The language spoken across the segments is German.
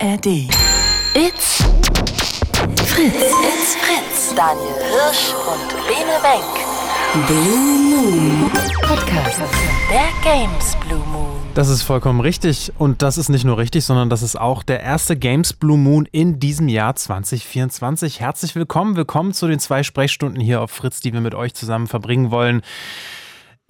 ARD. It's Fritz. It's Fritz. Daniel Hirsch und Bene Wenk. Blue Moon Podcast. Der Games Blue Moon. Das ist vollkommen richtig. Und das ist nicht nur richtig, sondern das ist auch der erste Games Blue Moon in diesem Jahr 2024. Herzlich willkommen. Willkommen zu den zwei Sprechstunden hier auf Fritz, die wir mit euch zusammen verbringen wollen.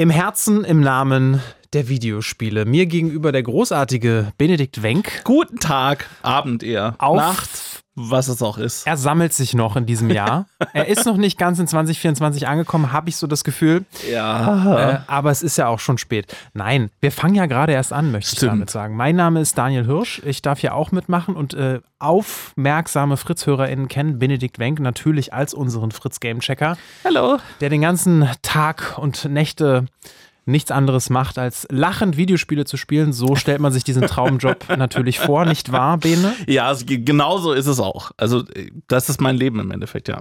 Im Herzen, im Namen der Videospiele. Mir gegenüber der großartige Benedikt Wenk. Guten Tag, Abend eher. Auf- Nacht, was es auch ist. Er sammelt sich noch in diesem Jahr. er ist noch nicht ganz in 2024 angekommen, habe ich so das Gefühl. Ja. Äh, aber es ist ja auch schon spät. Nein, wir fangen ja gerade erst an, möchte ich Stimmt. damit sagen. Mein Name ist Daniel Hirsch. Ich darf hier auch mitmachen und äh, aufmerksame Fritz-HörerInnen kennen Benedikt Wenk natürlich als unseren Fritz-Game-Checker, Hallo. der den ganzen Tag und Nächte nichts anderes macht, als lachend Videospiele zu spielen. So stellt man sich diesen Traumjob natürlich vor, nicht wahr, Bene? Ja, ge- genau so ist es auch. Also, äh, das ist mein Leben im Endeffekt, ja.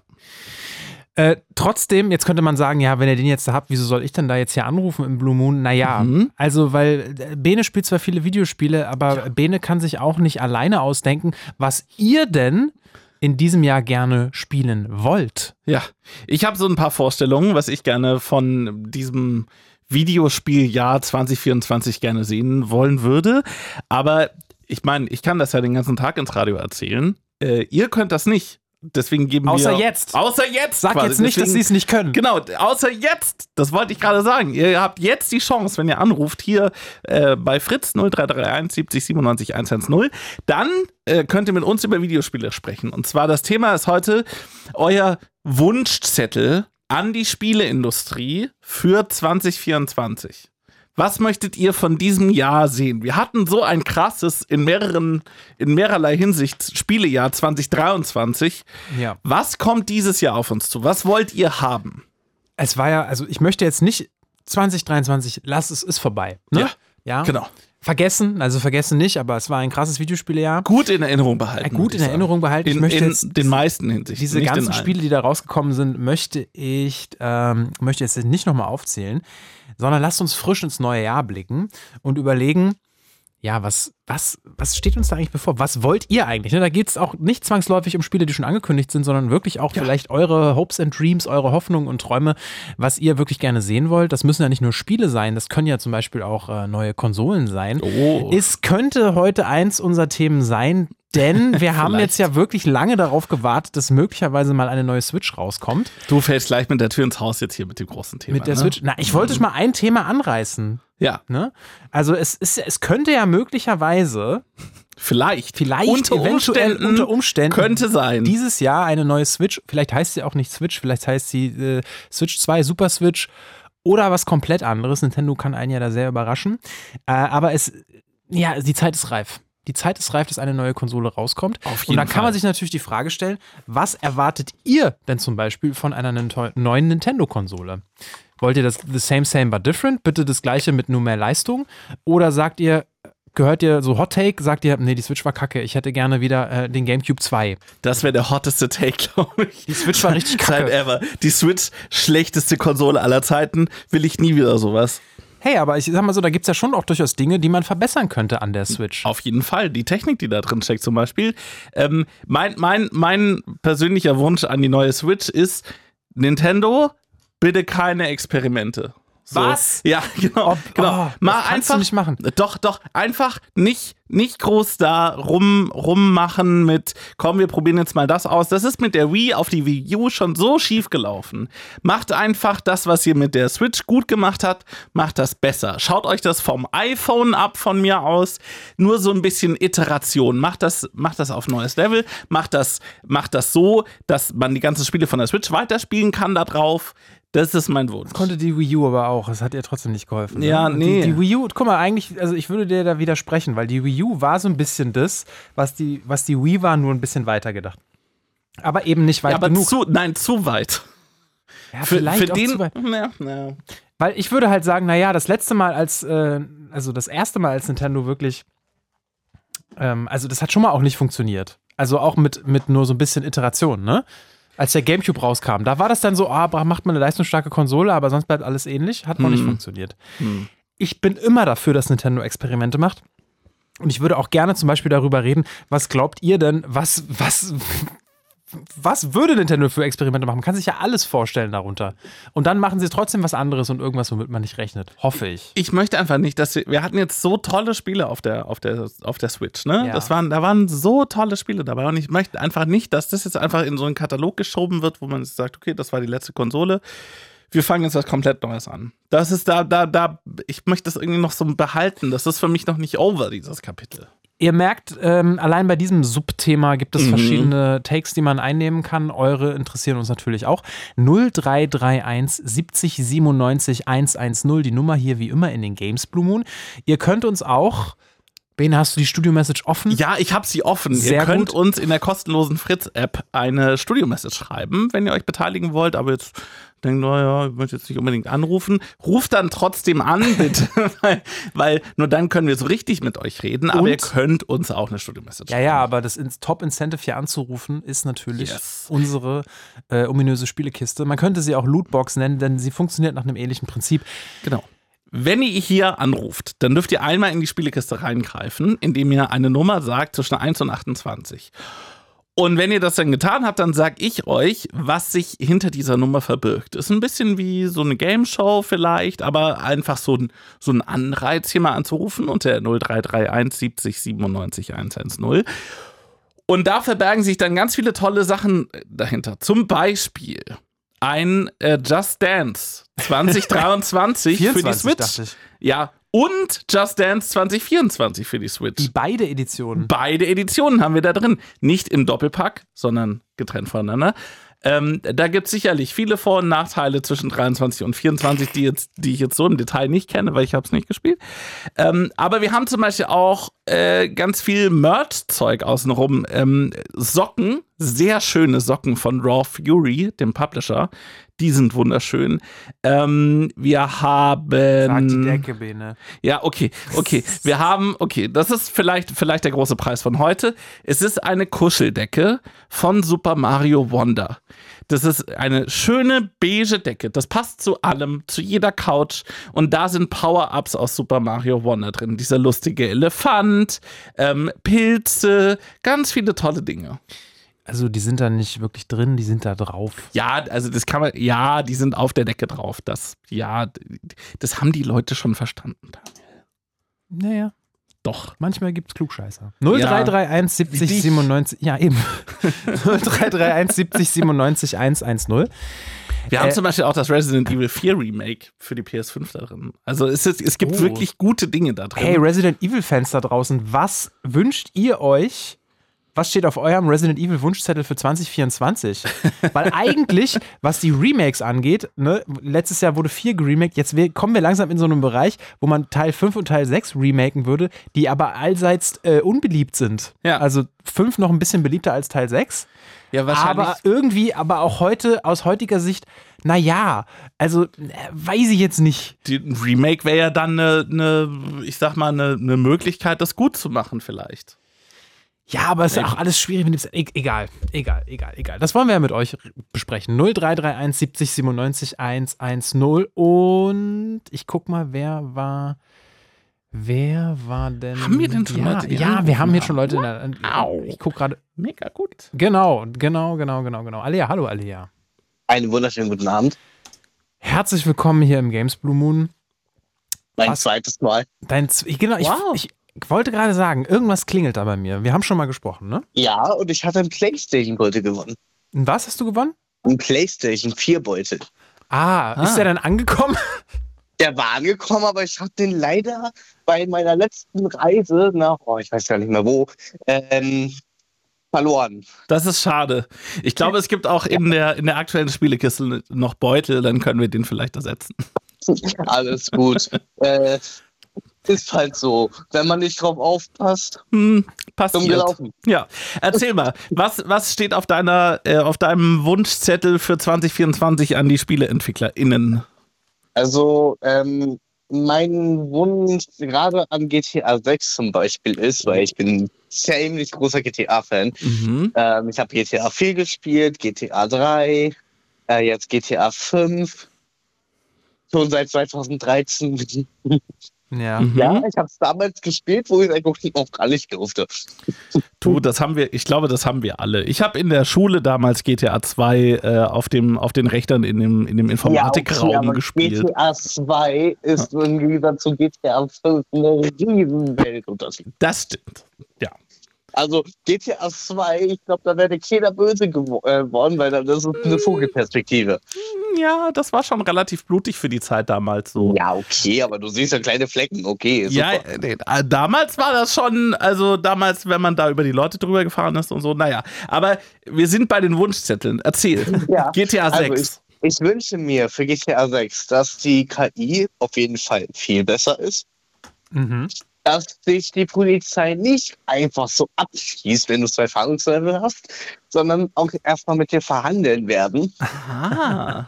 Äh, trotzdem, jetzt könnte man sagen, ja, wenn ihr den jetzt habt, wieso soll ich denn da jetzt hier anrufen im Blue Moon? Naja, also, weil äh, Bene spielt zwar viele Videospiele, aber Bene kann sich auch nicht alleine ausdenken, was ihr denn in diesem Jahr gerne spielen wollt. Ja. Ich habe so ein paar Vorstellungen, was ich gerne von diesem Videospieljahr 2024 gerne sehen wollen würde. Aber ich meine, ich kann das ja den ganzen Tag ins Radio erzählen. Äh, ihr könnt das nicht. Deswegen geben Außer wir. jetzt. Außer jetzt. Sag quasi. jetzt nicht, dass Deswegen- sie es nicht können. Genau, außer jetzt. Das wollte ich gerade sagen. Ihr habt jetzt die Chance, wenn ihr anruft, hier äh, bei Fritz 0331 70 97 110. Dann äh, könnt ihr mit uns über Videospiele sprechen. Und zwar das Thema ist heute euer Wunschzettel an die Spieleindustrie für 2024. Was möchtet ihr von diesem Jahr sehen? Wir hatten so ein krasses, in mehreren, in mehrerlei Hinsicht Spielejahr 2023. Ja. Was kommt dieses Jahr auf uns zu? Was wollt ihr haben? Es war ja, also ich möchte jetzt nicht 2023, lass es, ist vorbei. Ne? Ja, ja. genau. Vergessen, also vergessen nicht, aber es war ein krasses Videospieljahr. Gut in Erinnerung behalten. Äh, gut in Erinnerung behalten. Ich In, möchte in jetzt den meisten Hinsichten. Diese ganzen. Spiele, die da rausgekommen sind, möchte ich ähm, möchte jetzt nicht nochmal aufzählen, sondern lasst uns frisch ins neue Jahr blicken und überlegen, ja, was, was, was steht uns da eigentlich bevor? Was wollt ihr eigentlich? Ne, da geht es auch nicht zwangsläufig um Spiele, die schon angekündigt sind, sondern wirklich auch vielleicht eure Hopes and Dreams, eure Hoffnungen und Träume, was ihr wirklich gerne sehen wollt. Das müssen ja nicht nur Spiele sein, das können ja zum Beispiel auch äh, neue Konsolen sein. Oh. Es könnte heute eins unserer Themen sein, denn wir haben jetzt ja wirklich lange darauf gewartet, dass möglicherweise mal eine neue Switch rauskommt. Du fällst gleich mit der Tür ins Haus jetzt hier mit dem großen Thema. Mit der ne? Switch. Na, ich wollte mal ein Thema anreißen. Ja, Ne? Also es, ist, es könnte ja möglicherweise, vielleicht. vielleicht unter eventuell Umständen unter Umständen könnte sein. dieses Jahr eine neue Switch, vielleicht heißt sie auch nicht Switch, vielleicht heißt sie äh, Switch 2, Super Switch oder was komplett anderes. Nintendo kann einen ja da sehr überraschen. Äh, aber es, ja, die Zeit ist reif. Die Zeit ist reif, dass eine neue Konsole rauskommt. Auf Und jeden dann kann man sich natürlich die Frage stellen, was erwartet ihr denn zum Beispiel von einer neuen Nintendo-Konsole? Wollt ihr das The Same, Same, but Different? Bitte das gleiche mit nur mehr Leistung? Oder sagt ihr, gehört ihr so Hot Take, sagt ihr, nee, die Switch war kacke, ich hätte gerne wieder äh, den GameCube 2. Das wäre der hotteste Take, glaube ich. Die Switch war richtig Seit kacke. ever. Die Switch, schlechteste Konsole aller Zeiten. Will ich nie wieder sowas. Hey, aber ich sag mal so, da gibt es ja schon auch durchaus Dinge, die man verbessern könnte an der Switch. Auf jeden Fall. Die Technik, die da drin steckt, zum Beispiel. Ähm, mein, mein, mein persönlicher Wunsch an die neue Switch ist: Nintendo, bitte keine Experimente. So. Was? Ja, genau. Ob- genau. oh, Mal das kannst du einfach. nicht machen. Doch, doch. Einfach nicht, nicht groß da rum, rummachen mit, komm, wir probieren jetzt mal das aus. Das ist mit der Wii auf die Wii U schon so schief gelaufen. Macht einfach das, was ihr mit der Switch gut gemacht habt, macht das besser. Schaut euch das vom iPhone ab von mir aus. Nur so ein bisschen Iteration. Macht das, macht das auf neues Level. Macht das, macht das so, dass man die ganzen Spiele von der Switch weiterspielen kann da drauf. Das ist mein Wunsch. Konnte die Wii U aber auch. Das hat ihr trotzdem nicht geholfen. ne? Ja, Und nee. Die, die Wii U, guck mal, eigentlich, also ich würde dir da widersprechen, weil die Wii U war so ein bisschen das, was die, was die Wii war, nur ein bisschen weiter gedacht. Aber eben nicht weit Ja, aber genug. zu, nein, zu weit. ja, Für, vielleicht für auch den. zu weit. Ja, ja. Weil ich würde halt sagen, naja, das letzte Mal als, äh, also das erste Mal als Nintendo wirklich, ähm, also das hat schon mal auch nicht funktioniert. Also auch mit, mit nur so ein bisschen Iteration, ne? Als der Gamecube rauskam, da war das dann so, ah, macht man eine leistungsstarke Konsole, aber sonst bleibt alles ähnlich. Hat noch nicht funktioniert. Ich bin immer dafür, dass Nintendo Experimente macht. Und ich würde auch gerne zum Beispiel darüber reden, was glaubt ihr denn, was, was, was würde Nintendo für Experimente machen? Man kann sich ja alles vorstellen darunter. Und dann machen sie trotzdem was anderes und irgendwas, womit man nicht rechnet. Hoffe ich. Ich möchte einfach nicht, dass wir, wir hatten jetzt so tolle Spiele auf der, auf der, auf der Switch, ne? Ja. Das waren, da waren so tolle Spiele dabei und ich möchte einfach nicht, dass das jetzt einfach in so einen Katalog geschoben wird, wo man sagt, okay, das war die letzte Konsole. Wir fangen jetzt was komplett Neues an. Das ist da, da, da, ich möchte das irgendwie noch so behalten. Das ist für mich noch nicht over, dieses Kapitel. Ihr merkt, ähm, allein bei diesem Subthema gibt es verschiedene Takes, die man einnehmen kann. Eure interessieren uns natürlich auch. 0331 70 97 110, die Nummer hier wie immer in den Games Blue Moon. Ihr könnt uns auch. Bene, hast du die Studio-Message offen? Ja, ich habe sie offen. Sehr ihr könnt gut. uns in der kostenlosen Fritz-App eine Studio-Message schreiben, wenn ihr euch beteiligen wollt, aber jetzt denkt, naja, ich möchte jetzt nicht unbedingt anrufen. Ruft dann trotzdem an, bitte, weil, weil nur dann können wir so richtig mit euch reden, aber Und? ihr könnt uns auch eine Studio-Message Ja, ja, aber das Top-Incentive hier anzurufen ist natürlich Yes. unsere äh, ominöse Spielekiste. Man könnte sie auch Lootbox nennen, denn sie funktioniert nach einem ähnlichen Prinzip. Genau. Wenn ihr hier anruft, dann dürft ihr einmal in die Spielekiste reingreifen, indem ihr eine Nummer sagt zwischen 1 und 28. Und wenn ihr das dann getan habt, dann sag ich euch, was sich hinter dieser Nummer verbirgt. Ist ein bisschen wie so eine Game Show vielleicht, aber einfach so ein, so ein Anreiz, hier mal anzurufen unter 0331 70 97 110. Und da verbergen sich dann ganz viele tolle Sachen dahinter. Zum Beispiel ein äh, Just Dance 2023 für die 24 Switch. Ja, und Just Dance 2024 für die Switch. Die beide Editionen. Beide Editionen haben wir da drin. Nicht im Doppelpack, sondern getrennt voneinander. Ähm, da gibt es sicherlich viele Vor- und Nachteile zwischen 23 und 24, die, jetzt, die ich jetzt so im Detail nicht kenne, weil ich habe es nicht gespielt. Ähm, aber wir haben zum Beispiel auch äh, ganz viel Merch-Zeug außenrum. Ähm, Socken, sehr schöne Socken von Raw Fury, dem Publisher. Die sind wunderschön. Ähm, wir haben. Sagt die Decke, Bene. Ja, okay, okay. Wir haben, okay, das ist vielleicht, vielleicht der große Preis von heute. Es ist eine Kuscheldecke von Super Mario Wonder. Das ist eine schöne beige Decke. Das passt zu allem, zu jeder Couch. Und da sind Power-Ups aus Super Mario Wonder drin. Dieser lustige Elefant, ähm, Pilze, ganz viele tolle Dinge. Also die sind da nicht wirklich drin, die sind da drauf. Ja, also das kann man, ja, die sind auf der Decke drauf. Das, ja, das haben die Leute schon verstanden. Naja, Doch. manchmal gibt's Klugscheißer. 0331 70 dich. 97, ja eben. 0331 70 97 110. Wir haben Äh, zum Beispiel auch das Resident Evil 4 Remake für die PS5 da drin. Also es, ist, es gibt Oh. wirklich gute Dinge da drin. Hey, Resident Evil-Fans da draußen, was wünscht ihr euch? Was steht auf eurem Resident Evil Wunschzettel für 2024? Weil eigentlich, was die Remakes angeht, ne, letztes Jahr wurde 4 geremaked, jetzt kommen wir langsam in so einen Bereich, wo man Teil 5 und Teil 6 remaken würde, die aber allseits äh, unbeliebt sind. Ja. Also 5 noch ein bisschen beliebter als Teil 6. ja, Aber irgendwie, aber auch heute, aus heutiger Sicht, naja, also äh, weiß ich jetzt nicht. die, ein Remake wäre ja dann eine, eine, ich sag mal, eine, eine Möglichkeit, das gut zu machen vielleicht. Ja, aber es ist ja auch alles schwierig. wenn die- E egal, egal, egal, egal. Das wollen wir ja mit euch besprechen. 0331 70 97 110. Und ich guck mal, wer war. Wer war denn. Haben wir denn schon ja, Leute, die Ja, wir haben hier schon? Leute. In der, Au. ich guck gerade. Mega gut. Genau, genau, genau, genau, genau. Alia, hallo Alia. Einen wunderschönen guten Abend. Herzlich willkommen hier im Games Blue Moon. Mein Was? zweites Mal. Dein, ich, genau, Wow. ich, ich wollte gerade sagen, irgendwas klingelt da bei mir. Wir haben schon mal gesprochen, ne? Ja, und ich hatte einen PlayStation-Beutel gewonnen. Und was hast du gewonnen? Ein PlayStation 4-Beutel. Ah, Ah. ist der dann angekommen? Der war angekommen, aber ich habe den leider bei meiner letzten Reise nach, oh, ich weiß gar nicht mehr wo, ähm, verloren. Das ist schade. Ich glaube, es gibt auch in der, in der aktuellen Spielekiste noch Beutel, dann können wir den vielleicht ersetzen. Alles gut. äh, ist halt so. Wenn man nicht drauf aufpasst, Hm, passiert. Ja, erzähl mal, was, was steht auf deiner, äh, auf deinem Wunschzettel für 2024 an die SpieleentwicklerInnen? Also, ähm, mein Wunsch gerade an GTA 6 zum Beispiel ist, weil ich bin ein ziemlich großer GTA-Fan. Mhm. Ähm, ich habe GTA 4 gespielt, GTA 3, äh, jetzt GTA 5. Schon seit 2013. Ja. Mhm. Ja, ich habe es damals gespielt, wo ich eigentlich auch gar nicht durfte. Du, das haben wir, ich glaube, das haben wir alle. Ich habe in der Schule damals GTA 2 äh, auf, dem, auf den Rechnern in dem, in dem Informatikraum ja, okay, gespielt. GTA 2 ist im Gegensatz zu GTA 5 eine riesen Weltunterschied. Das stimmt. Ja. Also GTA 2, ich glaube, da wäre keiner böse gewo- äh, geworden, weil das ist eine Vogelperspektive. Ja, das war schon relativ blutig für die Zeit damals so. Ja, okay, aber du siehst ja kleine Flecken, okay. Ist Ja, äh, nee, äh, damals war das schon, also damals, wenn man da über die Leute drüber gefahren ist und so, naja. Aber wir sind bei den Wunschzetteln. Erzähl. Ja, GTA also 6. Ich wünsche mir für GTA 6, dass die KI auf jeden Fall viel besser ist, Mhm. Dass sich die Polizei nicht einfach so abschießt, wenn du zwei Fahndungslevel hast, sondern auch erstmal mit dir verhandeln werden. Ah.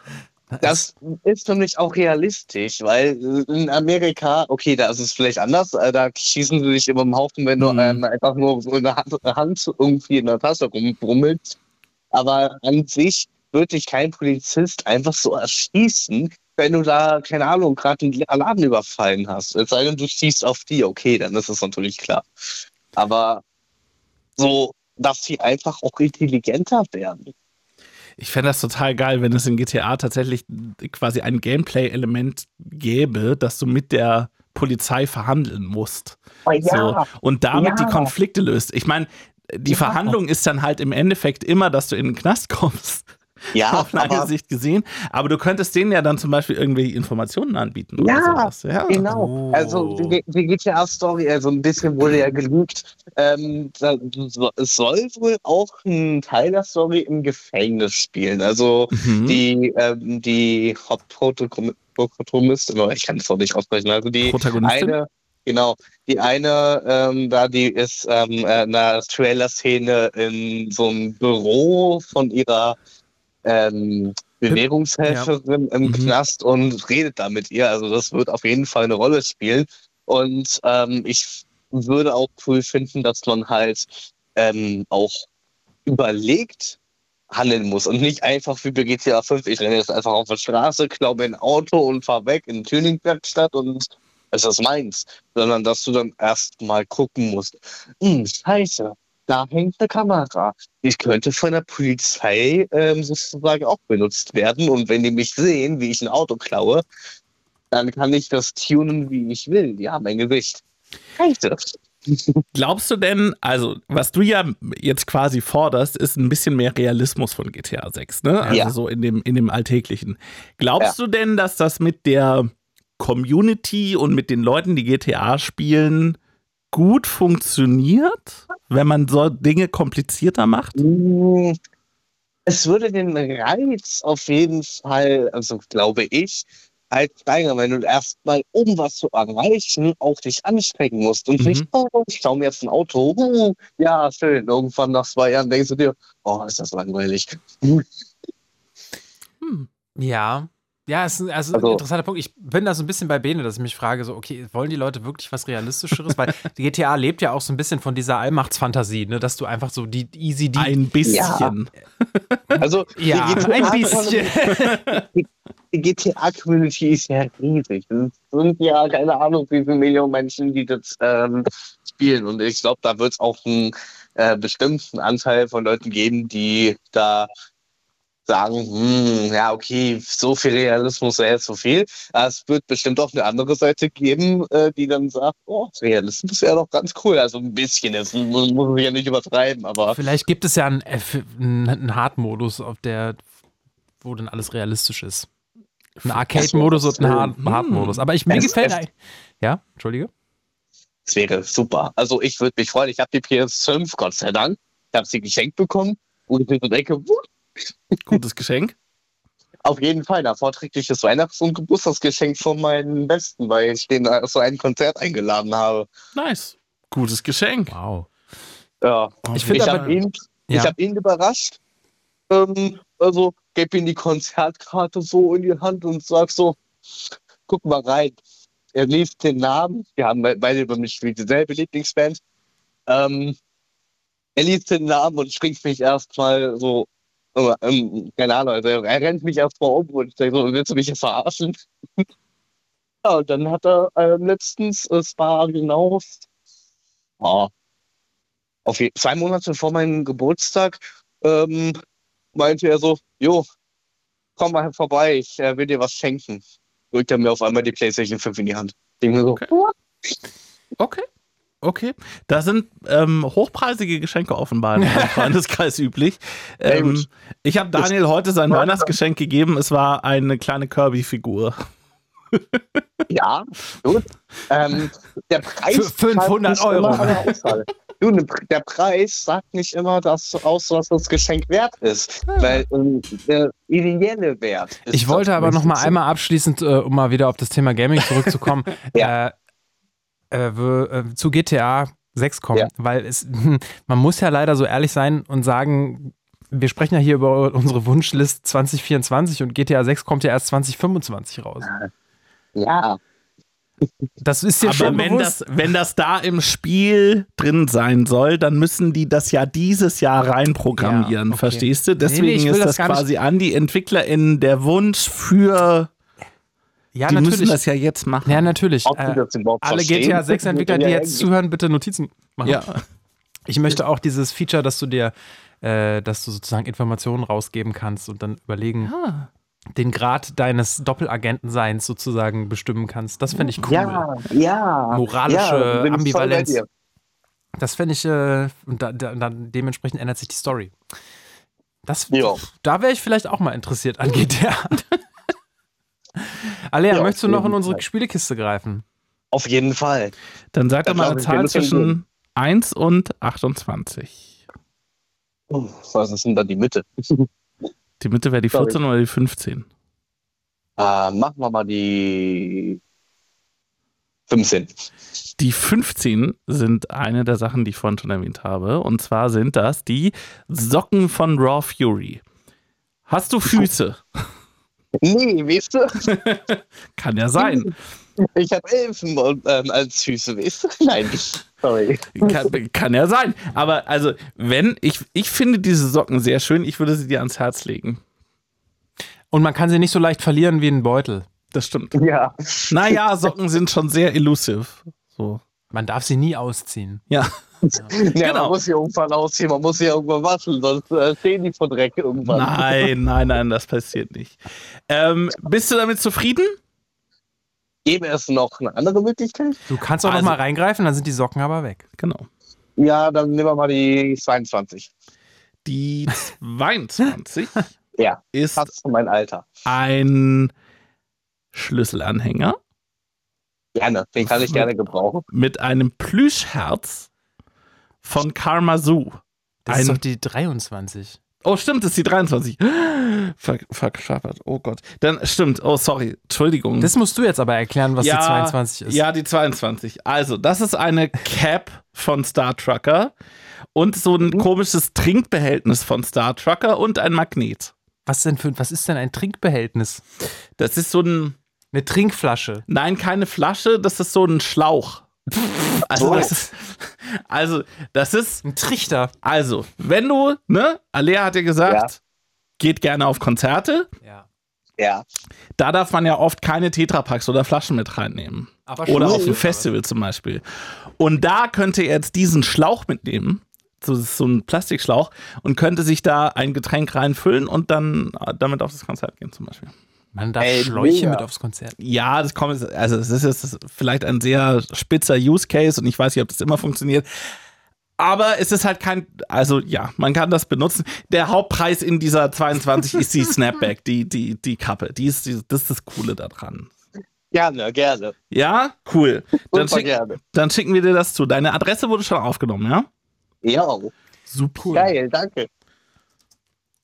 Das ist für mich auch realistisch, weil in Amerika, okay, da ist es vielleicht anders, äh, da schießen sie dich immer im Haufen, wenn du Mhm. ähm, einfach nur so eine Hand, irgendwie in der Tasche rumbrummelst. Aber an sich wird dich kein Polizist einfach so erschießen, wenn du da, keine Ahnung, gerade einen Laden überfallen hast. Es sei denn, du schießt auf die, okay, dann ist es natürlich klar. Aber so, dass sie einfach auch intelligenter werden. Ich fände das total geil, wenn es in GTA tatsächlich quasi ein Gameplay-Element gäbe, dass du mit der Polizei verhandeln musst. Oh So, und damit Ja. die Konflikte löst. Ich meine, die Ja. Verhandlung ist dann halt im Endeffekt immer, dass du in den Knast kommst. Ja, auf lange Sicht gesehen. Aber du könntest denen ja dann zum Beispiel irgendwelche Informationen anbieten. Oder Ja, ja. Genau. Oh. Also die, die GTA-Story, also ein bisschen wurde ja gelügt. Ähm, da, es soll wohl auch ein Teil der Story im Gefängnis spielen. Also Mhm. die, ähm, die Hauptprotagonistin, ich kann es auch nicht aussprechen, also die eine, genau, die eine, ähm, da die ist ähm, äh, in einer Trailer-Szene in so einem Büro von ihrer ähm, Bewährungshelferin im Mhm. Knast und redet da mit ihr. Also das wird auf jeden Fall eine Rolle spielen. Und ähm, ich würde auch cool finden, dass man halt ähm, auch überlegt handeln muss und nicht einfach wie bei GTA 5, ich renne jetzt einfach auf der Straße, glaube ein Auto und fahr weg in Tuningwerkstatt und es ist meins, sondern dass du dann erst mal gucken musst, hm, scheiße, da hängt eine Kamera. Ich könnte von der Polizei ähm, sozusagen auch benutzt werden und wenn die mich sehen, wie ich ein Auto klaue, dann kann ich das tunen, wie ich will. Die haben ein Gewicht. Scheiße. Glaubst du denn, also was du ja jetzt quasi forderst, ist ein bisschen mehr Realismus von GTA 6, ne? Also Ja. so in dem, in dem Alltäglichen. Glaubst du denn, dass das mit der Community und mit den Leuten, die GTA spielen, gut funktioniert, wenn man so Dinge komplizierter macht? Mm, Es würde den Reiz auf jeden Fall, also glaube ich, halt steigern, wenn du erstmal, um was zu erreichen, auch dich anstrengen musst und Mhm. nicht, oh, ich schau mir jetzt ein Auto, uh, ja, schön. Irgendwann nach zwei Jahren denkst du dir, oh, ist das langweilig. Ja. Ja, es ist also, Also- ein interessanter Punkt. Ich bin da so ein bisschen bei Bene, dass ich mich frage, so, okay, wollen die Leute wirklich was Realistischeres? Weil die GTA lebt ja auch so ein bisschen von dieser Allmachtsfantasie, ne? dass du einfach so die easy, die. Ein bisschen. Also, ja, die GTA ein bisschen. die GTA-Community ist ja riesig. Es sind ja keine Ahnung, wie viele Millionen Menschen, die das ähm, spielen. Und ich glaube, da wird es auch einen äh, bestimmten Anteil von Leuten geben, die da sagen, hm, ja, okay, so viel Realismus wäre jetzt so viel. Aber es wird bestimmt auch eine andere Seite geben, äh, die dann sagt, oh, Realismus wäre doch ganz cool. Also ein bisschen, jetzt muss muss man ja nicht übertreiben, aber Vielleicht gibt es ja einen, einen, Hard-Modus, auf der, wo dann alles realistisch ist. Ein Arcade-Modus und ein Hard- Hm. Hard-Modus. Aber ich, mir Es- gefällt. es- Ja, Entschuldige. Es wäre super. Also ich würde mich freuen. Ich habe die PS5, Gott sei Dank. Ich habe sie geschenkt bekommen. Und ich mir so denke, wuh, Gutes Geschenk. auf jeden Fall ein vorträgliches Weihnachts- und Geburtstagsgeschenk von meinen Besten, weil ich den zu einem Konzert eingeladen habe. Nice. Gutes Geschenk. Wow. Ja, Ich finde ich aber- habe ihn, Ja. ich hab ihn überrascht. Ähm, also gebe ihm die Konzertkarte so in die Hand und sag so, guck mal rein. Er liest den Namen. Wir haben be- beide über mich wie dieselbe Lieblingsband. Ähm, er liest den Namen und springt mich erstmal so, äh, ähm, keine Ahnung, also er rennt mich erstmal um und ich denke so, willst du mich jetzt verarschen? Ja, und dann hat er äh, letztens, es war genau ah, auf je- zwei Monate vor meinem Geburtstag, ähm, meinte er so, jo, komm mal vorbei, ich äh, will dir was schenken. Drückt er mir auf einmal die Playstation 5 in die Hand. Ich denke mir so, Okay. Okay. Okay. Da sind ähm, hochpreisige Geschenke offenbar in meinem Freundeskreis üblich. Ähm, ich habe Daniel heute sein. Weihnachtsgeschenk gegeben. Es war eine kleine Kirby-Figur. Ja, gut. Ähm, der Preis Für 500 sagt nicht Euro. Immer eine Aussage. Du, ne, der Preis sagt nicht immer das aus, was das Geschenk wert ist. Weil ähm, der ideelle Wert ist Ich wollte aber noch mal einmal abschließend, äh, um mal wieder auf das Thema Gaming zurückzukommen, Ja. äh, äh, äh, zu GTA 6 kommen, Ja. weil es, man muss ja leider so ehrlich sein und sagen, wir sprechen ja hier über unsere Wunschlist 2024 und GTA 6 kommt ja erst 2025 raus. Ja, Das ist Aber schon wenn bewusst. das, wenn das da im Spiel drin sein soll, dann müssen die das ja dieses Jahr reinprogrammieren, Ja, okay. verstehst du? Nee, nee, Deswegen ich will ist das das quasi an die EntwicklerInnen der Wunsch für, ja, die müssen natürlich. das ja jetzt machen. ja, natürlich. ob Äh, das überhaupt alle GTA 6 Entwickler, die jetzt zuhören, bitte Notizen machen. Ja. Ich möchte auch dieses Feature, dass du dir, äh, dass du sozusagen Informationen rausgeben kannst und dann überlegen, den Grad deines Doppelagentenseins sozusagen bestimmen kannst. Das fände ich cool. Ja, ja. Moralische ja, Ambivalenz. Das fände ich, äh, und da, da, dann dementsprechend ändert sich die Story. Das, Ja. Da wäre ich vielleicht auch mal interessiert an GTA. Alea, Ja, möchtest du noch in unsere Fall. Spielekiste greifen? Auf jeden Fall. Dann sag doch mal eine Zahl zwischen 1 und 28. Oh, Was ist denn da die Mitte? Die Mitte wäre die Sorry. 14 oder die 15? Äh, machen wir mal die 15. Die 15 sind eine der Sachen, die ich vorhin schon erwähnt habe. Und zwar sind das die Socken von Raw Fury. Hast du Füße? Nee, weißt du? Kann ja sein. Ich habe Elfen ähm, als Füße, weißt du? Nein, sorry. Kann, kann ja sein. Aber also, wenn, ich, ich finde diese Socken sehr schön, ich würde sie dir ans Herz legen. Und man kann sie nicht so leicht verlieren wie einen Beutel. Das stimmt. Ja. Naja, Socken sind schon sehr elusive. So. Man darf sie nie ausziehen. Ja. ja Genau. Man muss sie irgendwann ausziehen, man muss sie irgendwann waschen, sonst äh, stehen die vor Dreck irgendwann. Nein, nein, nein, das passiert nicht. Ähm, bist du damit zufrieden? Gäbe es noch eine andere Möglichkeit? Du kannst auch Also- noch mal reingreifen, dann sind die Socken aber weg. Genau. Ja, dann nehmen wir mal die 22. Die 22 Ja, ist meinem Alter. ein Schlüsselanhänger Gerne, den kann ich gerne gebrauchen. mit einem Plüschherz von Karma Zoo. Das Ein- ist doch die 23. Oh, stimmt, das ist die 23. Ver. Oh Gott. Dann stimmt. Oh, sorry. Entschuldigung. Das musst du jetzt aber erklären, was Ja, die 22 ist. Ja, die 22. Also, das ist eine Cap von Star Trucker und so ein komisches Trinkbehältnis von Star Trucker und ein Magnet. Was denn für was ist denn ein Trinkbehältnis? Das ist so ein, Eine Trinkflasche. nein, keine Flasche, das ist so ein Schlauch. Also, So. das ist, also, das ist, Ein Trichter. also, wenn du, ne, Alea hat ja gesagt, Ja. geht gerne auf Konzerte. Ja. Ja. Da darf man ja oft keine Tetrapacks oder Flaschen mit reinnehmen. Aber Oder auf ein Festival zum Beispiel. Und da könnte er jetzt diesen Schlauch mitnehmen, so, so ein Plastikschlauch, und könnte sich da ein Getränk reinfüllen und dann äh, damit auf das Konzert gehen zum Beispiel. Man darf Ey, Schläuche mega. mit aufs Konzert. Ja, das kommt, also es ist jetzt vielleicht ein sehr spitzer Use Case und ich weiß nicht, ob das immer funktioniert. Aber es ist halt kein, also ja, man kann das benutzen. Der Hauptpreis in dieser 22 ist die Snapback, die, die, die Kappe. Die ist, die, das ist das Coole daran. Gerne, gerne. Ja, cool. Dann, schick, gerne. dann schicken wir dir das zu. Deine Adresse wurde schon aufgenommen, ja? Ja, Super. geil, danke.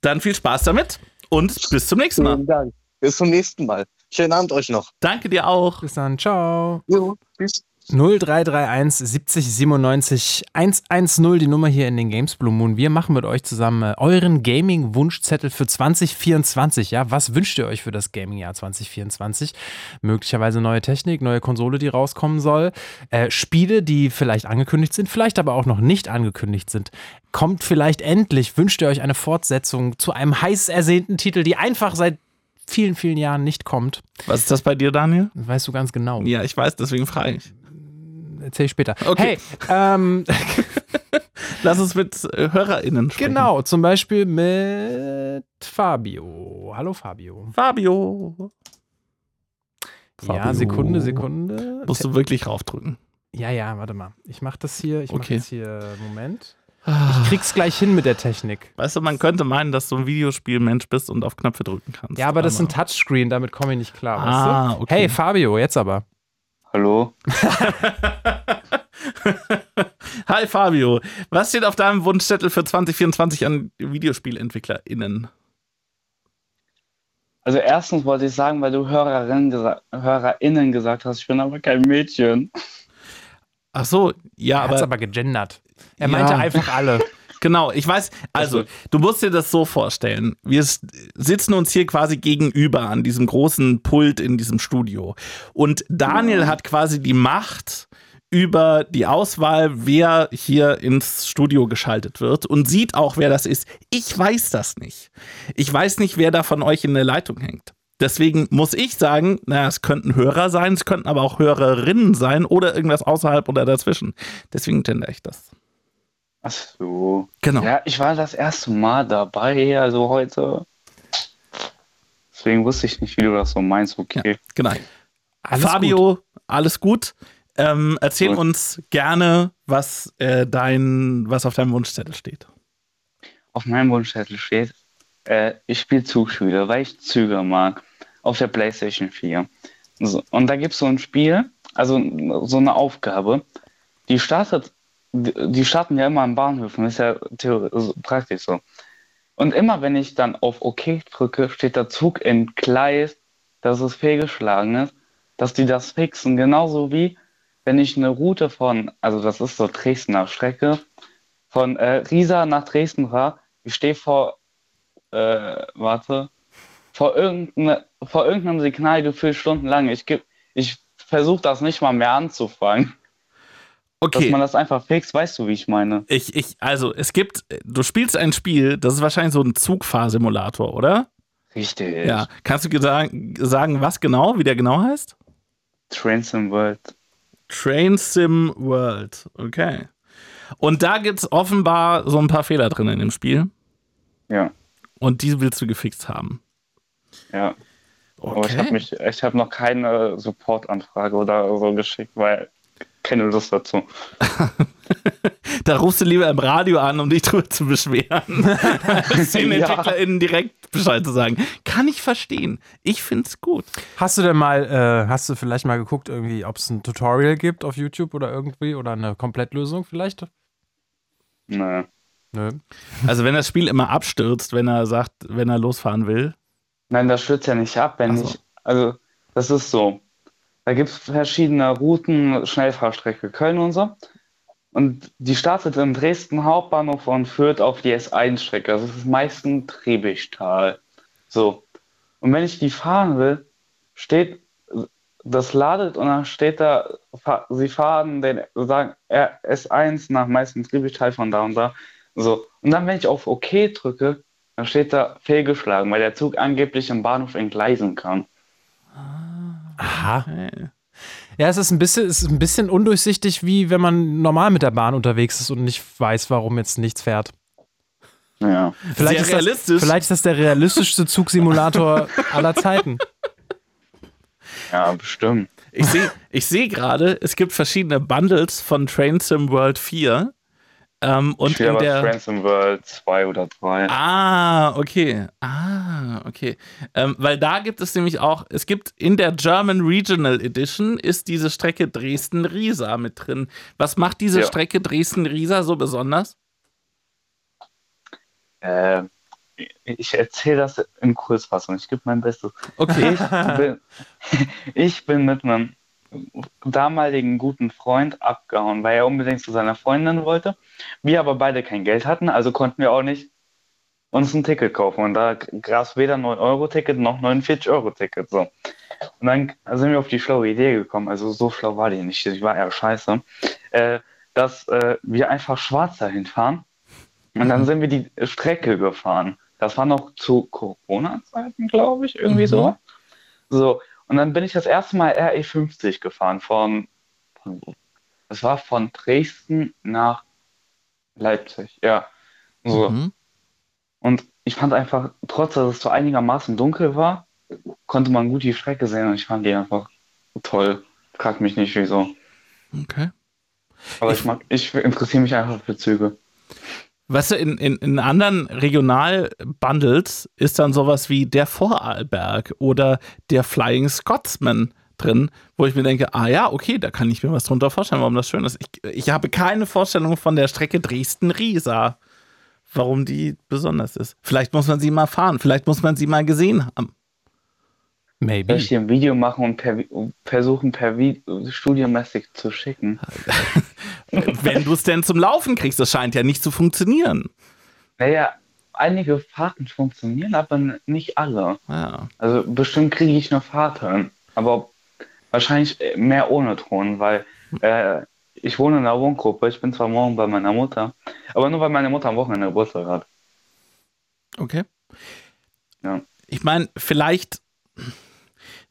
Dann viel Spaß damit und bis zum nächsten Mal. Vielen Dank. Bis zum nächsten Mal. Schönen Abend euch noch. Danke dir auch. Bis dann. Ciao. Jo, tschüss. 0331 70 97 110, die Nummer hier in den Games Blue Moon. Wir machen mit euch zusammen äh, euren Gaming-Wunschzettel für 2024. Ja, was wünscht ihr euch für das Gaming-Jahr 2024? Möglicherweise neue Technik, neue Konsole, die rauskommen soll. Äh, Spiele, die vielleicht angekündigt sind, vielleicht aber auch noch nicht angekündigt sind. Kommt vielleicht endlich, wünscht ihr euch eine Fortsetzung zu einem heiß ersehnten Titel, die einfach seit vielen, vielen Jahren nicht kommt. Was ist das bei dir, Daniel? Das weißt du ganz genau. Ja, ich weiß, deswegen frage ich. Erzähl ich später. Okay. Hey, ähm, Lass uns mit äh, HörerInnen sprechen. genau, zum Beispiel mit Fabio. Hallo Fabio. Fabio. Ja, Fabio. Sekunde, Sekunde. Musst du wirklich raufdrücken. Ja, ja, warte mal. Ich mach das hier. Ich mach Okay. jetzt hier. Moment. Ich krieg's gleich hin mit der Technik. Weißt du, man könnte meinen, dass du ein Videospielmensch bist und auf Knöpfe drücken kannst. Ja, aber das ist ein Touchscreen, damit komme ich nicht klar. Ah, weißt du? okay. Hey, Fabio, jetzt aber. Hallo? Hi Fabio, was steht auf deinem Wunschzettel für 2024 an VideospielentwicklerInnen? Also erstens wollte ich sagen, weil du Hörerinnen gesa HörerInnen gesagt hast, ich bin aber kein Mädchen. Ach so, ja, Er hat's aber, aber gegendert. Er Ja. meinte einfach alle. genau, ich weiß, also du musst dir das so vorstellen. Wir sitzen uns hier quasi gegenüber an diesem großen Pult in diesem Studio und Daniel hat quasi die Macht über die Auswahl, wer hier ins Studio geschaltet wird und sieht auch, wer das ist. Ich weiß das nicht. Ich weiß nicht, wer da von euch in der Leitung hängt. Deswegen muss ich sagen, naja, es könnten Hörer sein, es könnten aber auch Hörerinnen sein oder irgendwas außerhalb oder dazwischen. Deswegen tende ich das. Ach so. Genau. Ja, ich war das erste Mal dabei, also heute. Deswegen wusste ich nicht, wie du das so meinst. Okay. Genau. Alles Fabio, alles gut. Ähm, erzähl Gut. uns gerne, was äh, dein, was auf deinem Wunschzettel steht. Auf meinem Wunschzettel steht, äh, ich spiele Zugspiele, weil ich Züge mag. Auf der PlayStation 4. So, und da gibt es so ein Spiel, also so eine Aufgabe, die startet, die starten ja immer an Bahnhöfen, ist ja theoretisch also praktisch so. Und immer wenn ich dann auf OK drücke, steht der Zug entgleist, dass es fehlgeschlagen ist, dass die das fixen. Genauso wie wenn ich eine Route von, also das ist so Dresdner Strecke, von äh, Riesa nach Dresden war, ich stehe vor, äh, warte, vor, irgendeine, vor irgendeinem Signal gefühlt stundenlang. Ich, ich versuche das nicht mal mehr anzufangen. Dass Okay. man das einfach fixt, weißt du, wie ich meine? Ich, ich, also es gibt, du spielst ein Spiel, das ist wahrscheinlich so ein Zugfahrsimulator, oder? Richtig. Ja. Kannst du sagen, sagen, was genau, wie der genau heißt? Trains in World. Train Sim World. Okay. Und da gibt es offenbar so ein paar Fehler drin in dem Spiel. Ja, Und die willst du gefixt haben. ja. Aber ich Okay. habe mich, ich habe noch keine Supportanfrage oder so geschickt, weil keine Lust dazu. Da rufst du lieber im Radio an, um dich drüber zu beschweren. den Ja. EntwicklerInnen direkt Bescheid zu sagen. Kann ich verstehen. Ich find's gut. Hast du denn mal, äh, hast du vielleicht mal geguckt, irgendwie, ob es ein Tutorial gibt auf YouTube oder irgendwie oder eine Komplettlösung vielleicht? Nee. Nö. Also wenn das Spiel immer abstürzt, wenn er sagt, wenn er losfahren will. Nein, das stürzt ja nicht ab, wenn so. ich. Also, das ist so. Da gibt es verschiedene Routen, Schnellfahrstrecke Köln und so. Und die startet im Dresden Hauptbahnhof und führt auf die S1-Strecke. Also, das ist meistens Trebichtal. So. Und wenn ich die fahren will, steht, das ladet und dann steht da, sie fahren den, sagen S1 nach meistens Trebichtal von da und da. So. Und dann, wenn ich auf OK drücke, dann steht da fehlgeschlagen, weil der Zug angeblich im Bahnhof entgleisen kann. Aha. Ja, es ist ein bisschen, es ist ein bisschen undurchsichtig, wie wenn man normal mit der Bahn unterwegs ist und nicht weiß, warum jetzt nichts fährt. Ja. Vielleicht, Sehr ist, das, vielleicht ist das der realistischste Zugsimulator aller Zeiten. Ja, bestimmt. Ich sehe ich seh gerade, es gibt verschiedene Bundles von Train Sim World 4. Ähm, und in der. Friends World 2 oder 3. Ah, okay. Ah, okay. Ähm, weil da gibt es nämlich auch, es gibt in der German Regional Edition ist diese Strecke Dresden-Riesa mit drin. Was macht diese Ja. Strecke Dresden-Riesa so besonders? Äh, ich erzähle das in Kurzfassung. Ich gebe mein Bestes. Okay. Ich bin, ich bin mit meinem damaligen guten Freund abgehauen, weil er unbedingt zu seiner Freundin wollte. Wir aber beide kein Geld hatten, also konnten wir auch nicht uns ein Ticket kaufen. Und da gab es weder 9-Euro-Ticket noch 49-Euro-Ticket. So. Und dann sind wir auf die schlaue Idee gekommen, also so schlau war die nicht, die war eher scheiße, äh, dass äh, wir einfach schwarz dahin fahren. Und dann sind wir die Strecke gefahren. Das war noch zu Corona-Zeiten, glaube ich, irgendwie Mhm. so. So, und dann bin ich das erste Mal RE50 gefahren von, von das war von Dresden nach Leipzig, ja. So. Mhm. Und ich fand einfach, trotz dass es so einigermaßen dunkel war, konnte man gut die Strecke sehen und ich fand die einfach toll. Frag mich nicht wieso. Okay. Aber Ich- ich, mag, ich interessiere mich einfach für Züge. Weißt du, in, in, in anderen Regional-Bundles ist dann sowas wie der Vorarlberg oder der Flying Scotsman drin, wo ich mir denke, ah ja, okay, da kann ich mir was drunter vorstellen, warum das schön ist. Ich, ich habe keine Vorstellung von der Strecke Dresden-Riesa, warum die besonders ist. Vielleicht muss man sie mal fahren, vielleicht muss man sie mal gesehen haben. Soll Maybe. ich dir ein Video machen und per, versuchen, per studiomäßig zu schicken? Wenn du es denn zum Laufen kriegst, das scheint ja nicht zu funktionieren. Naja, einige Fahrten funktionieren, aber nicht alle. Ja. Also bestimmt kriege ich eine Fahrt hin, aber wahrscheinlich äh, mehr ohne Ton, weil äh, ich wohne in einer Wohngruppe. Ich bin zwar morgen bei meiner Mutter, aber nur weil meine Mutter am Wochenende Geburtstag hat. Okay. Ja. Ich meine, vielleicht,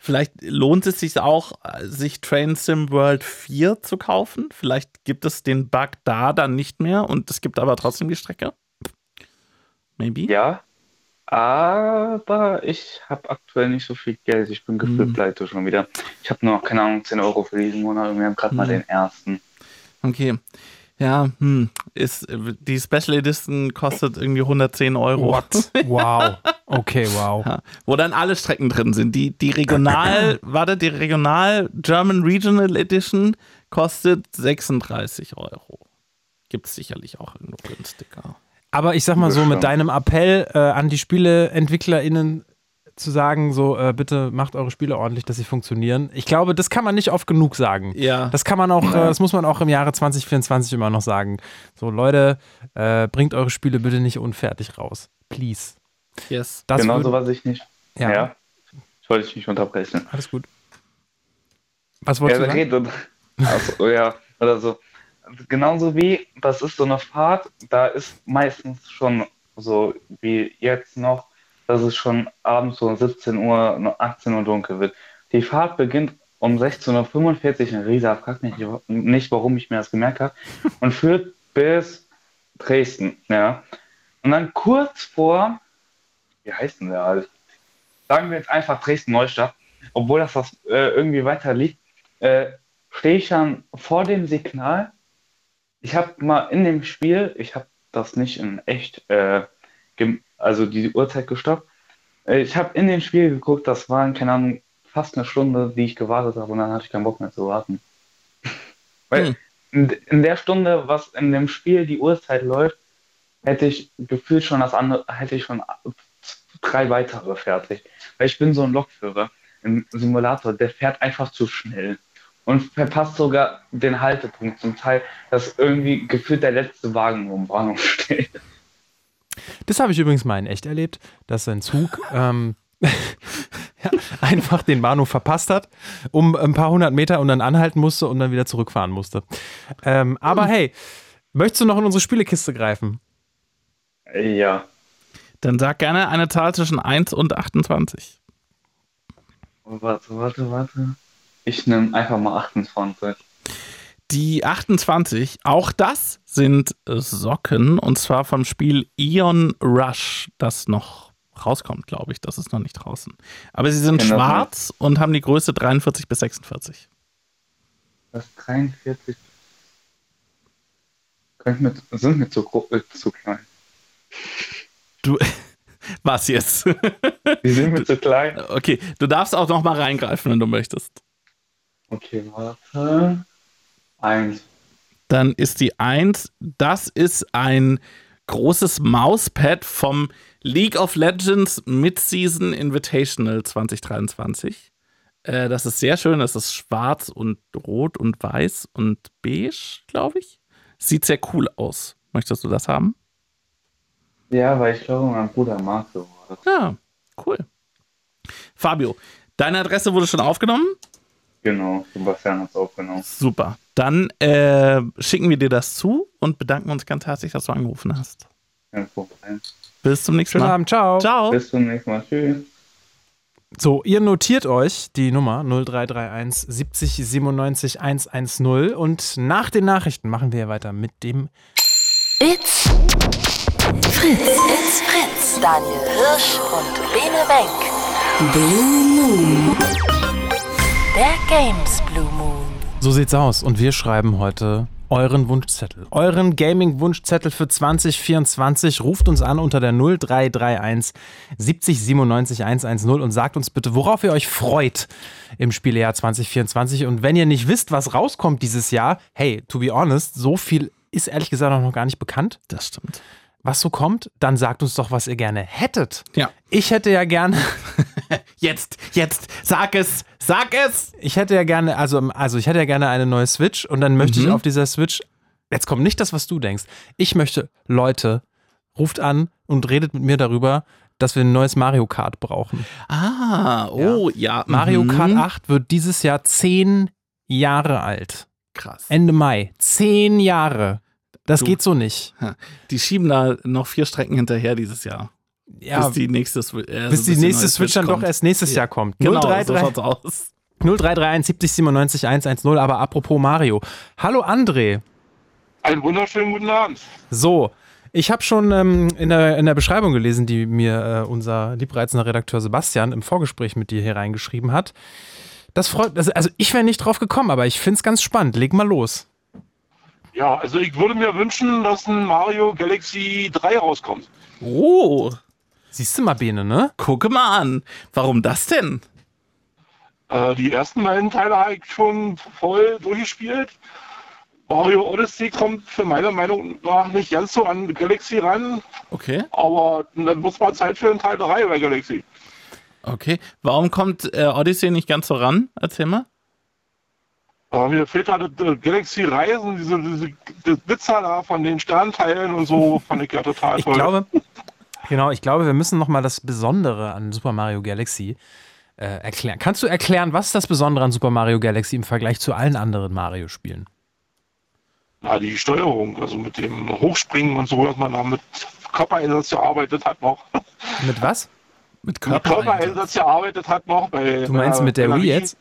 vielleicht lohnt es sich auch, sich Train Sim World 4 zu kaufen. Vielleicht gibt es den Bug da dann nicht mehr und es gibt aber trotzdem die Strecke. Maybe. Ja, aber ich habe aktuell nicht so viel Geld. Ich bin gefühlt Hm. pleite schon wieder. Ich habe nur noch, keine Ahnung, 10 Euro für diesen Monat und wir haben gerade mal Hm. den ersten. Okay. Ja, hm, ist, die Special Edition kostet irgendwie 110 Euro. What? Wow. Okay, wow. Ja, wo dann alle Strecken drin sind. Die, die Regional, warte, die Regional German Regional Edition kostet 36 Euro. Gibt es sicherlich auch irgendwo günstiger. Aber ich sag mal so, mit deinem Appell äh, an die SpieleentwicklerInnen zu sagen, so äh, bitte macht eure Spiele ordentlich, dass sie funktionieren. Ich glaube, das kann man nicht oft genug sagen. Ja. Das kann man auch, äh, das muss man auch im Jahre 2024 immer noch sagen. So, Leute, äh, bringt eure Spiele bitte nicht unfertig raus. Please. yes. Das Genauso, würde, was ich nicht. ja, Ja. Ich wollte dich nicht unterbrechen. alles gut. Was wolltest Ja, du sagen? redet. Also, ja, oder so. Genauso wie, das ist so eine Fahrt, da ist meistens schon so wie jetzt noch, dass es schon abends so 17 Uhr, noch 18 Uhr dunkel wird. Die Fahrt beginnt um 16.45 Uhr in Riesa, fragt mich nicht, warum ich mir das gemerkt habe, und führt bis Dresden, ja. Und dann kurz vor, wie heißt denn der halt? Sagen wir jetzt einfach Dresden-Neustadt, obwohl das, das äh, irgendwie weiter liegt, äh, stehe ich dann vor dem Signal. Ich habe mal in dem Spiel, ich habe das nicht in echt, äh, also die Uhrzeit gestoppt. Äh, ich habe in dem Spiel geguckt, das waren, keine Ahnung, fast eine Stunde, die ich gewartet habe und dann hatte ich keinen Bock mehr zu warten. Weil Hm. in, in der Stunde, was in dem Spiel die Uhrzeit läuft, hätte ich gefühlt schon das andere, hätte ich schon drei weitere fertig. Weil ich bin so ein Lokführer im Simulator, der fährt einfach zu schnell und verpasst sogar den Haltepunkt zum Teil, dass irgendwie gefühlt der letzte Wagen im Bahnhof steht. Das habe ich übrigens mal in echt erlebt, dass ein Zug ähm, ja, einfach den Bahnhof verpasst hat, um ein paar hundert Meter und dann anhalten musste und dann wieder zurückfahren musste. Ähm, aber hey, möchtest du noch in unsere Spielekiste greifen? Ja. Dann sag gerne eine Zahl zwischen 1 und 28. Warte, warte, warte. Ich nehme einfach mal 28. Die 28, auch das sind Socken und zwar vom Spiel Eon Rush, das noch rauskommt, glaube ich. Das ist noch nicht draußen. Aber sie sind schwarz und haben die Größe 43 bis 46. Das 43. Könnt mit, sind mir zu, äh, zu klein. Du, was jetzt? Die sind mir zu klein. okay, du darfst auch noch mal reingreifen, wenn du möchtest. Okay, warte. Eins. Dann ist die 1, das ist ein großes Mauspad vom League of Legends Mid-Season Invitational 2023. Äh, das ist sehr schön, das ist schwarz und rot und weiß und beige, glaube ich. Sieht sehr cool aus. Möchtest du das haben? Ja, weil ich glaube, mein Bruder mag sowas. Ja, cool. Fabio, deine Adresse wurde schon aufgenommen? Genau, Sebastian hat es aufgenommen. Super. Dann äh, schicken wir dir das zu und bedanken uns ganz herzlich, dass du angerufen hast. Kein Problem. Bis zum nächsten Schönen Mal. Abend, ciao. Ciao. Bis zum nächsten Mal. Tschüss. So, ihr notiert euch die Nummer 0331 70 97 110 und nach den Nachrichten machen wir weiter mit dem It's Fritz. It's Fritz. Daniel Hirsch und Bene Wenk. Blue Moon. Der Games Blue Moon. So sieht's aus und wir schreiben heute euren Wunschzettel. Euren Gaming-Wunschzettel für 2024. Ruft uns an unter der 0331 70 97 110 und sagt uns bitte, worauf ihr euch freut im Spielejahr 2024. Und wenn ihr nicht wisst, was rauskommt dieses Jahr, hey, to be honest, so viel ist ehrlich gesagt auch noch gar nicht bekannt, Das stimmt. Was so kommt. Dann sagt uns doch, was ihr gerne hättet. Ja. Ich hätte ja gerne Jetzt, jetzt, sag es, sag es. Ich hätte ja gerne, also, also ich hätte ja gerne eine neue Switch und dann möchte ich Mhm. auf dieser Switch, jetzt kommt nicht das, was du denkst. Ich möchte, Leute, ruft an und redet mit mir darüber, dass wir ein neues Mario Kart brauchen. Ah, oh, ja. Mario mhm. Kart 8 wird dieses Jahr zehn Jahre alt. Krass. Ende Mai. Zehn Jahre. Das Du- geht so nicht. Die schieben da noch vier Strecken hinterher dieses Jahr. Ja, bis die nächste, Swi- äh, bis so die nächste Switch dann kommt. doch erst nächstes Ja. Jahr kommt. Genau, 033 so schaut's aus. 0331 70 97 110. Aber apropos Mario. Hallo André. Einen wunderschönen guten Abend. So, ich habe schon ähm, in, der, in der Beschreibung gelesen, die mir äh, unser liebreizender Redakteur Sebastian im Vorgespräch mit dir hier reingeschrieben hat. Das freut, also, also ich wäre nicht drauf gekommen, aber ich finde es ganz spannend. Leg mal los. Ja, also ich würde mir wünschen, dass ein Mario Galaxy 3 rauskommt. Oh, Siehst du mal, Bene, ne? gucke mal an. Warum das denn? Äh, die ersten beiden Teile habe ich schon voll durchgespielt. Mario Odyssey kommt für meine Meinung nach nicht ganz so an Galaxy ran, Okay, aber dann muss man Zeit für einen Teil 3 bei Galaxy. okay. Warum kommt äh, Odyssey nicht ganz so ran? Erzähl mal. Aber mir fehlt halt das äh, Galaxy Reisen, diese, diese das Blitzer da von den Sternteilen und so, fand ich ja total Ich toll. glaube, genau, ich glaube, wir müssen nochmal das Besondere an Super Mario Galaxy äh, erklären. Kannst du erklären, was ist das Besondere an Super Mario Galaxy im Vergleich zu allen anderen Mario-Spielen? Ja, die Steuerung, also mit dem Hochspringen und so, dass man da mit Körpereinsatz gearbeitet hat noch. Mit was? Mit Mit Körpereinsatz. Körpereinsatz gearbeitet hat noch. Bei, Du meinst bei mit der Wii jetzt? Ja,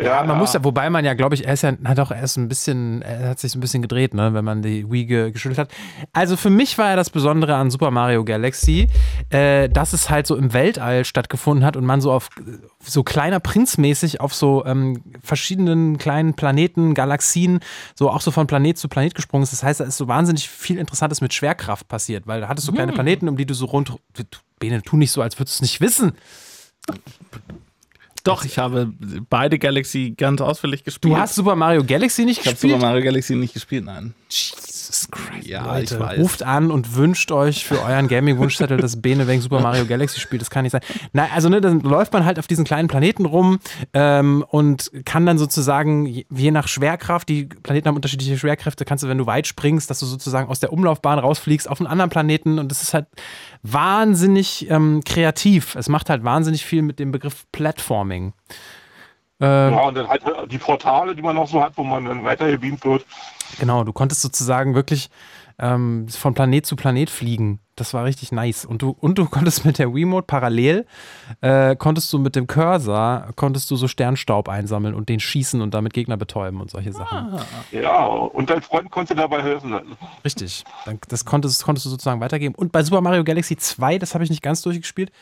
Ja, man muss ja, wobei man ja, glaube ich, er ist ja, hat auch erst ein bisschen, er hat sich so ein bisschen gedreht, ne, wenn man die Wii ge geschüttelt hat. Also für mich war ja das Besondere an Super Mario Galaxy, äh, dass es halt so im Weltall stattgefunden hat und man so auf so kleiner Prinzmäßig auf so ähm, verschiedenen kleinen Planeten, Galaxien, so auch so von Planet zu Planet gesprungen ist. Das heißt, da ist so wahnsinnig viel Interessantes mit Schwerkraft passiert, weil da hattest du kleine Planeten, um die du so rund. Bene, tu nicht so, als würdest du es nicht wissen. Doch, ich habe beide Galaxy ganz ausführlich gespielt. Du hast Super Mario Galaxy nicht ich habe gespielt? Super Mario Galaxy nicht gespielt, nein. Jesus Christ. Ja, Leute, ich weiß. Ruft an und wünscht euch für euren Gaming-Wunschzettel, dass Bene wegen Super Mario Galaxy spielt. Das kann nicht sein. Nein, also ne, dann läuft man halt auf diesen kleinen Planeten rum ähm, und kann dann sozusagen, je, je nach Schwerkraft, die Planeten haben unterschiedliche Schwerkräfte, kannst du, wenn du weit springst, dass du sozusagen aus der Umlaufbahn rausfliegst auf einen anderen Planeten und das ist halt wahnsinnig ähm, kreativ. Es macht halt wahnsinnig viel mit dem Begriff Platforming. Ähm, Ja, und dann halt die Portale, die man noch so hat, wo man dann weitergebeamt wird. Genau, du konntest sozusagen wirklich ähm, von Planet zu Planet fliegen. Das war richtig nice. Und du, und du konntest mit der Wiimote parallel, äh, konntest du mit dem Cursor, konntest du so Sternstaub einsammeln und den schießen und damit Gegner betäuben und solche Sachen. Ja, und dein Freund konnte dabei helfen. Richtig. Dann, das konntest, konntest du sozusagen weitergeben. Und bei Super Mario Galaxy 2, das habe ich nicht ganz durchgespielt,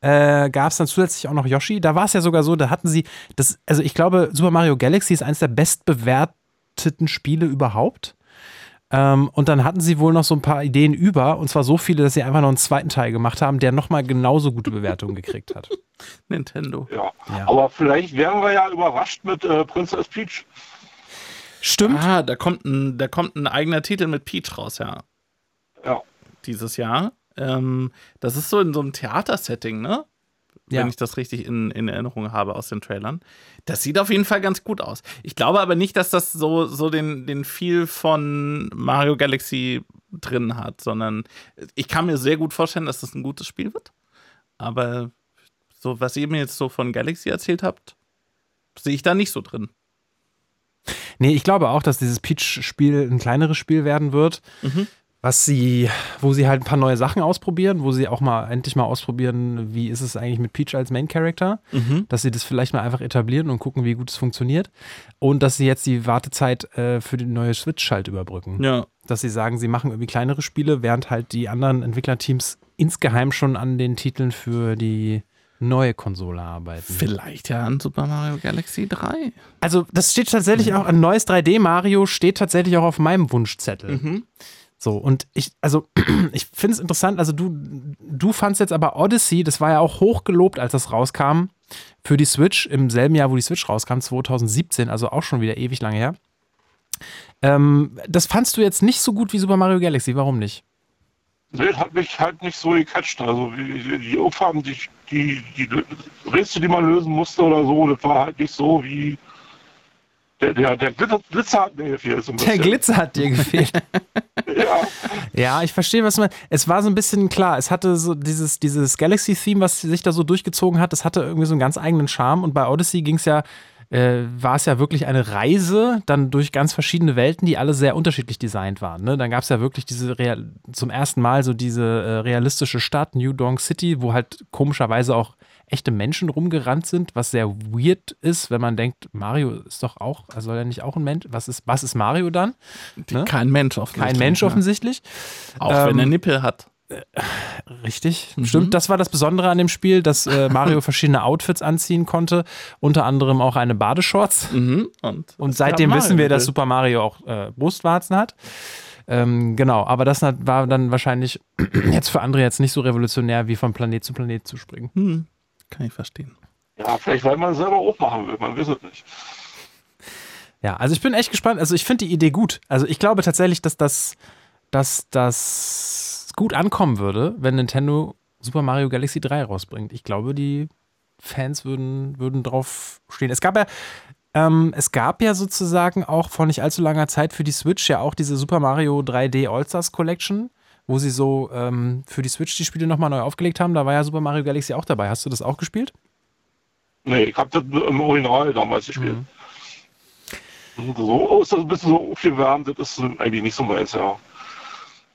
äh, gab es dann zusätzlich auch noch Yoshi. Da war es ja sogar so, da hatten sie, das, also ich glaube, Super Mario Galaxy ist eines der bestbewerteten Spiele überhaupt. Ähm, und dann hatten sie wohl noch so ein paar Ideen über, und zwar so viele, dass sie einfach noch einen zweiten Teil gemacht haben, der nochmal genauso gute Bewertungen gekriegt hat. Nintendo. Ja. Ja. Aber vielleicht wären wir ja überrascht mit äh, Princess Peach. Stimmt. Ah, da kommt, ein, da kommt ein eigener Titel mit Peach raus, ja. Ja. Dieses Jahr. Ähm, das ist so in so einem Theatersetting, ne? Ja. Wenn ich das richtig in, in Erinnerung habe aus den Trailern. Das sieht auf jeden Fall ganz gut aus. Ich glaube aber nicht, dass das so, so den, den Feel von Mario Galaxy drin hat, sondern ich kann mir sehr gut vorstellen, dass das ein gutes Spiel wird. Aber so, was ihr mir jetzt so von Galaxy erzählt habt, sehe ich da nicht so drin. Nee, ich glaube auch, dass dieses Peach-Spiel ein kleineres Spiel werden wird. Mhm. Was sie, wo sie halt ein paar neue Sachen ausprobieren, wo sie auch mal endlich mal ausprobieren, wie ist es eigentlich mit Peach als Main Character, Mhm. dass sie das vielleicht mal einfach etablieren und gucken, wie gut es funktioniert und dass sie jetzt die Wartezeit äh, für die neue Switch halt überbrücken. Ja. Dass sie sagen, sie machen irgendwie kleinere Spiele, während halt die anderen Entwicklerteams insgeheim schon an den Titeln für die neue Konsole arbeiten. Vielleicht ja an Super Mario Galaxy 3. Also, das steht tatsächlich auch, ein neues 3D Mario steht tatsächlich auch auf meinem Wunschzettel. So, und ich, also, ich finde es interessant, also du, du fandst jetzt aber Odyssey, das war ja auch hochgelobt, als das rauskam, für die Switch, im selben Jahr, wo die Switch rauskam, 2017, also auch schon wieder ewig lange her. Ähm, das fandst du jetzt nicht so gut wie Super Mario Galaxy, warum nicht? Nee, hat mich halt nicht so gecatcht. Also die, die, Aufgaben, die, die, die Rätsel, die man lösen musste oder so, das war halt nicht so wie. Der, der, der Glitzer, Glitzer hat mir gefehlt. So Der. Glitzer hat dir gefehlt. Ja, Ja, ich verstehe, was man. Es war so ein bisschen klar, es hatte so dieses, dieses Galaxy-Theme, was sich da so durchgezogen hat, das hatte irgendwie so einen ganz eigenen Charme. Und bei Odyssey ging es ja, äh, war es ja wirklich eine Reise dann durch ganz verschiedene Welten, die alle sehr unterschiedlich designt waren. Ne? Dann gab es ja wirklich diese Real zum ersten Mal so diese äh, realistische Stadt, New Donk City, wo halt komischerweise auch echte Menschen rumgerannt sind, was sehr weird ist, wenn man denkt, Mario ist doch auch, also soll er nicht auch ein Mensch? Was ist, was ist Mario dann? Ne? Kein Mensch offensichtlich. Kein Mensch ja. offensichtlich. Auch wenn Ähm, er Nippel hat. Richtig, stimmt. Das war das Besondere an dem Spiel, dass äh, Mario verschiedene Outfits anziehen konnte, unter anderem auch eine Badeshorts. Mhm. Und, Und seitdem Ja, wissen wir, dass. Super Mario auch äh, Brustwarzen hat. Ähm, genau, aber das war dann wahrscheinlich jetzt für andere jetzt nicht so revolutionär, wie von Planet zu Planet zu springen. Hm. Kann ich verstehen. ja, vielleicht weil man es selber auch machen will, man weiß es nicht. Ja, also ich bin echt gespannt. Also ich finde die Idee gut. Also ich glaube tatsächlich, dass das, dass das gut ankommen würde, wenn Nintendo Super Mario Galaxy 3 rausbringt. Ich glaube, die Fans würden, würden drauf stehen. Es gab ja, ähm, es gab ja sozusagen auch vor nicht allzu langer Zeit für die Switch ja auch diese Super Mario 3D All-Stars Collection, wo sie so ähm, für die Switch die Spiele nochmal neu aufgelegt haben. Da war ja Super Mario Galaxy auch dabei. Hast du das auch gespielt? Nee, ich habe das im Original damals gespielt. Mhm. So ist das ein bisschen so aufgewärmt, das ist eigentlich nicht so meins, ja.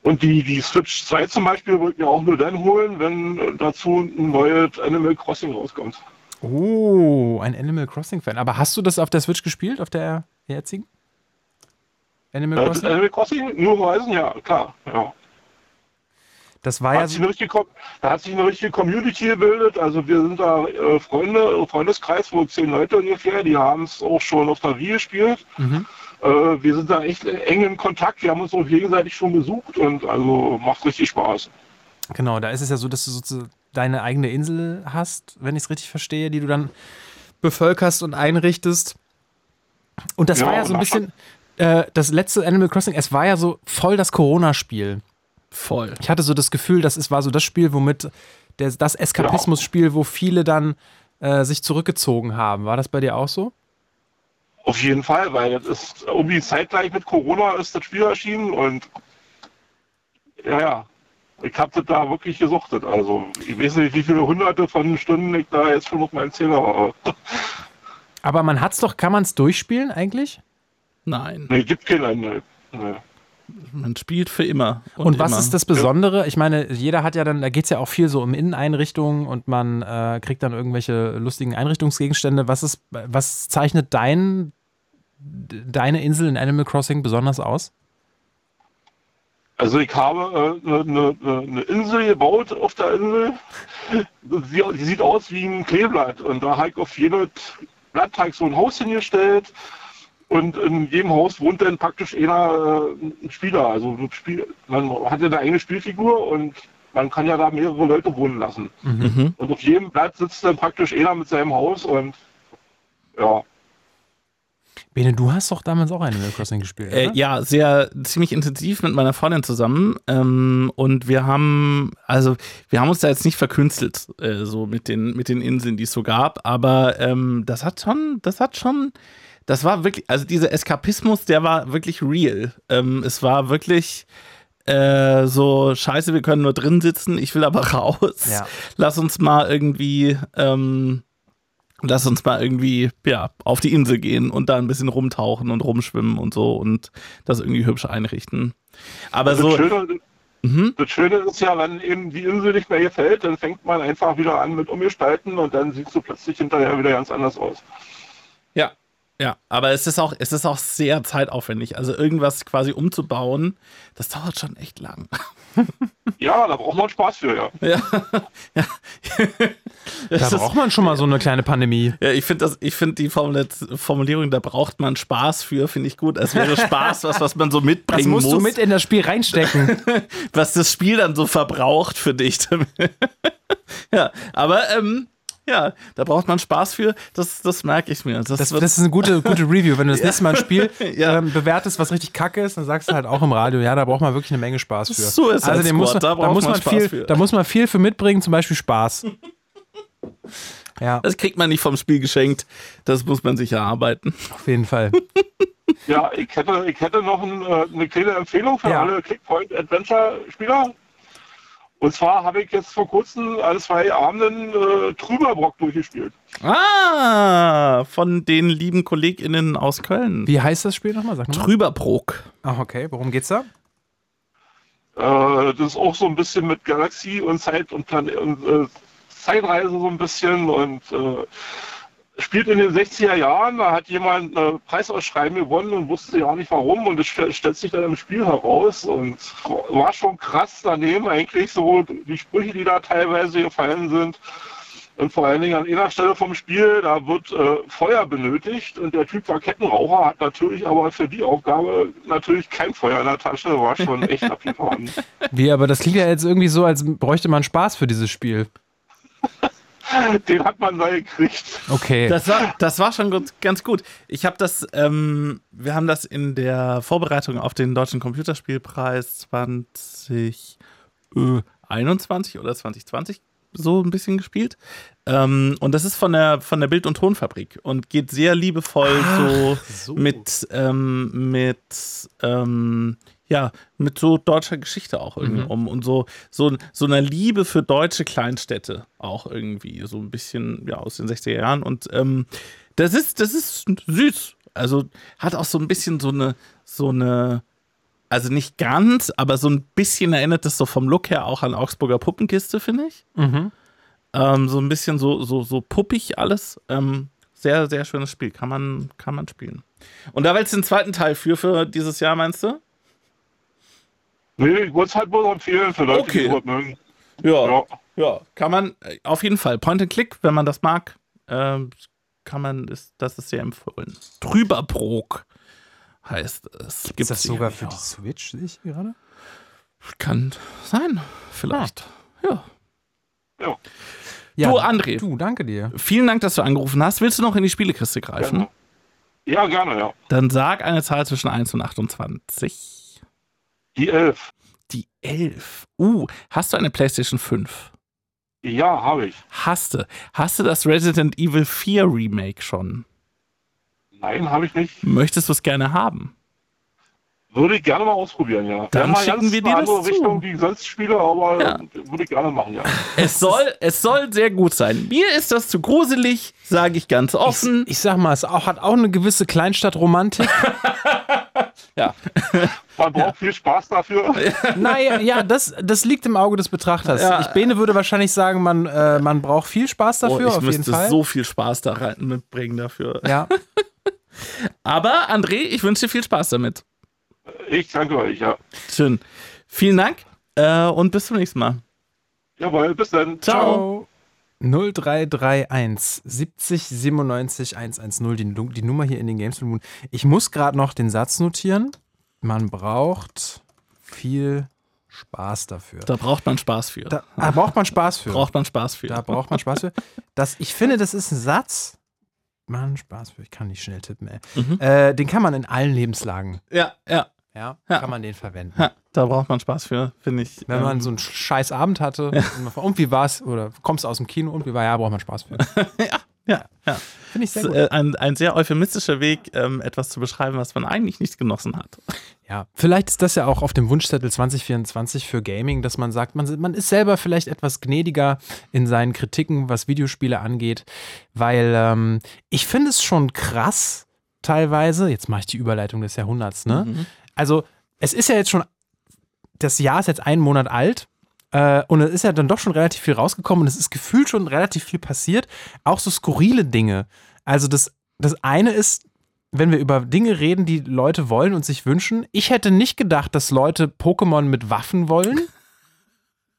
Und die, die Switch 2 zum Beispiel wollte ich mir auch nur dann holen, wenn äh, dazu ein neues Animal Crossing rauskommt. Oh, ein Animal Crossing-Fan. Aber hast du das auf der Switch gespielt, auf der jetzigen? Animal Äh, Crossing? Animal Crossing, nur Horizon, ja, klar. Ja. Das war ja Hat sich so, eine richtige, da hat sich eine richtige Community gebildet. Also wir sind da äh, Freunde, Freundeskreis, wo zehn Leute ungefähr, die haben es auch schon auf der Wii gespielt. Mhm. Äh, wir sind da echt eng in Kontakt. Wir haben uns auch gegenseitig schon besucht und also macht richtig Spaß. genau, da ist es ja so, dass du sozusagen deine eigene Insel hast, wenn ich es richtig verstehe, die du dann bevölkerst und einrichtest. Und das Ja, war ja so ein bisschen, äh, das letzte Animal Crossing, es war ja so voll das Corona-Spiel. Voll. Ich hatte so das Gefühl, dass es war so das Spiel, womit der, das Eskapismus-Spiel, wo viele dann äh, sich zurückgezogen haben. War das bei dir auch so? Auf jeden Fall, weil das ist irgendwie zeitgleich mit Corona ist das Spiel erschienen und ja, ja. Ich habe das da wirklich gesuchtet. Also ich weiß nicht, wie viele hunderte von Stunden ich da jetzt schon auf meinen Zähler habe. Aber man hat's doch, kann man es durchspielen eigentlich? Nein. Nee, gibt kein Ende. Nee. Man spielt für immer. Und, was immer. ist das Besondere? Ich meine, jeder hat ja dann, da geht es ja auch viel so um Inneneinrichtungen und man äh, kriegt dann irgendwelche lustigen Einrichtungsgegenstände. Was ist, was zeichnet dein, deine Insel in Animal Crossing besonders aus? Also ich habe äh, eine ne, ne, ne Insel gebaut auf der Insel. Sie, die sieht aus wie ein Kleeblatt. Und da habe ich auf jedes Blatt so ein Haus hingestellt. Und in jedem Haus wohnt dann praktisch einer äh, ein Spieler. Also Spiel, man hat ja eine eigene Spielfigur und man kann ja da mehrere Leute wohnen lassen. Mhm. Und auf jedem Blatt sitzt dann praktisch einer mit seinem Haus und ja. Bene, du hast doch damals auch Animal Crossing gespielt, Äh, ja, sehr ziemlich intensiv mit meiner Freundin zusammen. Ähm, und wir haben, also wir haben uns da jetzt nicht verkünstelt, äh, so mit den, mit den Inseln, die es so gab, aber ähm, das hat schon, das hat schon, das war wirklich, also dieser Eskapismus, der war wirklich real. Ähm, es war wirklich äh, so, scheiße, wir können nur drin sitzen, ich will aber raus. Ja. Lass uns mal irgendwie ähm, Lass uns mal irgendwie, ja, auf die Insel gehen und da ein bisschen rumtauchen und rumschwimmen und so und das irgendwie hübsch einrichten. Aber Das, so, Schöne, mhm. das Schöne ist ja, wenn eben die Insel nicht mehr gefällt, dann fängt man einfach wieder an mit umgestalten und dann sieht du plötzlich hinterher wieder ganz anders aus. Ja, aber es ist auch, es ist auch sehr zeitaufwendig. Also irgendwas quasi umzubauen, das dauert schon echt lang. Ja, da braucht man Spaß für, ja. Ja, ja. Da Das ist- braucht man schon mal so eine kleine Pandemie. Ja, ich finde das, ich finde die Formulierung, da braucht man Spaß für, finde ich gut. Es wäre Spaß, was, was man so Das mitbringen musst muss, du mit in das Spiel reinstecken. was das Spiel dann so verbraucht für dich. ja, aber ähm, ja, da braucht man Spaß für. Das, das merke ich mir. Das, Das, das ist eine gute, gute Review. Wenn du das nächste Mal ein Spiel Ja. ähm, bewertest, was richtig kacke ist, dann sagst du halt auch im Radio, ja, da braucht man wirklich eine Menge Spaß für. Suicide also den muss man, da da, braucht muss man man Spaß viel, für. da muss man viel für mitbringen, zum Beispiel Spaß. Ja, das kriegt man nicht vom Spiel geschenkt. Das muss man sich erarbeiten. auf jeden Fall. Ja, ich hätte, ich hätte noch ein, äh, eine kleine Empfehlung für Ja. alle Clickpoint Adventure Spieler. Und zwar habe ich jetzt vor kurzem an zwei Abenden äh, Trüberbrock durchgespielt. Ah, von den lieben KollegInnen aus Köln. Wie heißt das Spiel nochmal? Sag. Trüberbrook. Ach, okay. Worum geht's da? Äh, das ist auch so ein bisschen mit Galaxie und Zeit und, Plan und äh, Zeitreise so ein bisschen und äh, spielt in den 60er Jahren. Da hat jemand eine Preisausschreiben gewonnen und wusste ja nicht warum und es st stellt sich dann im Spiel heraus und war schon krass daneben eigentlich so die Sprüche, die da teilweise gefallen sind. Und vor allen Dingen an einer Stelle vom Spiel, da wird äh, Feuer benötigt und der Typ war Kettenraucher, hat natürlich aber für die Aufgabe natürlich kein Feuer in der Tasche, war schon echt abgefahren. Wie, aber das klingt ja jetzt irgendwie so, als bräuchte man Spaß für dieses Spiel. Den hat man da gekriegt. Okay. Das war, das war schon gut, ganz gut. Ich habe das, ähm, wir haben das in der Vorbereitung auf den Deutschen Computerspielpreis 2021 oder 2020 so ein bisschen gespielt. Ähm, und das ist von der, von der Bild- und Tonfabrik und geht sehr liebevoll so, so. mit, ähm, mit, ähm, ja, mit so deutscher Geschichte auch irgendwie um und so, so, so einer Liebe für deutsche Kleinstädte auch irgendwie, so ein bisschen, ja, aus den 60er Jahren und ähm, das ist, das ist süß. Also hat auch so ein bisschen so eine, so eine, also nicht ganz, aber so ein bisschen erinnert es so vom Look her auch an Augsburger Puppenkiste, finde ich. Mhm. Ähm, so ein bisschen so, so, so puppig alles. Ähm, sehr, sehr schönes Spiel. Kann man, kann man spielen. Und da willst du den zweiten Teil für, für dieses Jahr, meinst du? Nee, ich wollte es halt wohl empfehlen für Leute, Okay. die sowas mögen. Ja. Ja. Ja, kann man äh, auf jeden Fall. Point and Click, wenn man das mag, ähm, kann man, ist, das ist sehr empfohlen. Trüberbrook heißt es. Gibt das sogar für die auch. Switch, sehe ich hier gerade? Kann sein, vielleicht. Ja. Ja. Du, André. Du, danke dir. Vielen Dank, dass du angerufen hast. Willst du noch in die Spielekiste greifen? Ja, gerne, ja. Dann sag eine Zahl zwischen 1 und 28. Die Elf. Die 11. Uh, hast du eine PlayStation 5? Ja, habe ich. Hast du. Hast du das Resident Evil 4 Remake schon? Nein, habe ich nicht. Möchtest du es gerne haben? Würde ich gerne mal ausprobieren, ja. Dann mal schicken wir dir eine das andere zu. Richtung, wie ich sonst spiele, aber Ja. würde ich gerne machen, ja. Es soll, es soll sehr gut sein. Mir ist das zu gruselig, sage ich ganz offen. Ich sag mal, es auch, hat auch eine gewisse Kleinstadtromantik. ja. Man braucht viel Spaß dafür. naja, ja, das, das liegt im Auge des Betrachters. Ja. Ich, Bene würde wahrscheinlich sagen, man, äh, man braucht viel Spaß Oh, dafür, ich auf jeden müsste Fall. so viel Spaß da rein mitbringen dafür. ja. Aber André, ich wünsche dir viel Spaß damit. Ich danke euch, ja. Schön. Vielen Dank äh, und bis zum nächsten Mal. Jawohl, bis dann. Ciao. 0331 70 97 110, die, die Nummer hier in den Games Moon. Ich muss gerade noch den Satz notieren. Man braucht viel Spaß dafür. Da braucht man Spaß für. Da, da braucht man Spaß für. braucht man Spaß für. Da braucht man Spaß für. Das, ich finde, das ist ein Satz. Man Spaß für. Ich kann nicht schnell tippen, ey. Mhm. Äh, den kann man in allen Lebenslagen. ja, ja, Ja, Ja. kann man den verwenden. ja. Da braucht man Spaß für, finde ich. Wenn ähm, man so einen scheiß Abend hatte und, man fragt, und wie war's? Oder kommst du aus dem Kino und wie war? Ja, braucht man Spaß für. Ja, ja. Finde ich sehr gut. ist, äh, ein, ein sehr euphemistischer Weg, ähm, etwas zu beschreiben, was man eigentlich nicht genossen hat. Ja, vielleicht ist das ja auch auf dem Wunschzettel 2024 für Gaming, dass man sagt, man, man ist selber vielleicht etwas gnädiger in seinen Kritiken, was Videospiele angeht, weil ähm, ich finde es schon krass teilweise, jetzt mache ich die Überleitung des Jahrhunderts, ne? Mhm. Also es ist ja jetzt schon, das Jahr ist jetzt einen Monat alt äh, und es ist ja dann doch schon relativ viel rausgekommen und es ist gefühlt schon relativ viel passiert, auch so skurrile Dinge. Also das, das eine ist, wenn wir über Dinge reden, die Leute wollen und sich wünschen. Ich hätte nicht gedacht, dass Leute Pokémon mit Waffen wollen,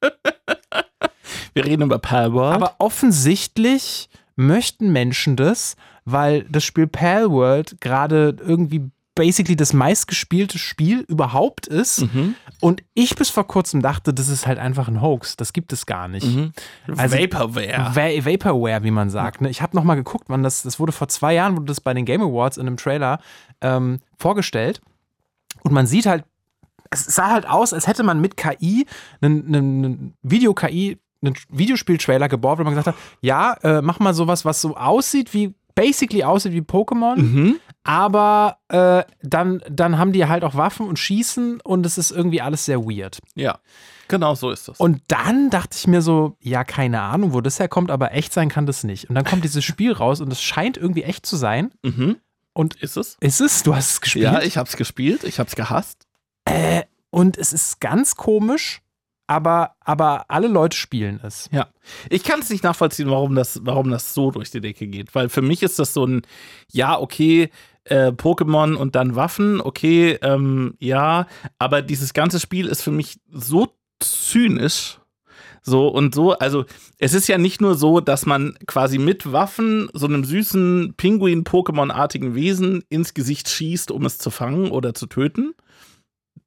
Wir reden über Palworld. aber offensichtlich möchten Menschen das, weil das Spiel Palworld gerade irgendwie basically das meistgespielte Spiel überhaupt ist. Mhm. Und ich bis vor kurzem dachte, das ist halt einfach ein Hoax. Das gibt es gar nicht. Mhm. Also- Vaporware. Va Vaporware, wie man sagt. Ne? Ich habe nochmal geguckt, wann das, das wurde vor zwei Jahren, wurde das bei den Game Awards in einem Trailer ähm, vorgestellt. Und man sieht halt, es sah halt aus, als hätte man mit KI, einen Video-KI, einen Videospiel-Trailer gebaut, wo man gesagt hat, ja, äh, mach mal sowas, was so aussieht wie, basically aussieht wie Pokémon, Mhm. aber äh, dann, dann haben die halt auch Waffen und Schießen und es ist irgendwie alles sehr weird. Ja, genau so ist das. Und dann dachte ich mir so, ja, keine Ahnung, wo das herkommt, aber echt sein kann das nicht. Und dann kommt dieses Spiel raus und es scheint irgendwie echt zu sein. mhm. Und Ist es? ist es? Du hast es gespielt. Ja, ich hab's gespielt, ich hab's gehasst. äh, und es ist ganz komisch, aber, aber alle Leute spielen es. Ja. Ich kann es nicht nachvollziehen, warum das, warum das so durch die Decke geht. Weil für mich ist das so ein, ja, okay, äh, Pokémon und dann Waffen, okay, ähm, ja, aber dieses ganze Spiel ist für mich so zynisch. So und so, also es ist ja nicht nur so, dass man quasi mit Waffen so einem süßen Pinguin-Pokémon-artigen Wesen ins Gesicht schießt, um es zu fangen oder zu töten.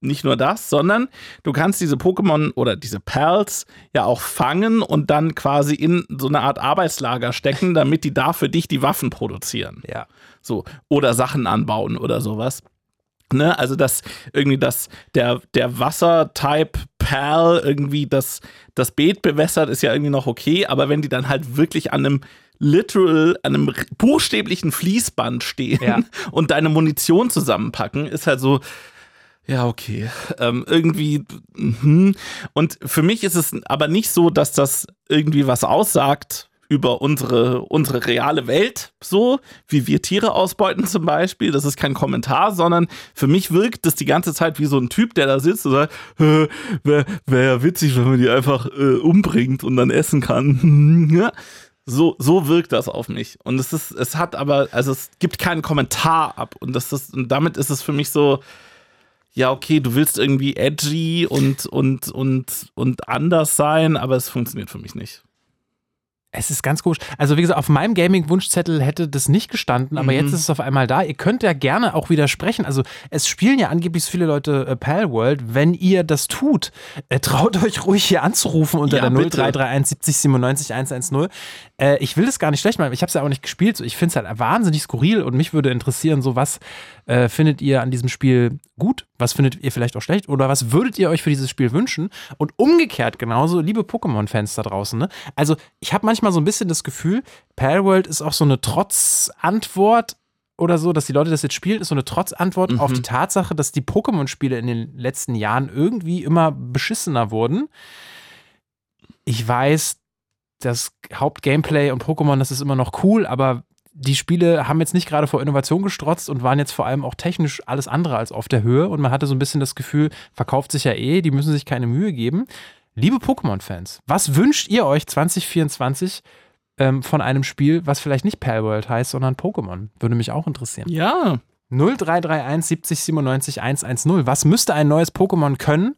Nicht nur das, sondern du kannst diese Pokémon oder diese Perls ja auch fangen und dann quasi in so eine Art Arbeitslager stecken, damit die da für dich die Waffen produzieren. Ja. So. Oder Sachen anbauen oder sowas. Ne, also dass irgendwie das, der, der Wasser-Type Perl irgendwie das, das Beet bewässert, ist ja irgendwie noch okay, aber wenn die dann halt wirklich an einem literal, an einem buchstäblichen Fließband stehen Ja. und deine Munition zusammenpacken, ist halt so, ja, okay. Ähm, irgendwie, mhm. und für mich ist es aber nicht so, dass das irgendwie was aussagt über unsere, unsere reale Welt, so wie wir Tiere ausbeuten zum Beispiel. Das ist kein Kommentar, sondern für mich wirkt das die ganze Zeit wie so ein Typ, der da sitzt und sagt, wäre wär ja witzig, wenn man die einfach äh, umbringt und dann essen kann. So, so wirkt das auf mich. Und es ist, es hat aber, also es gibt keinen Kommentar ab. Und das ist, und damit ist es für mich so, ja, okay, du willst irgendwie edgy und, und, und, und anders sein, aber es funktioniert für mich nicht. Es ist ganz komisch. Also wie gesagt, auf meinem Gaming-Wunschzettel hätte das nicht gestanden, aber Mhm. jetzt ist es auf einmal da. Ihr könnt ja gerne auch widersprechen. Also es spielen ja angeblich so viele Leute äh, Palworld. Wenn ihr das tut, äh, traut euch ruhig hier anzurufen unter Ja, der bitte. 0331 70 97 110. Äh, ich will das gar nicht schlecht machen. Ich habe es ja auch nicht gespielt. So, ich finde es halt wahnsinnig skurril und mich würde interessieren, so was äh, findet ihr an diesem Spiel gut? Was findet ihr vielleicht auch schlecht? Oder was würdet ihr euch für dieses Spiel wünschen? Und umgekehrt genauso, liebe Pokémon-Fans da draußen, ne? Also, ich habe manchmal so ein bisschen das Gefühl, Palworld ist auch so eine Trotzantwort oder so, dass die Leute das jetzt spielen, ist so eine Trotzantwort Mhm. auf die Tatsache, dass die Pokémon-Spiele in den letzten Jahren irgendwie immer beschissener wurden. Ich weiß, das Hauptgameplay und Pokémon, das ist immer noch cool, aber die Spiele haben jetzt nicht gerade vor Innovation gestrotzt und waren jetzt vor allem auch technisch alles andere als auf der Höhe und man hatte so ein bisschen das Gefühl, verkauft sich ja eh, die müssen sich keine Mühe geben. Liebe Pokémon-Fans, was wünscht ihr euch 2024 ähm, von einem Spiel, was vielleicht nicht Palworld heißt, sondern Pokémon? Würde mich auch interessieren. Ja. 0331 70 97 110. Was müsste ein neues Pokémon können,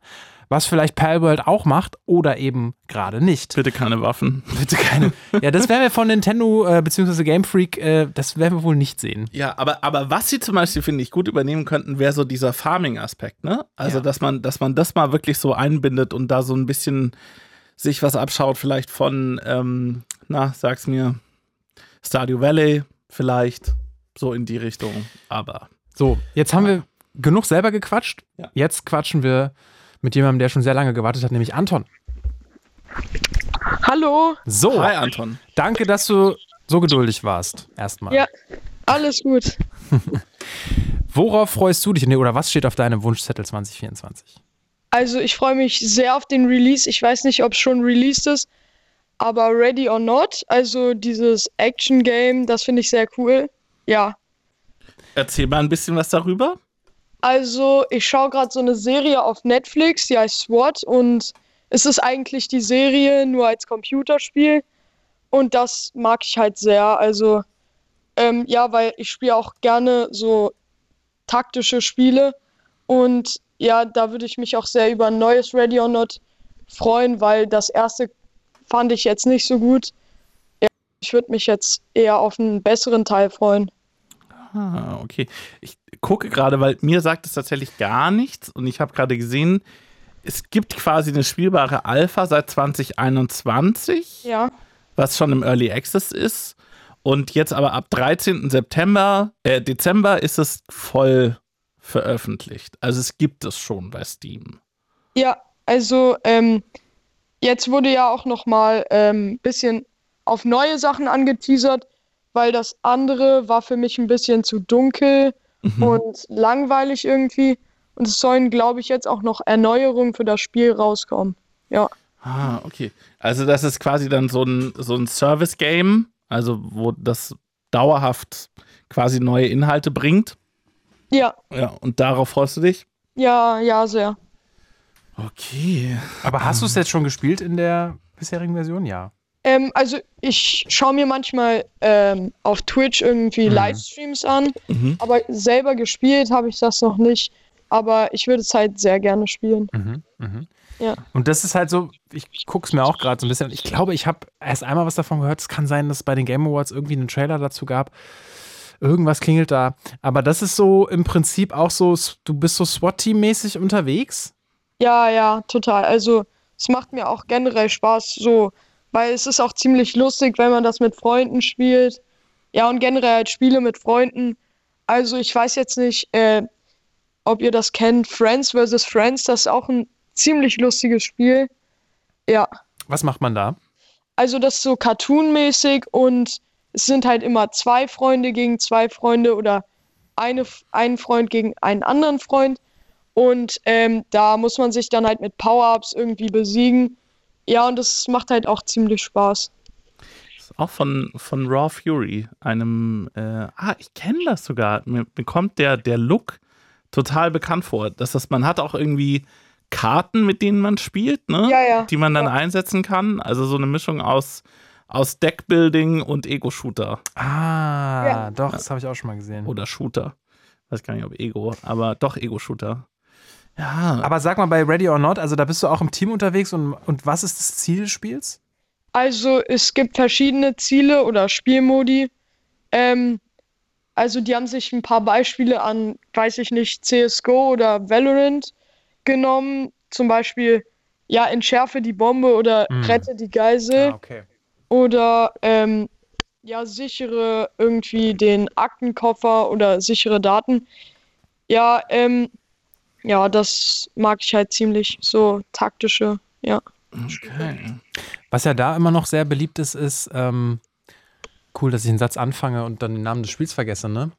was vielleicht Palworld auch macht oder eben gerade nicht? Bitte keine Waffen. Bitte keine. Ja, das werden wir von Nintendo äh, bzw. Game Freak, äh, das werden wir wohl nicht sehen. Ja, aber, aber was sie zum Beispiel, finde ich, gut übernehmen könnten, wäre so dieser Farming-Aspekt, ne? Also, Ja. dass man, dass man das mal wirklich so einbindet und da so ein bisschen sich was abschaut, vielleicht von, ähm, na, sag's mir, Stardew Valley, vielleicht so in die Richtung. Aber So, jetzt haben wir genug selber gequatscht. Ja. Jetzt quatschen wir mit jemandem, der schon sehr lange gewartet hat, nämlich Anton. Hallo. So, hi Anton. danke, dass du so geduldig warst. Erstmal. Ja. Alles gut. Worauf freust du dich? Nee, oder was steht auf deinem Wunschzettel 2024? Also ich freue mich sehr auf den Release. Ich weiß nicht, ob es schon released ist, aber Ready or Not, also dieses Action-Game, das finde ich sehr cool. Ja. Erzähl mal ein bisschen was darüber. Also ich schaue gerade so eine Serie auf Netflix, die heißt SWAT und es ist eigentlich die Serie nur als Computerspiel und das mag ich halt sehr. Also ähm, ja, weil ich spiele auch gerne so taktische Spiele und ja, da würde ich mich auch sehr über ein neues Ready or Not freuen, weil das erste fand ich jetzt nicht so gut. Ja, ich würde mich jetzt eher auf einen besseren Teil freuen. Ah, okay. Ich gucke gerade, weil mir sagt es tatsächlich gar nichts und ich habe gerade gesehen, es gibt quasi eine spielbare Alpha seit 2021, Ja. was schon im Early Access ist. Und jetzt aber ab 13. September, äh, Dezember ist es voll veröffentlicht. Also es gibt es schon bei Steam. Ja, also ähm, jetzt wurde ja auch noch mal ein ähm, bisschen auf neue Sachen angeteasert, weil das andere war für mich ein bisschen zu dunkel und langweilig irgendwie. Und es sollen, glaube ich, jetzt auch noch Erneuerungen für das Spiel rauskommen. Ja. Ah, okay. Also das ist quasi dann so ein, so ein Service-Game, also wo das dauerhaft quasi neue Inhalte bringt. Ja, Ja, und darauf freust du dich? ja, ja, sehr. Okay. Aber hast du es jetzt schon gespielt in der bisherigen Version? Ja. Ähm, also ich schaue mir manchmal ähm, auf Twitch irgendwie Livestreams an, Mhm. aber selber gespielt habe ich das noch nicht. Aber ich würde es halt sehr gerne spielen. Mhm, mhm. Ja. Und das ist halt so, ich gucke es mir auch gerade so ein bisschen an. Ich glaube, ich habe erst einmal was davon gehört. Es kann sein, dass es bei den Game Awards irgendwie einen Trailer dazu gab. Irgendwas klingelt da. Aber das ist so im Prinzip auch so, du bist so SWAT-Team-mäßig unterwegs. Ja, ja, total. Also es macht mir auch generell Spaß, so, weil es ist auch ziemlich lustig, wenn man das mit Freunden spielt. Ja, und generell halt Spiele mit Freunden. Also ich weiß jetzt nicht, äh, ob ihr das kennt, Friends vs. Friends, das ist auch ein ziemlich lustiges Spiel. Ja, Was macht man da? also das ist so cartoonmäßig und es sind halt immer zwei Freunde gegen zwei Freunde oder eine, ein Freund gegen einen anderen Freund. Und ähm, da muss man sich dann halt mit Power-Ups irgendwie besiegen. Ja, und das macht halt auch ziemlich Spaß. Ist auch von, von Raw Fury, einem, äh, ah, ich kenne das sogar. Mir, mir kommt der, der Look total bekannt vor. Das heißt, man hat auch irgendwie Karten, mit denen man spielt, ne? Ja, ja. Die man dann Ja. einsetzen kann. Also so eine Mischung aus, aus Deckbuilding und Ego-Shooter. Ah, Ja. doch, das habe ich auch schon mal gesehen. Oder Shooter. Weiß gar nicht, ob Ego, aber doch Ego-Shooter. Ja, Aber sag mal, bei Ready or Not, also da bist du auch im Team unterwegs und, und was ist das Ziel des Spiels? Also es gibt verschiedene Ziele oder Spielmodi. Ähm, also die haben sich ein paar Beispiele an, weiß ich nicht, CSGO oder Valorant genommen. Zum Beispiel, ja, entschärfe die Bombe oder Mhm. rette die Geisel. okay. Oder ähm, ja, sichere irgendwie den Aktenkoffer oder sichere Daten. Ja, ähm, ja, das mag ich halt ziemlich. So taktische, ja. okay. Was ja da immer noch sehr beliebt ist, ist, ähm, cool, dass ich einen Satz anfange und dann den Namen des Spiels vergesse, ne?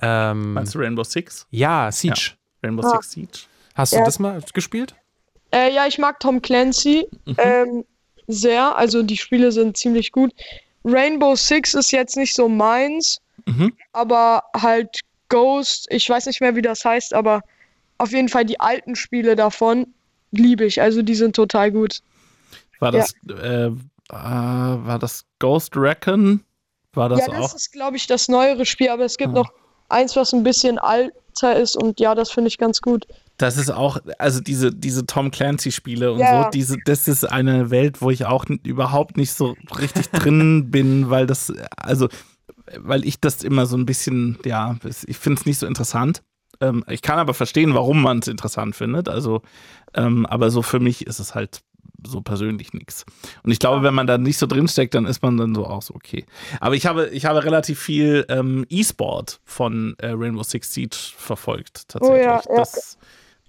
Ähm, Meinst du Rainbow Six? ja, Siege. Rainbow Ah. Six Siege? Hast du Ja. das mal gespielt? Äh, ja, ich mag Tom Clancy ähm, sehr. Also die Spiele sind ziemlich gut. Rainbow Six ist jetzt nicht so meins, Mhm. aber halt Ghost, ich weiß nicht mehr, wie das heißt, aber auf jeden Fall die alten Spiele davon liebe ich. Also die sind total gut. War das, äh, äh, war das Ghost Recon? War das ja, das auch? ist, glaube ich, das neuere Spiel, aber es gibt Ah. noch eins, was ein bisschen alter ist und ja, das finde ich ganz gut. Das ist auch, also diese, diese Tom Clancy-Spiele und Ja. so, diese, das ist eine Welt, wo ich auch überhaupt nicht so richtig drin bin, weil das, also, weil ich das immer so ein bisschen, ja, ich finde es nicht so interessant. Ähm, ich kann aber verstehen, warum man es interessant findet. Also, ähm, aber so für mich ist es halt so persönlich nichts. Und ich glaube, wenn man da nicht so drinsteckt, dann ist man dann so auch so okay. Aber ich habe, ich habe relativ viel ähm, E-Sport von äh, Rainbow Six Siege verfolgt, tatsächlich. ja, ja. Das,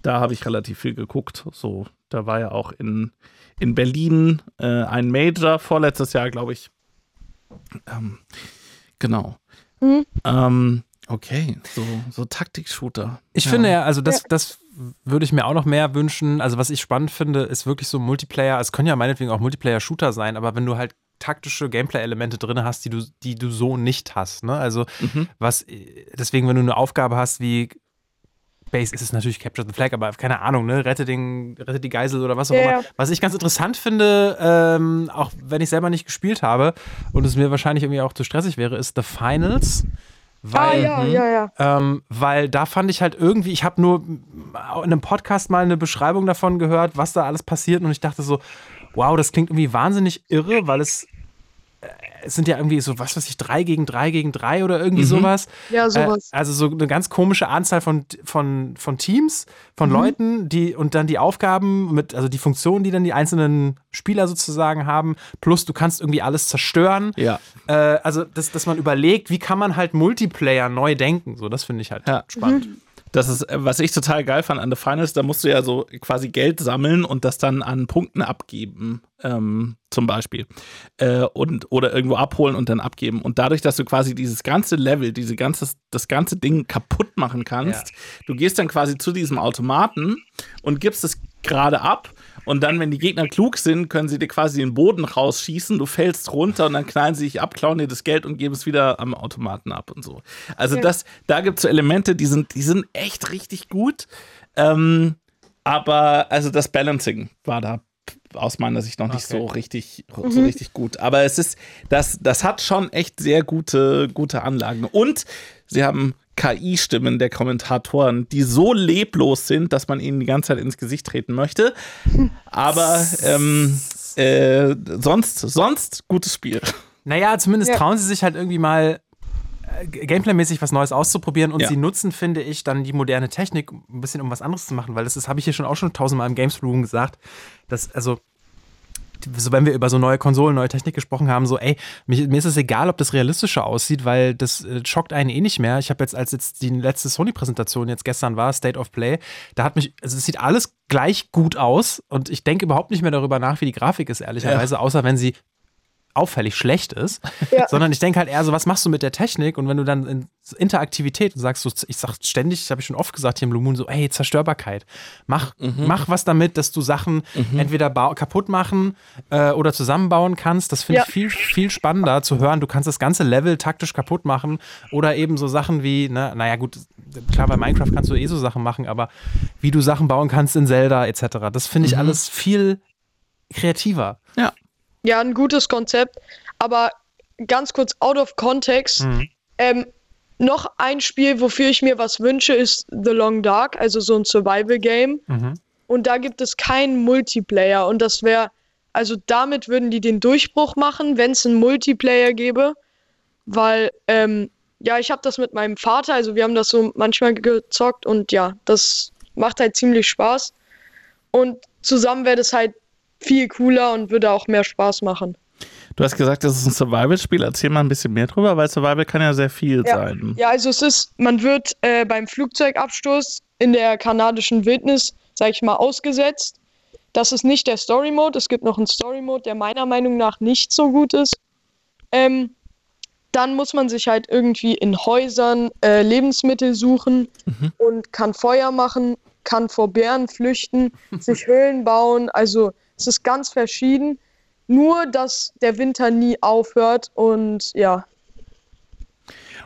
da habe ich relativ viel geguckt. So, da war ja auch in, in Berlin äh, ein Major vorletztes Jahr, glaube ich. Ähm, genau. Mhm. Ähm, okay, so, so Taktik-Shooter. Ich Ja. finde ja, also das, das würde ich mir auch noch mehr wünschen. Also was ich spannend finde, ist wirklich so Multiplayer. Es können ja meinetwegen auch Multiplayer-Shooter sein, aber wenn du halt taktische Gameplay-Elemente drin hast, die du, die du so nicht hast. Ne? Also Mhm. was, deswegen, wenn du eine Aufgabe hast wie Base, ist es natürlich Capture the Flag, aber keine Ahnung, ne? Rette, den, rette die Geisel oder was auch Ja, immer. Was ich ganz interessant finde, ähm, auch wenn ich selber nicht gespielt habe und es mir wahrscheinlich irgendwie auch zu stressig wäre, ist The Finals. Ah, Weil, ja, ja, ja. ähm, weil da fand ich halt irgendwie, ich habe nur in einem Podcast mal eine Beschreibung davon gehört, was da alles passiert und ich dachte so, wow, das klingt irgendwie wahnsinnig irre, weil es, es sind ja irgendwie so, was weiß ich, drei gegen drei gegen drei oder irgendwie sowas. Ja, sowas. Äh, also so eine ganz komische Anzahl von, von, von Teams, von Leuten, die und dann die Aufgaben mit, also die Funktionen, die dann die einzelnen Spieler sozusagen haben, plus du kannst irgendwie alles zerstören. Ja. Äh, also, dass, dass man überlegt, wie kann man halt Multiplayer neu denken. So, das finde ich halt Ja. spannend. Das ist, äh, was ich total geil fand an The Finals, da musst du ja so quasi Geld sammeln und das dann an Punkten abgeben, ähm, zum Beispiel. Äh, und, oder irgendwo abholen und dann abgeben. Und dadurch, dass du quasi dieses ganze Level, diese ganze, das ganze Ding kaputt machen kannst, du gehst dann quasi zu diesem Automaten und gibst es gerade ab. Und dann, wenn die Gegner klug sind, können sie dir quasi den Boden rausschießen, du fällst runter und dann knallen sie dich ab, klauen dir das Geld und geben es wieder am Automaten ab und so. Also Ja. das, da gibt es so Elemente, die sind, die sind echt richtig gut. Ähm, aber also das Balancing war da aus meiner Sicht noch nicht Okay. so richtig, so richtig gut. Aber es ist, das, das hat schon echt sehr gute, gute Anlagen. Und sie haben KI-Stimmen der Kommentatoren, die so leblos sind, dass man ihnen die ganze Zeit ins Gesicht treten möchte. Aber ähm, äh, sonst, sonst gutes Spiel. Naja, zumindest Ja. trauen sie sich halt irgendwie mal äh, Gameplay-mäßig was Neues auszuprobieren und Ja. sie nutzen, finde ich, dann die moderne Technik ein bisschen, um was anderes zu machen, weil das ist, habe ich hier schon auch schon tausendmal im Games Room gesagt, dass, also, so wenn wir über so neue Konsolen, neue Technik gesprochen haben, so, ey, mir, mir ist es egal, ob das realistischer aussieht, weil das äh, schockt einen eh nicht mehr. Ich habe jetzt, als jetzt die letzte Sony-Präsentation jetzt gestern war, State of Play, da hat mich, also es sieht alles gleich gut aus und ich denke überhaupt nicht mehr darüber nach, wie die Grafik ist, ehrlicherweise, außer wenn sie auffällig schlecht ist, Ja. sondern ich denke halt eher so, was machst du mit der Technik? Und wenn du dann in Interaktivität und sagst, so, ich sag ständig, das habe ich schon oft gesagt hier im Blue Moon, so, hey, Zerstörbarkeit. Mach, mach was damit, dass du Sachen entweder bau- kaputt machen äh, oder zusammenbauen kannst. Das finde Ja. ich viel, viel spannender zu hören. Du kannst das ganze Level taktisch kaputt machen oder eben so Sachen wie, ne, naja, gut, klar, bei Minecraft kannst du eh so Sachen machen, aber wie du Sachen bauen kannst in Zelda etc. Das finde ich alles viel kreativer. Ja. Ja, ein gutes Konzept. Aber ganz kurz out of context. Mhm. Ähm, noch ein Spiel, wofür ich mir was wünsche, ist The Long Dark, also so ein Survival-Game. Mhm. Und da gibt es keinen Multiplayer. Und das wäre, also damit würden die den Durchbruch machen, wenn es einen Multiplayer gäbe. Weil, ähm, ja, ich habe das mit meinem Vater, also wir haben das so manchmal gezockt und ja, das macht halt ziemlich Spaß. Und zusammen wäre das halt viel cooler und würde auch mehr Spaß machen. Du hast gesagt, das ist ein Survival-Spiel. Erzähl mal ein bisschen mehr drüber, weil Survival kann ja sehr viel Ja. sein. Ja, also es ist, man wird äh, beim Flugzeugabsturz in der kanadischen Wildnis, sag ich mal, ausgesetzt. Das ist nicht der Story-Mode. Es gibt noch einen Story-Mode, der meiner Meinung nach nicht so gut ist. Ähm, dann muss man sich halt irgendwie in Häusern äh, Lebensmittel suchen und kann Feuer machen, kann vor Bären flüchten, sich Höhlen bauen. Also es ist ganz verschieden. Nur, dass der Winter nie aufhört und ja,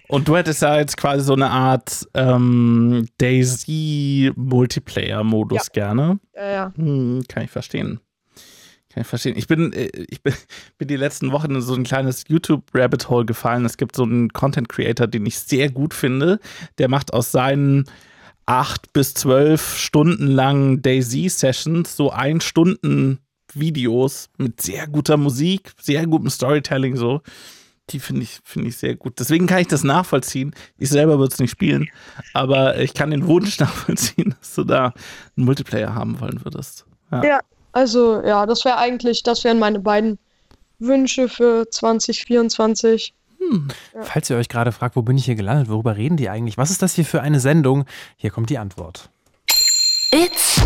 Und du hättest ja jetzt quasi so eine Art ähm, Daisy-Multiplayer-Modus Ja. gerne. ja, ja. Hm, kann ich verstehen. Kann ich verstehen. Ich bin, äh, ich bin, bin die letzten Wochen in so ein kleines YouTube-Rabbit-Hole gefallen. Es gibt so einen Content-Creator, den ich sehr gut finde. Der macht aus seinen acht bis zwölf Stunden langen Daisy-Sessions so ein Stunden Videos mit sehr guter Musik, sehr gutem Storytelling so. Die finde ich, finde ich sehr gut. Deswegen kann ich das nachvollziehen. Ich selber würde es nicht spielen, aber ich kann den Wunsch nachvollziehen, dass du da einen Multiplayer haben wollen würdest. Ja. Ja, also ja, das wäre eigentlich, das wären meine beiden Wünsche für 2024. Falls ihr euch gerade fragt, wo bin ich hier gelandet, worüber reden die eigentlich? Was ist das hier für eine Sendung? Hier kommt die Antwort. It's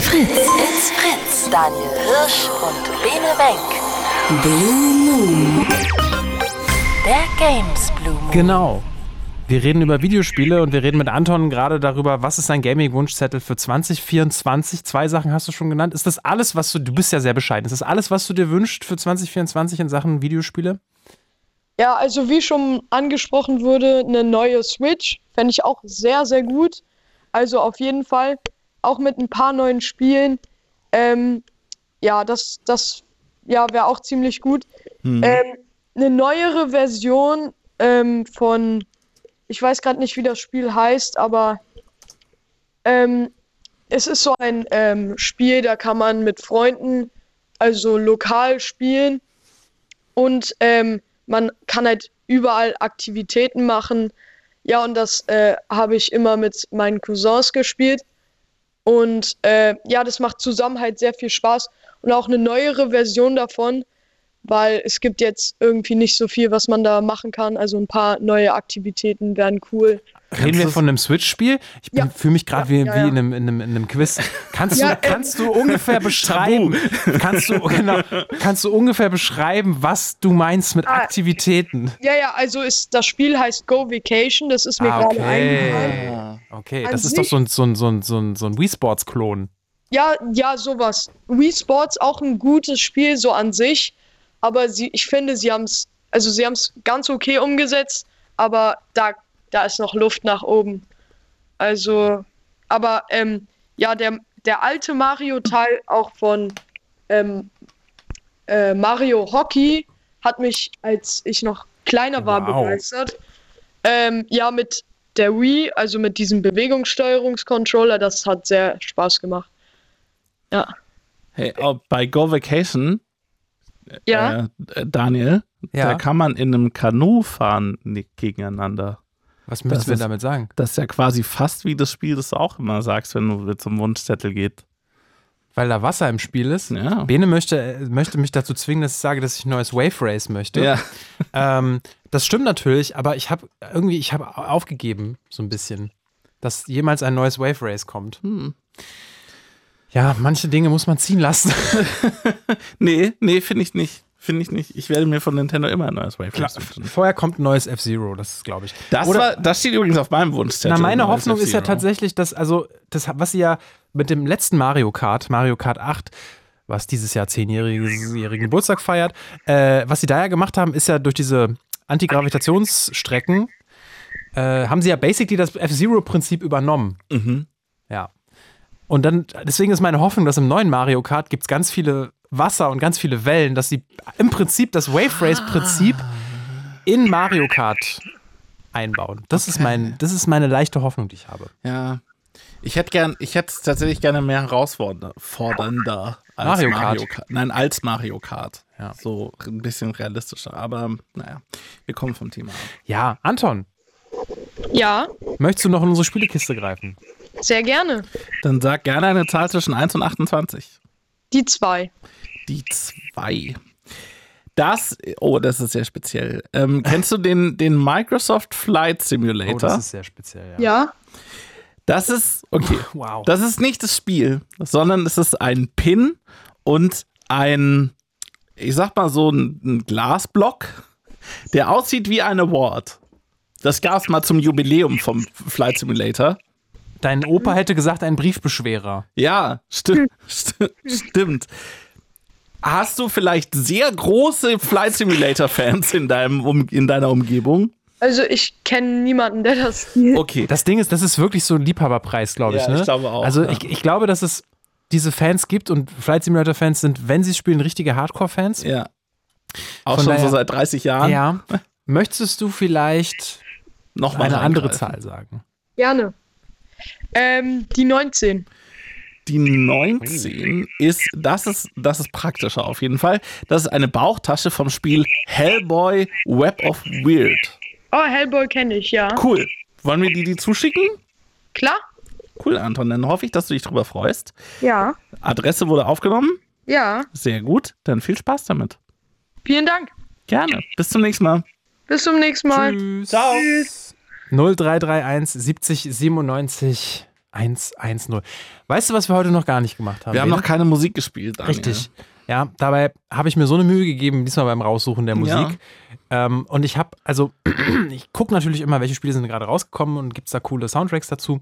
Fritz. It's Fritz. Daniel Hirsch und Bene Wenk. Blue Moon. Der Games Blue Moon. Genau. Wir reden über Videospiele und wir reden mit Anton gerade darüber, was ist sein Gaming-Wunschzettel für 2024. Zwei Sachen hast du schon genannt. Ist das alles, was du, du bist ja sehr bescheiden, ist das alles, was du dir wünschst für 2024 in Sachen Videospiele? Ja, also wie schon angesprochen wurde, eine neue Switch fände ich auch sehr, sehr gut. Also auf jeden Fall auch mit ein paar neuen Spielen. Ähm, ja, das, das ja, wäre auch ziemlich gut. Hm. Ähm, eine neuere Version ähm, von, ich weiß gerade nicht, wie das Spiel heißt, aber ähm, es ist so ein ähm, Spiel, da kann man mit Freunden, also lokal spielen und ähm, man kann halt überall Aktivitäten machen. Ja, und das äh, habe ich immer mit meinen Cousins gespielt. Und äh, ja, das macht zusammen halt sehr viel Spaß. Und auch eine neuere Version davon, weil es gibt jetzt irgendwie nicht so viel, was man da machen kann. Also ein paar neue Aktivitäten wären cool. Reden wir von einem Switch-Spiel? Ich Ja. fühle mich gerade Ja, wie, ja, wie in, einem, in, einem, in einem Quiz. Kannst, du, äh, kannst du ungefähr beschreiben, kannst du, genau, kannst du ungefähr beschreiben, was du meinst mit Ah, Aktivitäten? Ja, ja, also ist das Spiel heißt Go Vacation, das ist mir Ah, gerade eingefallen. Okay, An das ist doch so ein, so ein, so ein, so ein, so ein Wii Sports-Klon. Ja, ja, sowas. Wii Sports auch ein gutes Spiel so an sich, aber sie, ich finde, sie haben es, also sie haben es ganz okay umgesetzt, aber da, da ist noch Luft nach oben. Also, aber ähm, ja, der, der alte Mario-Teil auch von ähm, äh, Mario Hockey hat mich, als ich noch kleiner war, Wow. begeistert. Ähm, ja, mit der Wii, also mit diesem Bewegungssteuerungscontroller, das hat sehr Spaß gemacht. Ja. Hey, auch bei Go Vacation, Ja. äh, Daniel, Ja. da kann man in einem Kanu fahren nicht gegeneinander. Was müssen wir damit sagen? Das ist ja quasi fast wie das Spiel, das du auch immer sagst, wenn du zum Wunschzettel geht. Weil da Wasser im Spiel ist. Ja. Bene möchte, äh, möchte mich dazu zwingen, dass ich sage, dass ich ein neues Wave Race möchte. Ja. Ähm, das stimmt natürlich, aber ich habe irgendwie, ich habe aufgegeben, so ein bisschen, dass jemals ein neues Wave Race kommt. Hm. Ja, manche Dinge muss man ziehen lassen. Nee, nee, finde ich nicht. Finde ich nicht. Ich werde mir von Nintendo immer ein neues Race wünschen. vorher kommt ein neues F-Zero, das ist, glaube ich. Das, Oder- war, das steht übrigens auf meinem Wunschzettel. Na, meine Hoffnung ist ja tatsächlich, dass, also, das, was sie ja mit dem letzten Mario Kart, Mario Kart 8, was dieses Jahr zehnjährigen Geburtstag feiert, äh, was sie da ja gemacht haben, ist ja durch diese Antigravitationsstrecken, äh, haben sie ja basically das F-Zero-Prinzip übernommen. Mhm. Ja. Und dann, deswegen ist meine Hoffnung, dass im neuen Mario Kart gibt es ganz viele Wasser und ganz viele Wellen, dass sie im Prinzip das Wave Race-Prinzip in Mario Kart einbauen. Das, ist mein, das ist meine leichte Hoffnung, die ich habe. Ja. Ich hätte gern, ich hätte es tatsächlich gerne mehr herausfordernder als Mario Mario, Kart. Kart. Nein, als Mario Kart. Ja. So ein bisschen realistischer. Aber naja, wir kommen vom Thema ab. Ja, Anton, Ja, möchtest du noch in unsere Spielekiste greifen? Sehr gerne. Dann sag gerne eine Zahl zwischen 1 und 28. Die zwei. Die 2. Das, oh, das ist sehr speziell. Ähm, kennst du den, den Microsoft Flight Simulator? Oh, das ist sehr speziell, ja. Ja. Das ist, okay. Wow. Das ist nicht das Spiel, sondern es ist ein Pin und ein, ich sag mal so ein, ein Glasblock, der aussieht wie eine Award. Das gab es mal zum Jubiläum vom Flight Simulator. Dein Opa hätte gesagt, ein Briefbeschwerer. Ja, stimmt, sti stimmt. Hast du vielleicht sehr große Flight Simulator-Fans in, deinem um in deiner Umgebung? Also ich kenne niemanden, der das spielt. Okay. Das Ding ist, das ist wirklich so ein Liebhaberpreis, glaube ich. Ja, ne? ich glaube auch, Also ja. ich, ich glaube, dass es diese Fans gibt und Flight Simulator-Fans sind, wenn sie spielen, richtige Hardcore-Fans. Ja. Auch Von schon so daher- seit 30 Jahren. Ja. Möchtest du vielleicht Noch mal eine andere. Zahl sagen? Gerne. Ähm, die 19. Die 19 ist, das ist, das ist praktischer auf jeden Fall. Das ist eine Bauchtasche vom Spiel Hellboy Web of Weird. Oh, Hellboy kenne ich, ja. Cool. Wollen wir die die zuschicken? Klar? Cool, Anton. Dann hoffe ich, dass du dich drüber freust. Ja. Adresse wurde aufgenommen. Ja. Sehr gut. Dann viel Spaß damit. Vielen Dank. Gerne. Bis zum nächsten Mal. Bis zum nächsten Mal. Tschüss. Ciao. 0331 70 97 110. Weißt du, was wir heute noch gar nicht gemacht haben? Wir haben Bene? noch keine Musik gespielt. Daniel. Richtig. Ja, dabei habe ich mir so eine Mühe gegeben, diesmal beim Raussuchen der Musik. Ähm, und ich habe, also, ich gucke natürlich immer, welche Spiele sind gerade rausgekommen und gibt es da coole Soundtracks dazu.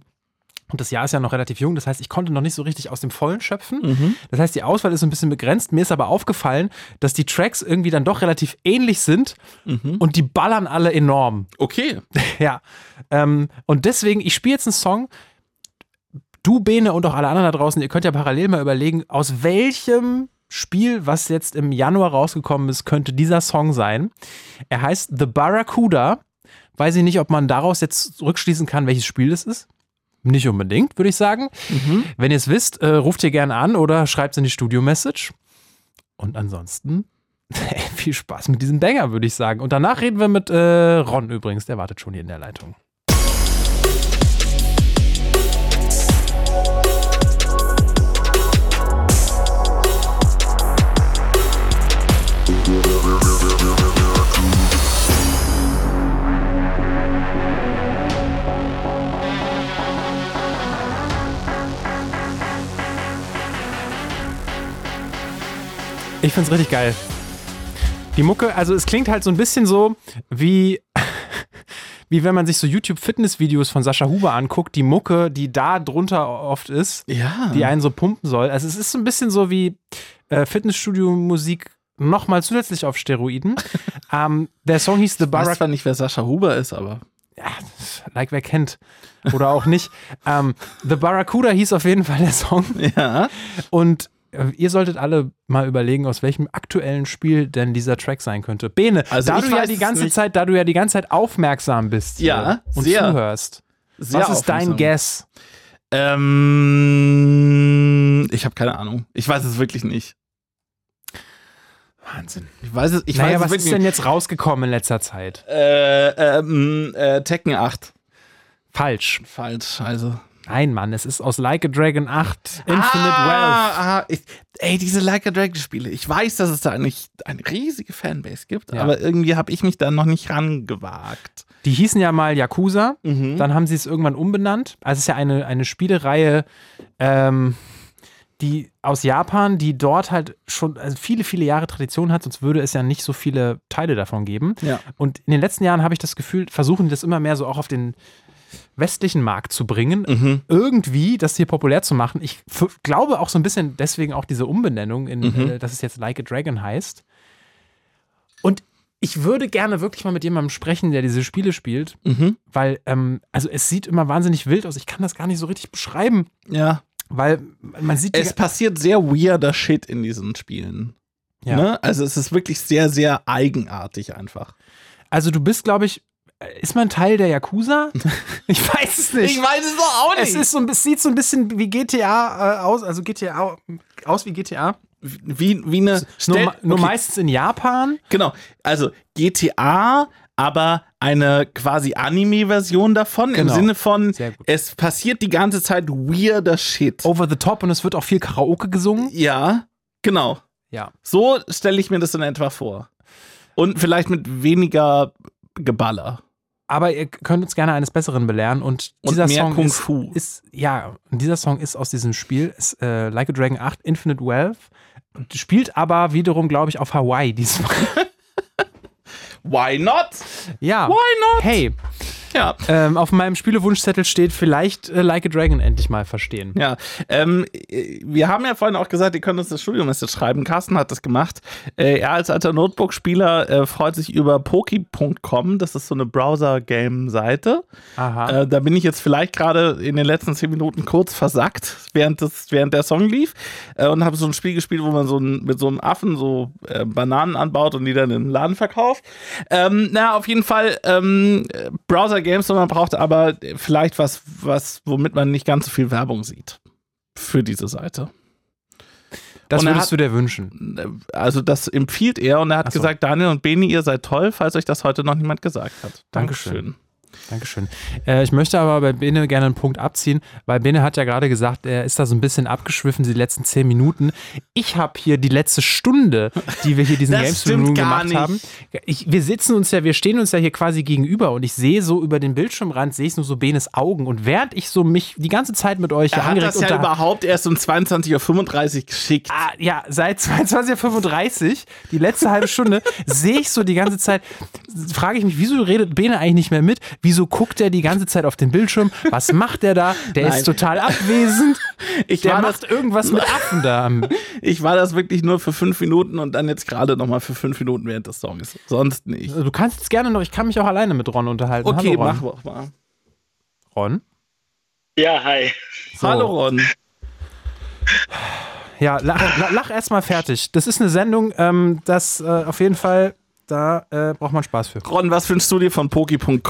Und das Jahr ist ja noch relativ jung, das heißt, ich konnte noch nicht so richtig aus dem Vollen schöpfen. Mhm. Das heißt, die Auswahl ist so ein bisschen begrenzt. Mir ist aber aufgefallen, dass die Tracks irgendwie dann doch relativ ähnlich sind Mhm. und die ballern alle enorm. Okay. Ja. Ähm, und deswegen, ich spiele jetzt einen Song. Du, Bene und auch alle anderen da draußen, ihr könnt ja parallel mal überlegen, aus welchem Spiel, was jetzt im Januar rausgekommen ist, könnte dieser Song sein. Er heißt The Barracuda. Weiß ich nicht, ob man daraus jetzt rückschließen kann, welches Spiel es ist. Nicht unbedingt, würde ich sagen. Wenn ihr es wisst, äh, ruft ihr gerne an oder schreibt es in die Studio-Message. Und ansonsten viel Spaß mit diesem Banger, würde ich sagen. Und danach reden wir mit äh, Ron übrigens, der wartet schon hier in der Leitung. Ich find's richtig geil. Die Mucke, also es klingt halt so ein bisschen so wie, wie wenn man sich so YouTube-Fitness-Videos von Sascha Huber anguckt, die Mucke, die da drunter oft ist, Ja. die einen so pumpen soll. Also es ist so ein bisschen so wie äh, Fitnessstudio-Musik nochmal zusätzlich auf Steroiden. ähm, der Song hieß The ich weiß Barack zwar nicht, wer Sascha Huber ist, aber. ja, like wer kennt. Oder auch nicht. ähm, The Barracuda hieß auf jeden Fall der Song. Ja. Und ihr solltet alle mal überlegen, aus welchem aktuellen Spiel denn dieser Track sein könnte. Bene, Also da du ja die ganze nicht. Zeit, da du ja die ganze Zeit aufmerksam bist Ja, und sehr. zuhörst. Sehr was ist dein. Guess? Ähm, ich habe keine Ahnung. Ich weiß es wirklich nicht. Wahnsinn. Ich weiß es, ich naja, weiß was es wirklich ist denn jetzt rausgekommen in letzter Zeit? Äh, ähm, äh, Tekken 8. Falsch. Falsch, also. Nein, Mann, es ist aus Like a Dragon 8 Infinite ah, Wealth. Ah, ich, ey, diese Like a Dragon Spiele. Ich weiß, dass es da eigentlich eine riesige Fanbase gibt, Ja. aber irgendwie habe ich mich da noch nicht rangewagt. Die hießen ja mal Yakuza. Mhm. Dann haben sie es irgendwann umbenannt. Also es ist ja eine, eine Spielereihe, ähm, die aus Japan, die dort halt schon also viele, viele Jahre Tradition hat, sonst würde es ja nicht so viele Teile davon geben. Ja. Und in den letzten Jahren habe ich das Gefühl, versuchen die das immer mehr so auch auf den westlichen Markt zu bringen, Mhm. irgendwie das hier populär zu machen. Ich glaube auch so ein bisschen deswegen auch diese Umbenennung, in, Mhm. äh, dass es jetzt Like a Dragon heißt. Und ich würde gerne wirklich mal mit jemandem sprechen, der diese Spiele spielt, Mhm. weil, ähm, also es sieht immer wahnsinnig wild aus. Ich kann das gar nicht so richtig beschreiben, Ja. weil man sieht Es passiert sehr weirder Shit in diesen Spielen. Ja. Ne? Also es ist wirklich sehr, sehr eigenartig einfach. Also du bist, glaube ich, ist man Teil der Yakuza? ich weiß es nicht. weiß es doch auch es ist so es sieht so ein bisschen wie GTA äh, aus, also GTA aus wie GTA. wie, wie eine. Nur, Stell- ma- nur okay, meistens in Japan. Genau. Also GTA, aber eine quasi Anime-Version davon Genau. im Sinne von, es passiert die ganze Zeit weirder Shit. Over the top und es wird auch viel Karaoke gesungen. Ja, genau. Ja. So stelle ich mir das in etwa vor. Und vielleicht mit weniger Geballer. Aber ihr könnt uns gerne eines Besseren belehren und Und dieser mehr Song ist, Fu. ist ja, und dieser Song ist aus diesem Spiel, ist, äh, Like a Dragon 8 Infinite Wealth, und spielt aber wiederum, glaube ich, auf Hawaii diesmal. Why not? ja. Why not? Hey, Ja. ähm, auf meinem Spielewunschzettel steht vielleicht äh, Like a Dragon endlich mal verstehen. Ja, ähm, äh, wir haben ja vorhin auch gesagt, ihr könnt uns das Studio-Message schreiben. Carsten hat das gemacht. Äh, er als alter Notebook-Spieler äh, freut sich über Poki.com. Das ist so eine Browser-Game-Seite. Aha. Äh, da bin ich jetzt vielleicht gerade in den letzten zehn Minuten kurz versackt, während, das, während der Song lief. Äh, und habe so ein Spiel gespielt, wo man so ein, mit so einem Affen so Bananen anbaut und die dann im Laden verkauft. Ähm, na, auf jeden Fall ähm, äh, Browser-Games, und man braucht aber vielleicht was, was, womit man nicht ganz so viel Werbung sieht. Für diese Seite. das und würdest hat- du dir wünschen. Also, das empfiehlt er und er hat so. gesagt: Daniel und Beni, ihr seid toll, falls euch das heute noch niemand gesagt hat. Dankeschön. Dankeschön. Dankeschön. Äh, ich möchte aber bei Bene gerne einen Punkt abziehen, weil Bene hat ja gerade gesagt, er ist da so ein bisschen abgeschwiffen, die letzten zehn Minuten. Ich habe hier die letzte Stunde, die wir hier diesen Das Games stimmt Room gar gemacht nicht. haben. Ich, wir sitzen uns ja, wir stehen uns ja hier quasi gegenüber und ich sehe so über den Bildschirmrand, sehe ich nur so Benes Augen und während ich so mich die ganze Zeit mit euch hier Er hat angeregt das ja überhaupt erst um 22.35 Uhr geschickt. Ah, ja, seit 22.35 Uhr, die letzte halbe Stunde, sehe ich so die ganze Zeit, frage ich mich, wieso redet Bene eigentlich nicht mehr mit? Wieso guckt er die ganze Zeit auf den Bildschirm? Was macht der da? Der Nein. ist total abwesend. Ich Der war, macht das, irgendwas mit Affen da. ich war das wirklich nur für fünf Minuten und dann jetzt gerade nochmal für fünf Minuten während des Songs. Sonst nicht. Du kannst jetzt gerne noch, ich kann mich auch alleine mit Ron unterhalten. Okay, Hallo, Ron. mach doch mal. Ron? Ja, hi. So. Hallo Ron. Ja, lach, lach, lach erstmal fertig. Das ist eine Sendung, ähm, das äh, auf jeden Fall, da äh, braucht man Spaß für. Ron, was wünschst du dir von Poki.com?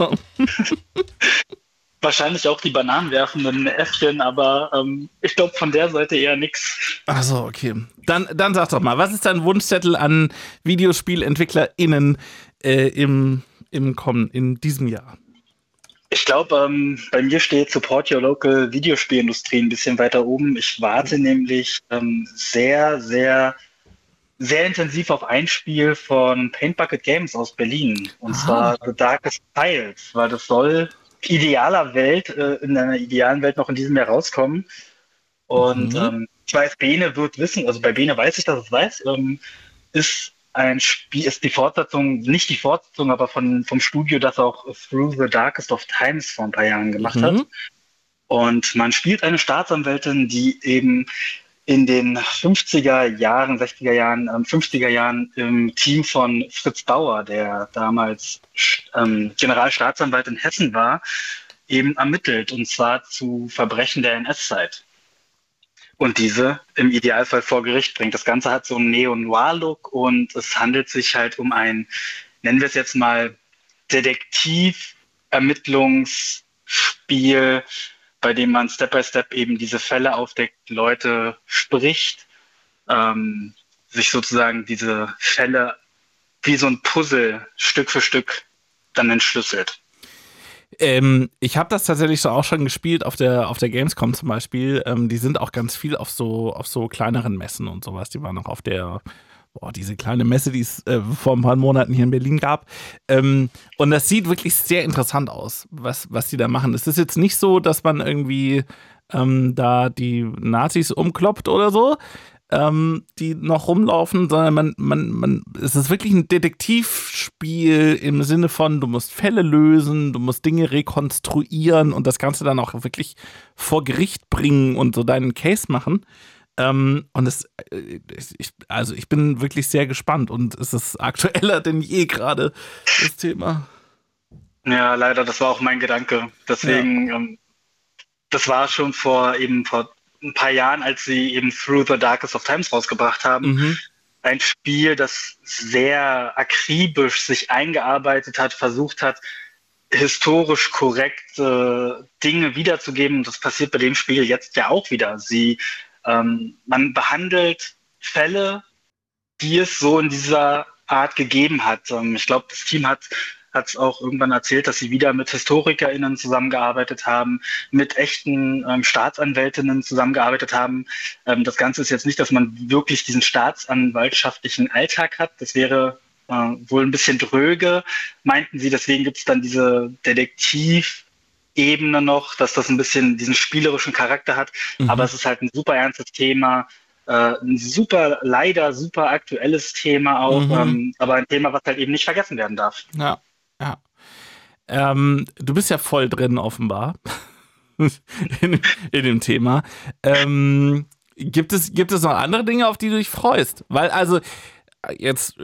Wahrscheinlich auch die bananenwerfenden Äffchen, aber ähm, ich glaube von der Seite eher nix. Achso, okay. Dann, dann sag doch mal, was ist dein Wunschzettel an VideospielentwicklerInnen äh, im, im kommen, in diesem Jahr? Ich glaube, ähm, bei mir steht Support Your Local Videospielindustrie ein bisschen weiter oben. Ich warte nämlich ähm, sehr, sehr, sehr intensiv auf ein Spiel von Paint Bucket Games aus Berlin. Und zwar The Darkest Files, weil das soll idealer Welt, äh, in einer idealen Welt noch in diesem Jahr rauskommen. Und Mhm. ähm, ich weiß, Bene wird wissen, also bei Bene weiß ich, dass es weiß, ähm, ist ein Spiel, ist die Fortsetzung, nicht die Fortsetzung, aber von, vom Studio, das auch Through the Darkest of Times vor ein paar Jahren gemacht Mhm. hat. Und man spielt eine Staatsanwältin, die eben in den 50er Jahren, 60er Jahren, ähm, 50er Jahren im Team von Fritz Bauer, der damals ähm, Generalstaatsanwalt in Hessen war, eben ermittelt, und zwar zu Verbrechen der NS-Zeit. Und diese im Idealfall vor Gericht bringt. Das Ganze hat so einen Neo-Noir-Look und es handelt sich halt um ein, nennen wir es jetzt mal, Detektiv-Ermittlungsspiel, bei dem man Step by Step eben diese Fälle aufdeckt, Leute spricht, ähm, sich sozusagen diese Fälle wie so ein Puzzle Stück für Stück dann entschlüsselt. Ähm, ich habe das tatsächlich so auch schon gespielt auf der, auf der Gamescom zum Beispiel. Ähm, die sind auch ganz viel auf so, auf so kleineren Messen und sowas. Die waren auch auf der, boah, diese kleine Messe, die es äh, vor ein paar Monaten hier in Berlin gab. Ähm, und das sieht wirklich sehr interessant aus, was, was die da machen. Es ist jetzt nicht so, dass man irgendwie ähm, da die Nazis umkloppt oder so, ähm, die noch rumlaufen, sondern man, man, man, es ist wirklich ein Detektivspiel im Sinne von, du musst Fälle lösen, du musst Dinge rekonstruieren und das Ganze dann auch wirklich vor Gericht bringen und so deinen Case machen. Ähm, und es, äh, ich, also ich bin wirklich sehr gespannt und es ist aktueller denn je gerade, das Thema. Ja, leider, das war auch mein Gedanke. Deswegen, ähm, das war schon vor eben vor ein paar Jahren, als sie eben Through the Darkest of Times rausgebracht haben. Mhm. Ein Spiel, das sehr akribisch sich eingearbeitet hat, versucht hat, historisch korrekte Dinge wiederzugeben. Und das passiert bei dem Spiel jetzt ja auch wieder. Sie, ähm, man behandelt Fälle, die es so in dieser Art gegeben hat. Ähm, ich glaube, das Team hat hat es auch irgendwann erzählt, dass sie wieder mit HistorikerInnen zusammengearbeitet haben, mit echten ähm, Staatsanwältinnen zusammengearbeitet haben. Ähm, das Ganze ist jetzt nicht, dass man wirklich diesen staatsanwaltschaftlichen Alltag hat. Das wäre äh, wohl ein bisschen dröge, meinten sie. Deswegen gibt es dann diese Detektivebene noch, dass das ein bisschen diesen spielerischen Charakter hat. Mhm. Aber es ist halt ein super ernstes Thema. Äh, ein super, leider super aktuelles Thema auch, Mhm. ähm, aber ein Thema, was halt eben nicht vergessen werden darf. Ja, ja. Ähm, du bist ja voll drin, offenbar. in, in dem Thema. Ähm, gibt, es, gibt es noch andere Dinge, auf die du dich freust? Weil, also, jetzt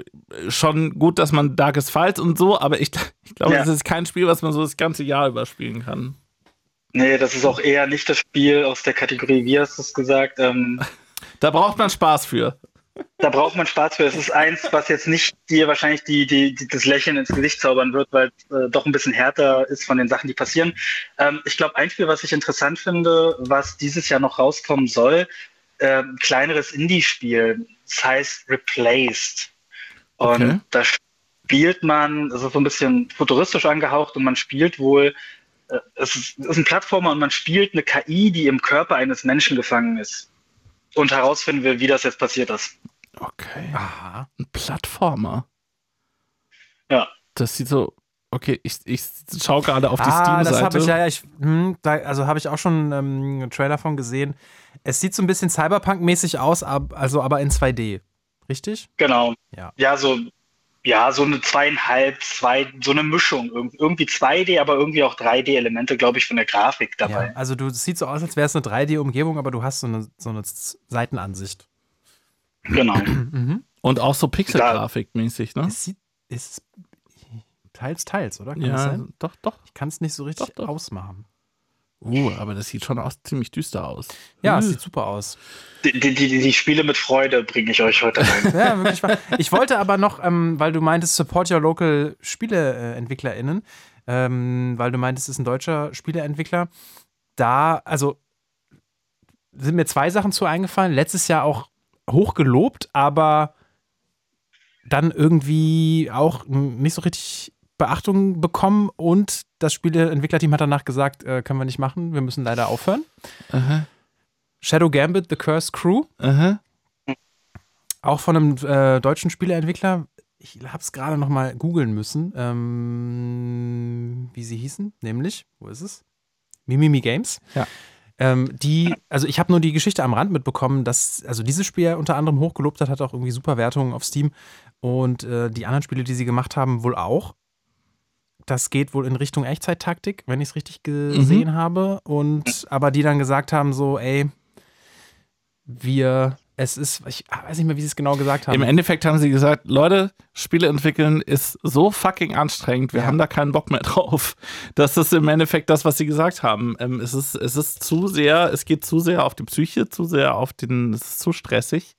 schon gut, dass man Darkest Files und so, aber ich, ich glaube, Ja. das ist kein Spiel, was man so das ganze Jahr überspielen kann. Nee, das ist auch eher nicht das Spiel aus der Kategorie, wie hast du es gesagt? Ähm, Da braucht man Spaß für. da braucht man Spaß für. Es ist eins, was jetzt nicht dir wahrscheinlich die, die, die, das Lächeln ins Gesicht zaubern wird, weil es äh, doch ein bisschen härter ist von den Sachen, die passieren. Ähm, ich glaube, ein Spiel, was ich interessant finde, was dieses Jahr noch rauskommen soll, äh, ein kleineres Indie-Spiel. Das heißt Replaced. Und Okay. da spielt man, es ist so ein bisschen futuristisch angehaucht und man spielt wohl, äh, es ist, es ist ein Plattformer und man spielt eine KI, die im Körper eines Menschen gefangen ist. Und herausfinden will, wie das jetzt passiert ist. Okay. Aha. Ein Plattformer. Ja. Das sieht so. Okay, ich, ich schaue gerade auf die ah, das habe Steam-Seite. ich, ja, ja, ich, hm, da, also habe ich auch schon ähm, einen Trailer von gesehen. Es sieht so ein bisschen Cyberpunk-mäßig aus, ab, also aber in 2D. Richtig? Genau. Ja. Ja, so, ja, so eine zweieinhalb, zwei, so eine Mischung. Irg- Irgendwie 2D, aber irgendwie auch 3D-Elemente, glaube ich, von der Grafik dabei. Ja, also du es sieht so aus, als wäre es eine 3D-Umgebung, aber du hast so eine, so eine Seitenansicht. Genau. Mhm. Und auch so Pixel-Grafik-mäßig, ne? Es sieht, es teils, teils, oder? Kann das Ja, sein? doch, doch. Ich kann es nicht so richtig Doch, doch. ausmachen. Uh, aber das sieht schon aus, ziemlich düster aus. Ja, Uh. es sieht super aus. Die, die, die, die Spiele mit Freude bringe ich euch heute rein. Ja, wirklich wahr. Ich wollte aber noch, ähm, weil du meintest, support your local SpieleentwicklerInnen, ähm, weil du meintest, es ist ein deutscher Spieleentwickler. Da, also sind mir zwei Sachen zu eingefallen. Letztes Jahr auch hoch gelobt, aber dann irgendwie auch nicht so richtig Beachtung bekommen und das Spieleentwicklerteam hat danach gesagt, äh, können wir nicht machen, wir müssen leider aufhören. Aha, Shadow Gambit, The Cursed Crew, aha. auch von einem äh, deutschen Spieleentwickler. Ich habe es gerade noch mal googeln müssen, ähm, wie sie hießen, nämlich, wo ist es? Mimimi Games. Ja. Ähm, die, also ich habe nur die Geschichte am Rand mitbekommen, dass, also dieses Spiel unter anderem hochgelobt hat, hat auch irgendwie super Wertungen auf Steam und äh, die anderen Spiele, die sie gemacht haben, wohl auch. Das geht wohl in Richtung Echtzeit-Taktik, wenn ich es richtig gesehen habe. Und aber die dann gesagt haben: so, ey, wir, es ist, ich weiß nicht mehr, wie sie es genau gesagt haben. Im Endeffekt haben sie gesagt, Leute, Spiele entwickeln ist so fucking anstrengend, wir Ja. haben da keinen Bock mehr drauf. Das ist im Endeffekt das, was sie gesagt haben. Ähm, es, ist, es ist zu sehr, es geht zu sehr auf die Psyche, zu sehr auf den, es ist zu stressig.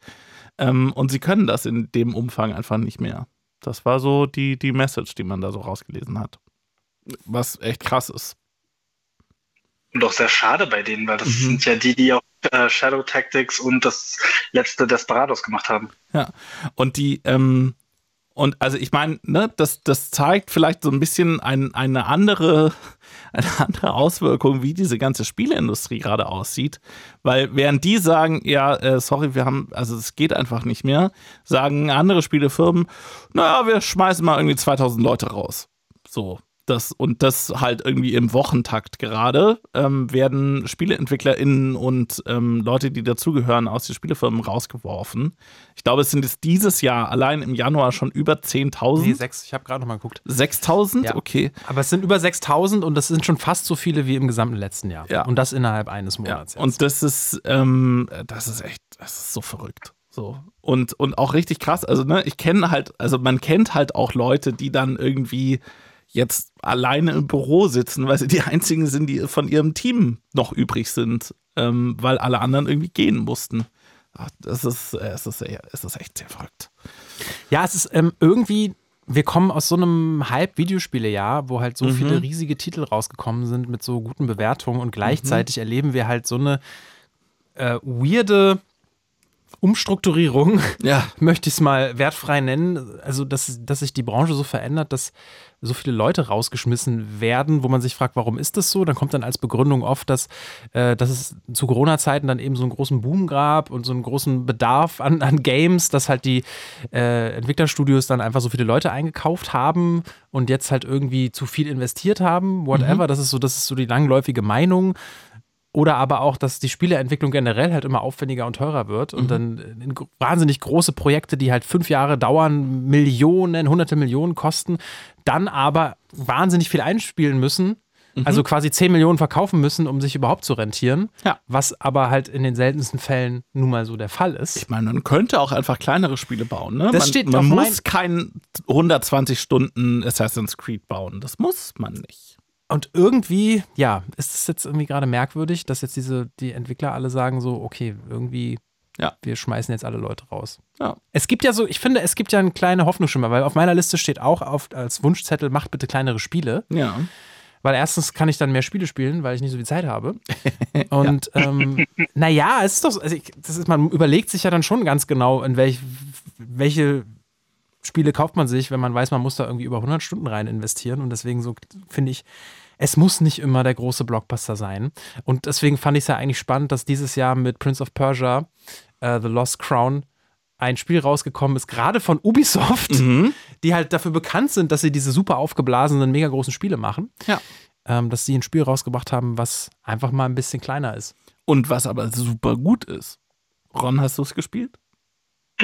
Ähm, und sie können das in dem Umfang einfach nicht mehr. Das war so die, die Message, die man da so rausgelesen hat. Was echt krass ist. Und auch sehr schade bei denen, weil das Mhm. sind ja die, die auch äh, Shadow Tactics und das letzte Desperados gemacht haben. Ja. Und die, ähm, und also ich meine, ne, das, das zeigt vielleicht so ein bisschen ein, eine andere, eine andere Auswirkung, wie diese ganze Spieleindustrie gerade aussieht. Weil während die sagen, ja, äh, sorry, wir haben, also es geht einfach nicht mehr, sagen andere Spielefirmen, naja, wir schmeißen mal irgendwie 2000 Leute raus. So. Das, und das halt irgendwie im Wochentakt gerade ähm, werden SpieleentwicklerInnen und ähm, Leute, die dazugehören, aus den Spielefirmen rausgeworfen. Ich glaube, es sind jetzt dieses Jahr allein im Januar schon über 10.000. nee, sechs, ich habe gerade noch mal geguckt. 6.000? Ja. Okay. Aber es sind über 6000 und das sind schon fast so viele wie im gesamten letzten Jahr. Ja. Und das innerhalb eines Ja. Monats. jetzt. Und das ist, ähm, das ist echt, das ist so verrückt. So. Und, und auch richtig krass. Also, ne, ich kenne halt, also man kennt halt auch Leute, die dann irgendwie jetzt alleine im Büro sitzen, weil sie die einzigen sind, die von ihrem Team noch übrig sind, ähm, weil alle anderen irgendwie gehen mussten. Ach, Das ist, äh, es ist, es ist echt sehr verrückt. Ja, es ist ähm, irgendwie, wir kommen aus so einem Hype-Videospiele-Jahr, wo halt so Mhm. viele riesige Titel rausgekommen sind mit so guten Bewertungen und gleichzeitig erleben wir halt so eine äh, weirde Umstrukturierung, Ja. möchte ich es mal wertfrei nennen. Also, dass, dass sich die Branche so verändert, dass so viele Leute rausgeschmissen werden, wo man sich fragt, warum ist das so? Dann kommt dann als Begründung oft, dass, äh, dass es zu Corona-Zeiten dann eben so einen großen Boom gab und so einen großen Bedarf an, an Games, dass halt die äh, Entwicklerstudios dann einfach so viele Leute eingekauft haben und jetzt halt irgendwie zu viel investiert haben, whatever. Das ist so, das ist so die langläufige Meinung. Oder aber auch, dass die Spieleentwicklung generell halt immer aufwendiger und teurer wird und dann in gro- wahnsinnig große Projekte, die halt fünf Jahre dauern, Millionen, hunderte Millionen kosten, dann aber wahnsinnig viel einspielen müssen. Also quasi 10 Millionen verkaufen müssen, um sich überhaupt zu rentieren. Ja. Was aber halt in den seltensten Fällen nun mal so der Fall ist. Ich meine, man könnte auch einfach kleinere Spiele bauen. Ne? Das man steht man muss kein 120 Stunden Assassin's Creed bauen. Das muss man nicht. Und irgendwie, ja, ist es jetzt irgendwie gerade merkwürdig, dass jetzt diese, die Entwickler alle sagen so, okay, irgendwie, Ja. wir schmeißen jetzt alle Leute raus. Ja. Es gibt ja so, ich finde, es gibt ja eine kleine Hoffnungsschimmer, weil auf meiner Liste steht auch auf, als Wunschzettel, macht bitte kleinere Spiele. Ja. Weil erstens kann ich dann mehr Spiele spielen, weil ich nicht so viel Zeit habe. Und ähm, naja, es ist doch, so- also ich, das ist, man überlegt sich ja dann schon ganz genau, in welch, welche Spiele kauft man sich, wenn man weiß, man muss da irgendwie über 100 Stunden rein investieren. Und deswegen so finde ich, es muss nicht immer der große Blockbuster sein. Und deswegen fand ich es ja eigentlich spannend, dass dieses Jahr mit Prince of Persia, äh, The Lost Crown, ein Spiel rausgekommen ist, gerade von Ubisoft, Mhm. die halt dafür bekannt sind, dass sie diese super aufgeblasenen, mega großen Spiele machen. Ja. Ähm, dass sie ein Spiel rausgebracht haben, was einfach mal ein bisschen kleiner ist. Und was aber super gut ist. Ron, hast du es gespielt?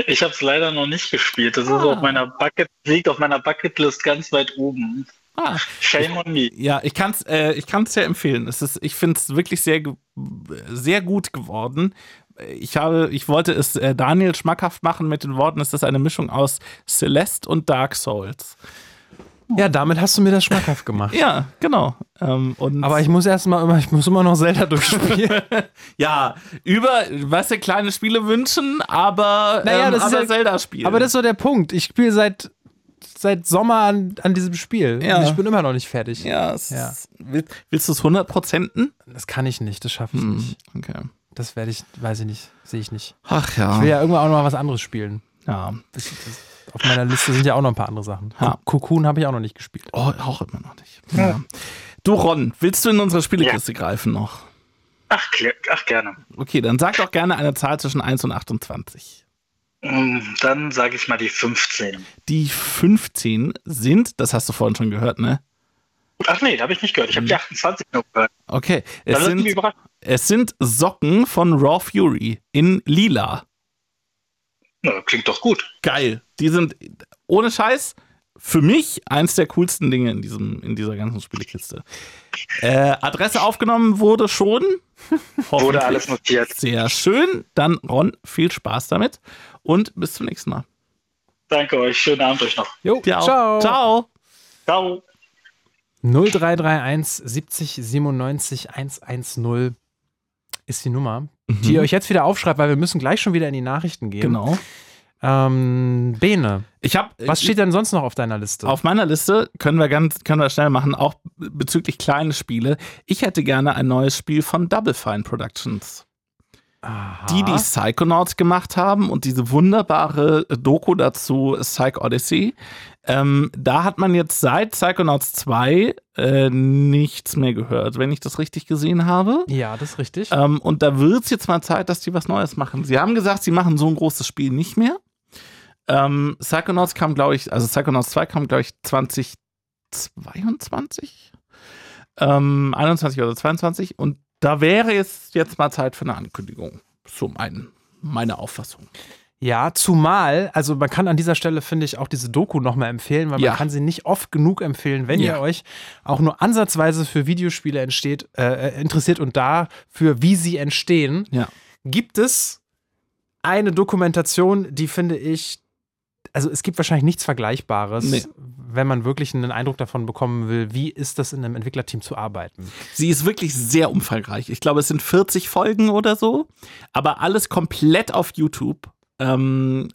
Ich habe es leider noch nicht gespielt. Das ist Ah. auf meiner Bucket, liegt auf meiner Bucketlist ganz weit oben. Ah, Shame on me. Ja, ich kann es äh, ich kann's sehr empfehlen. Es ist, ich finde es wirklich sehr, sehr gut geworden. Ich, habe, ich wollte es äh, Daniel schmackhaft machen mit den Worten, es ist eine Mischung aus Celeste und Dark Souls. Ja, damit hast du mir das schmackhaft gemacht. Ja, genau. Ähm, und Aber ich muss erst mal immer, ich muss immer noch Zelda durchspielen. ja, über, weißt du, kleine Spiele wünschen, aber, Naja, ähm, das ist aber ja- Zelda spielen. Aber das ist so der Punkt. Ich spiele seit, seit Sommer an, an diesem Spiel. Ja. Und ich bin immer noch nicht fertig. ja, es Ja. Ist, will, willst du es 100%? Das kann ich nicht, das schaffe ich Hm, nicht. okay. Das werde ich, weiß ich nicht, sehe ich nicht. Ach ja. Ich will ja irgendwann auch noch mal was anderes spielen. ja. Das, das, auf meiner Liste sind ja auch noch ein paar andere Sachen. Ja. Cocoon habe ich auch noch nicht gespielt. Oh, auch immer noch nicht. Ja. Du, Ron, willst du in unsere Spielekiste greifen noch? Ach, klar- ach gerne. Okay, dann sag doch gerne eine Zahl zwischen 1 und 28. Mm, Dann sage ich mal die 15. Die 15 sind, das hast du vorhin schon gehört, ne? Ach nee, da habe ich nicht gehört. Ich habe die 28 nur gehört. Okay, es sind, es sind Socken von Raw Fury in lila. Na, klingt doch gut. Geil. Die sind ohne Scheiß für mich eins der coolsten Dinge in, diesem, in dieser ganzen Spielekiste. Äh, Adresse aufgenommen wurde schon. Wurde alles notiert. Sehr schön. Dann, Ron, viel Spaß damit und bis zum nächsten Mal. Danke euch. Schönen Abend euch noch. Jo, ciao. Ciao. Ciao. 0331 70 97 110 ist die Nummer, die Mhm. ihr euch jetzt wieder aufschreibt, weil wir müssen gleich schon wieder in die Nachrichten gehen. Genau. Ähm, Bene, Ich habe was steht denn sonst noch auf deiner Liste? auf meiner Liste können wir ganz können wir schnell machen, auch bezüglich kleine Spiele. Ich hätte gerne ein neues Spiel von Double Fine Productions. Aha. Die, die Psychonauts gemacht haben und diese wunderbare Doku dazu, Psych Odyssey. Ähm, da hat man jetzt seit Psychonauts 2 äh, nichts mehr gehört, wenn ich das richtig gesehen habe. Ja, das ist richtig. Ähm, und da wird es jetzt mal Zeit, dass die was Neues machen. Sie haben gesagt, sie machen so ein großes Spiel nicht mehr. Ähm, Psychonauts kam, glaube ich, also Psychonauts 2 kam, glaube ich, 2022? Ähm, 21 oder 22. Und da wäre jetzt, jetzt mal Zeit für eine Ankündigung. So mein, meine Auffassung. Ja, zumal, also man kann an dieser Stelle, finde ich, auch diese Doku nochmal empfehlen, weil Ja. man kann sie nicht oft genug empfehlen, wenn Ja. ihr euch auch nur ansatzweise für Videospiele entsteht, äh, interessiert und dafür, wie sie entstehen, Ja. gibt es eine Dokumentation, die finde ich, also es gibt wahrscheinlich nichts Vergleichbares, Nee. wenn man wirklich einen Eindruck davon bekommen will, wie ist das in einem Entwicklerteam zu arbeiten. Sie ist wirklich sehr umfangreich. Ich glaube, es sind 40 Folgen oder so, aber alles komplett auf YouTube, ähm,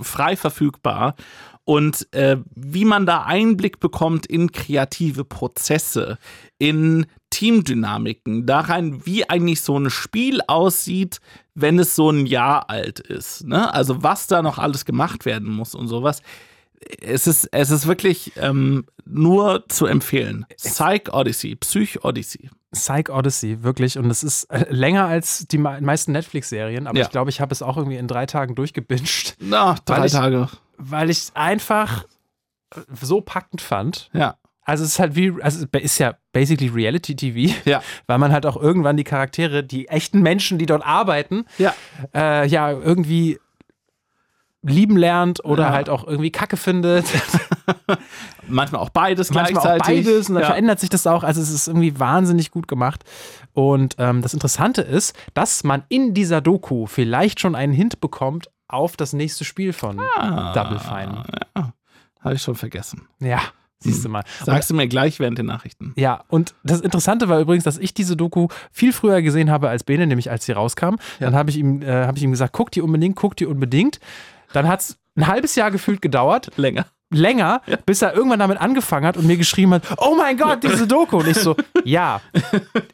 frei verfügbar. Und äh, wie man da Einblick bekommt in kreative Prozesse, in Teamdynamiken, da rein, wie eigentlich so ein Spiel aussieht, wenn es so ein Jahr alt ist. Ne? Also was da noch alles gemacht werden muss und sowas. Es ist, es ist wirklich ähm, nur zu empfehlen. Psych Odyssey, Psych Odyssey. Psych Odyssey, wirklich. Und es ist äh, länger als die me- meisten Netflix-Serien, aber Ja. ich glaube, ich habe es auch irgendwie in drei Tagen durchgebinged. Na, drei Weil ich- Tage. weil ich es einfach so packend fand. Ja. Also es ist halt wie, also es ist ja basically Reality TV, Ja. weil man halt auch irgendwann die Charaktere, die echten Menschen, die dort arbeiten, Ja. äh, ja irgendwie lieben lernt oder Ja. halt auch irgendwie Kacke findet. Manchmal auch beides Manchmal auch gleichzeitig. beides und dann ja. verändert sich das auch. Also es ist irgendwie wahnsinnig gut gemacht. Und ähm, das Interessante ist, dass man in dieser Doku vielleicht schon einen Hint bekommt auf das nächste Spiel von Ah, Double Fine. Ja. Habe ich schon vergessen. Ja, siehst du mal. Sagst du mir gleich während den Nachrichten. Ja, und das Interessante war übrigens, dass ich diese Doku viel früher gesehen habe als Bene, nämlich als sie rauskam. Dann habe ich, ihm, äh, hab ich ihm gesagt, guck die unbedingt, guck die unbedingt. Dann hat es ein halbes Jahr gefühlt gedauert Länger. Länger, bis er irgendwann damit angefangen hat und mir geschrieben hat, oh mein Gott, diese Doku. Und ich so, ja,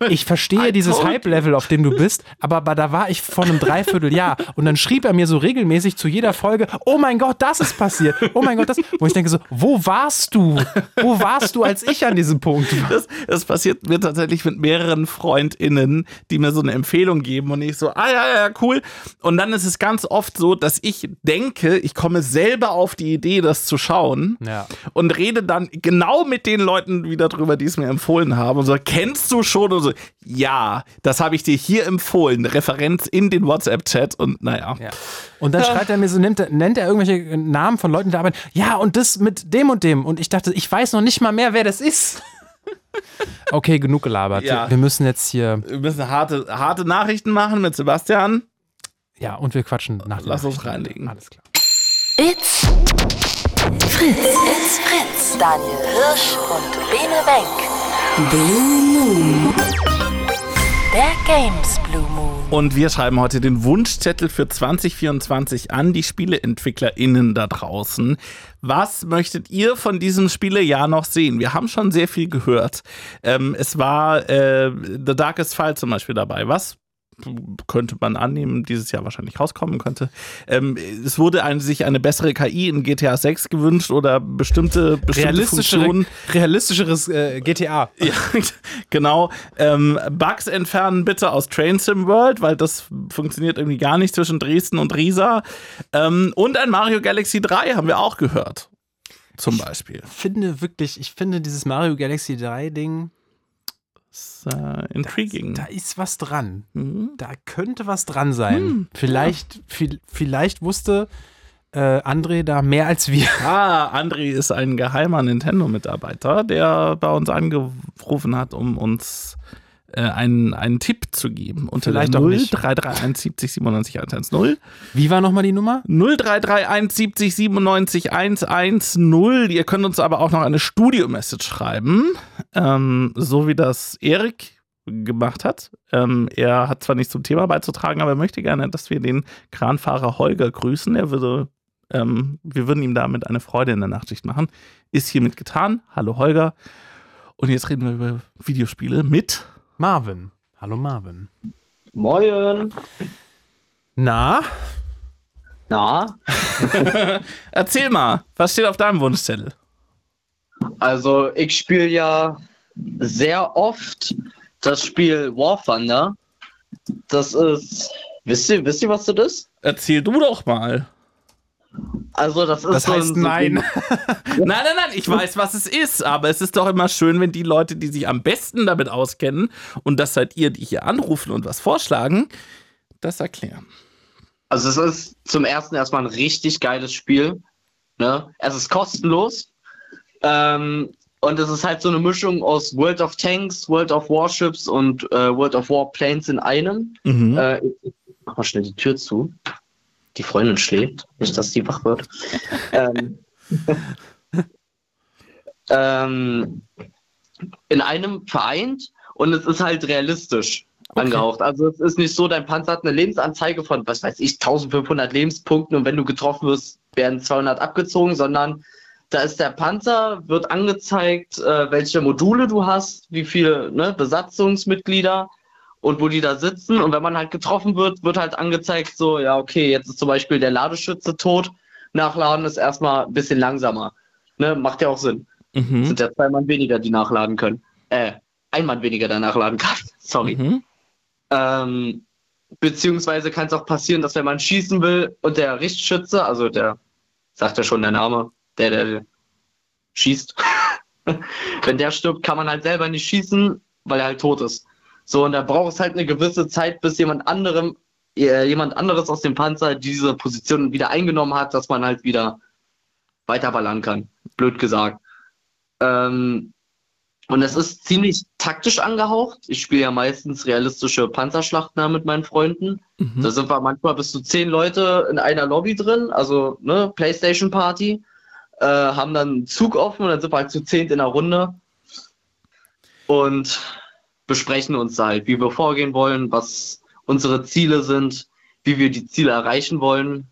ich verstehe dieses Hype-Level, auf dem du bist, aber, aber da war ich vor einem Dreivierteljahr. Und dann schrieb er mir so regelmäßig zu jeder Folge, oh mein Gott, das ist passiert. Oh mein Gott, das. Wo ich denke so, wo warst du? Wo warst du, als ich an diesem Punkt war? Das, das passiert mir tatsächlich mit mehreren FreundInnen, die mir so eine Empfehlung geben und ich so, ah ja, ja, cool. Und dann ist es ganz oft so, dass ich denke, ich komme selber auf die Idee, das zu schauen Ja. und rede dann genau mit den Leuten wieder drüber, die es mir empfohlen haben und so, kennst du schon? Und so, ja, das habe ich dir hier empfohlen. Referenz in den WhatsApp-Chat und naja. Ja. Und dann schreibt er mir so, er, nennt er irgendwelche Namen von Leuten, die da arbeiten. Ja, und das mit dem und dem. Und ich dachte, ich weiß noch nicht mal mehr, wer das ist. Okay, genug gelabert. Ja. Wir müssen jetzt hier. Wir müssen harte, harte Nachrichten machen mit Sebastian. Ja, und wir quatschen nach Lass uns reinlegen. Alles klar. It's Fritz. It's Fritz. Daniel Hirsch und Bene Wenk. Blue Moon. Der Games Blue Moon. Und wir schreiben heute den Wunschzettel für 2024 an die SpieleentwicklerInnen da draußen. Was möchtet ihr von diesem Spielejahr noch sehen? Wir haben schon sehr viel gehört. Ähm, es war äh, The Darkest File zum Beispiel dabei. Was könnte man annehmen, dieses Jahr wahrscheinlich rauskommen könnte. Ähm, es wurde ein, sich eine bessere KI in GTA 6 gewünscht oder bestimmte, bestimmte Realistischere, Funktionen. realistischeres äh, GTA. Ja, genau. Ähm, Bugs entfernen bitte aus Train Sim World, weil das funktioniert irgendwie gar nicht zwischen Dresden und Riesa. Ähm, und ein Mario Galaxy 3 haben wir auch gehört. Zum Beispiel. Ich finde wirklich, ich finde dieses Mario Galaxy 3 Ding, ist, äh, intriguing. da ist was dran. Mhm. Da könnte was dran sein. vielleicht, viel, vielleicht wusste äh, André da mehr als wir. Ah, André ist ein geheimer Nintendo-Mitarbeiter, der bei uns angerufen hat, um uns äh, einen, einen Tipp zu geben. Unter Vielleicht der auch nicht. 0331 70 97 110. Wie war nochmal die Nummer? 0331 70 97 110. Ihr könnt uns aber auch noch eine Studio-Message schreiben, ähm, so wie das Erik gemacht hat. Ähm, er hat zwar nichts zum Thema beizutragen, aber er möchte gerne, dass wir den Kranfahrer Holger grüßen. Er würde, ähm, wir würden ihm damit eine Freude in der Nachtschicht machen. Ist hiermit getan. Hallo Holger. Und jetzt reden wir über Videospiele mit Marvin. Hallo Marvin. Moin. Na? Na, Erzähl mal, was steht auf deinem Wunschzettel? also ich spiele ja sehr oft das Spiel War Thunder. Das ist, wisst ihr, wisst ihr, was das ist? Erzähl du doch mal. Also das ist Das so heißt ein, nein. Nein, nein, nein, ich weiß, was es ist, aber es ist doch immer schön, wenn die Leute, die sich am besten damit auskennen, und das seid ihr, die hier anrufen und was vorschlagen, das erklären. Also es ist zum ersten erstmal ein richtig geiles Spiel. Ne? Es ist kostenlos. Ähm, und es ist halt so eine Mischung aus World of Tanks, World of Warships und äh, World of Warplanes in einem. Mhm. Äh, ich mach mal schnell die Tür zu. Die Freundin schläft. Nicht, dass die wach wird. ähm, ähm, in einem vereint und es ist halt realistisch angehaucht. Also es ist nicht so, dein Panzer hat eine Lebensanzeige von, was weiß ich, 1500 Lebenspunkten und wenn du getroffen wirst, werden 200 abgezogen, sondern da ist der Panzer, wird angezeigt, äh, welche Module du hast, wie viele ne, Besatzungsmitglieder und wo die da sitzen. Und wenn man halt getroffen wird, wird halt angezeigt, so, ja, okay, jetzt ist zum Beispiel der Ladeschütze tot. Nachladen ist erstmal ein bisschen langsamer. Ne, macht ja auch Sinn. Mhm. Sind ja zwei Mann weniger, die nachladen können. Äh, ein Mann weniger, der nachladen kann. Sorry. Mhm. Ähm, beziehungsweise kann es auch passieren, dass wenn man schießen will und der Richtschütze, also der, sagt ja schon der Name, der, der schießt, wenn der stirbt, kann man halt selber nicht schießen, weil er halt tot ist. So, und da braucht es halt eine gewisse Zeit, bis jemand anderem, äh, jemand anderes aus dem Panzer diese Position wieder eingenommen hat, dass man halt wieder weiterballern kann. Blöd gesagt. Ähm, und es ist ziemlich taktisch angehaucht. Ich spiele ja meistens realistische Panzerschlachten mit meinen Freunden. Mhm. Da sind wir manchmal bis zu zehn Leute in einer Lobby drin, also ne, Playstation Party, äh, haben dann einen Zug offen und dann sind wir halt zu zehnt in der Runde und besprechen uns da halt, wie wir vorgehen wollen, was unsere Ziele sind, wie wir die Ziele erreichen wollen.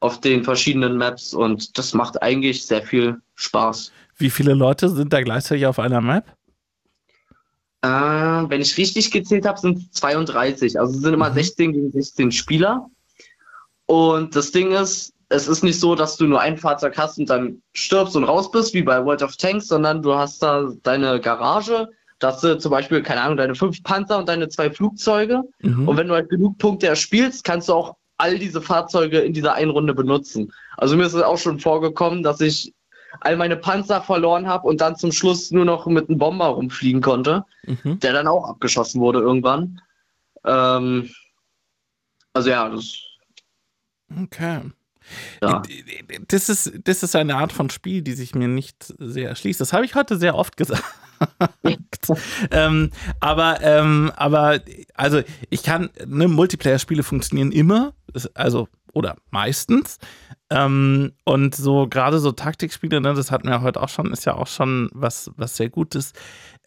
auf den verschiedenen Maps und das macht eigentlich sehr viel Spaß. Wie viele Leute sind da gleichzeitig auf einer Map? Äh, wenn ich richtig gezählt habe, sind es 32. Also es sind immer 16 gegen 16 Spieler. Und das Ding ist, es ist nicht so, dass du nur ein Fahrzeug hast und dann stirbst und raus bist, wie bei World of Tanks, sondern du hast da deine Garage, da hast du zum Beispiel, keine Ahnung, deine fünf Panzer und deine zwei Flugzeuge. Mhm. Und wenn du halt genug Punkte erspielst, kannst du auch all diese Fahrzeuge in dieser einen Runde benutzen. Also mir ist es auch schon vorgekommen, dass ich all meine Panzer verloren habe und dann zum Schluss nur noch mit einem Bomber rumfliegen konnte, Mhm. der dann auch abgeschossen wurde irgendwann. Ähm, also ja, das Okay. ja. Das ist, das ist eine Art von Spiel, die sich mir nicht sehr erschließt. Das habe ich heute sehr oft gesagt. Ähm, aber, ähm, aber, also ich kann, ne, Multiplayer-Spiele funktionieren immer, also, oder meistens. Ähm, und so, gerade so Taktikspiele, ne, das hatten wir heute auch schon, ist ja auch schon was, was sehr Gutes.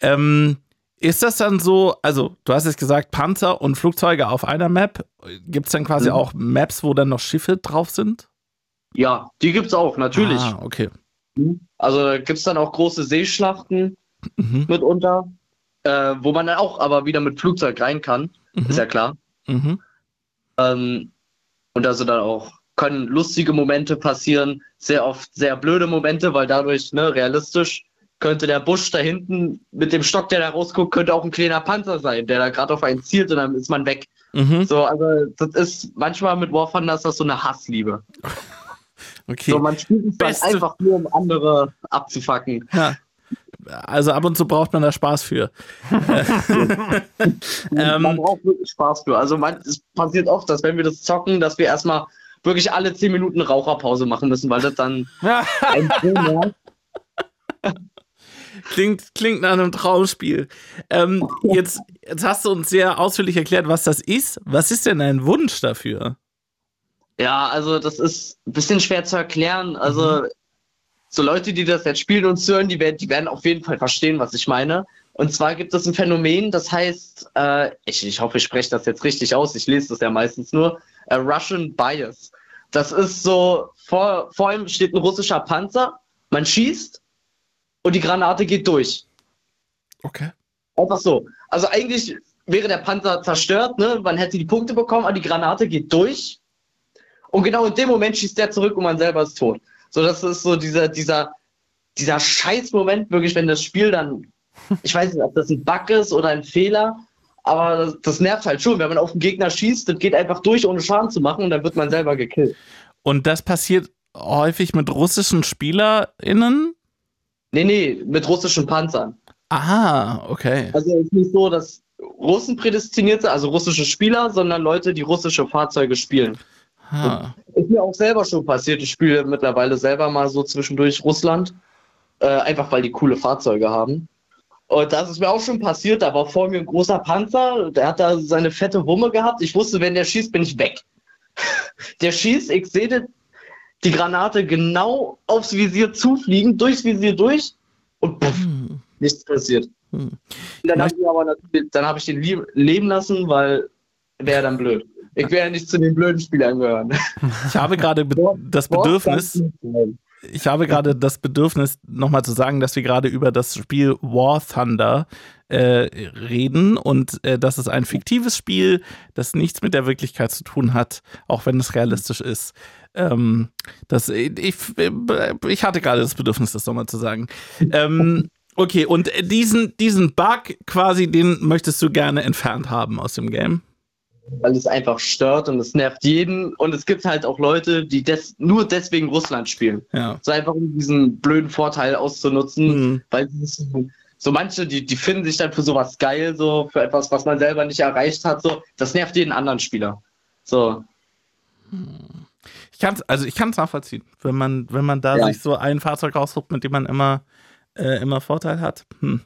Ähm, ist das dann so, also du hast jetzt gesagt, Panzer und Flugzeuge auf einer Map. Gibt es dann quasi Mhm. auch Maps, wo dann noch Schiffe drauf sind? ja, die gibt's auch, natürlich. Ah, okay. Also da gibt's dann auch große Seeschlachten Mhm. mitunter, äh, wo man dann auch aber wieder mit Flugzeug rein kann, Mhm. ist ja klar. Mhm. Ähm, und also dann auch können lustige Momente passieren, sehr oft sehr blöde Momente, weil dadurch, ne, realistisch, könnte der Busch da hinten mit dem Stock, der da rausguckt, könnte auch ein kleiner Panzer sein, der da gerade auf einen zielt und dann ist man weg. Mhm. So, also das ist manchmal mit War Thunder ist das so eine Hassliebe. Okay. So, man spielt es dann einfach nur, um andere abzufacken. Ja. Also ab und zu braucht man da Spaß für. man ähm, braucht wirklich Spaß für. Also man, es passiert oft, dass wenn wir das zocken, dass wir erstmal wirklich alle 10 Minuten Raucherpause machen müssen, weil das dann ein ist. klingt, klingt nach einem Traumspiel. Ähm, jetzt, jetzt hast du uns sehr ausführlich erklärt, was das ist. Was ist denn dein Wunsch dafür? Ja, also das ist ein bisschen schwer zu erklären. Also so Leute, die das jetzt spielen und hören, die werden, die werden auf jeden Fall verstehen, was ich meine. Und zwar gibt es ein Phänomen, das heißt, äh, ich, ich hoffe, ich spreche das jetzt richtig aus, ich lese das ja meistens nur, äh, Russian Bias. Das ist so, vor, vor ihm steht ein russischer Panzer, man schießt und die Granate geht durch. Okay. Einfach so. Also eigentlich wäre der Panzer zerstört, ne? man hätte die Punkte bekommen, aber die Granate geht durch. Und genau in dem Moment schießt der zurück und man selber ist tot. So, das ist so dieser, dieser, dieser Scheiß-Moment, wirklich, wenn das Spiel dann, ich weiß nicht, ob das ein Bug ist oder ein Fehler, aber das, das nervt halt schon. Wenn man auf den Gegner schießt, das geht einfach durch, ohne Schaden zu machen und dann wird man selber gekillt. Und das passiert häufig mit russischen SpielerInnen? Nee, nee, mit russischen Panzern. Aha, okay. Also es ist nicht so, dass Russen prädestiniert sind, also russische Spieler, sondern Leute, die russische Fahrzeuge spielen. Ist mir auch selber schon passiert. Ich spiele mittlerweile selber mal so zwischendurch Russland. Äh, einfach weil die coole Fahrzeuge haben. Und das ist mir auch schon passiert. Da war vor mir ein großer Panzer. Der hat da seine fette Wumme gehabt. Ich wusste, wenn der schießt, bin ich weg. der schießt, ich sehe die- Granate genau aufs Visier zufliegen, durchs Visier durch und puff, Hm. nichts passiert. Hm. Dann habe ich, hab ich den leben lassen, weil wäre dann blöd. Ich ja nicht zu den blöden Spielern gehören. Ich habe gerade be das Bedürfnis, ich habe gerade das Bedürfnis, nochmal zu sagen, dass wir gerade über das Spiel War Thunder äh, reden und äh, das ist ein fiktives Spiel, das nichts mit der Wirklichkeit zu tun hat, auch wenn es realistisch ist. Ähm, das, ich, ich hatte gerade das Bedürfnis, das nochmal zu sagen. Ähm, okay, und diesen, diesen Bug quasi, den möchtest du gerne entfernt haben aus dem Game? Weil es einfach stört und es nervt jeden. Und es gibt halt auch Leute, die des nur deswegen Russland spielen. Ja. So einfach um diesen blöden Vorteil auszunutzen, Hm. weil so manche, die, die finden sich dann für sowas geil, so für etwas, was man selber nicht erreicht hat. So, das nervt jeden anderen Spieler. So, Ich kann's, also ich kann es nachvollziehen, wenn man, wenn man da Ja. sich so ein Fahrzeug raussucht, mit dem man immer, äh, immer Vorteil hat. Hm.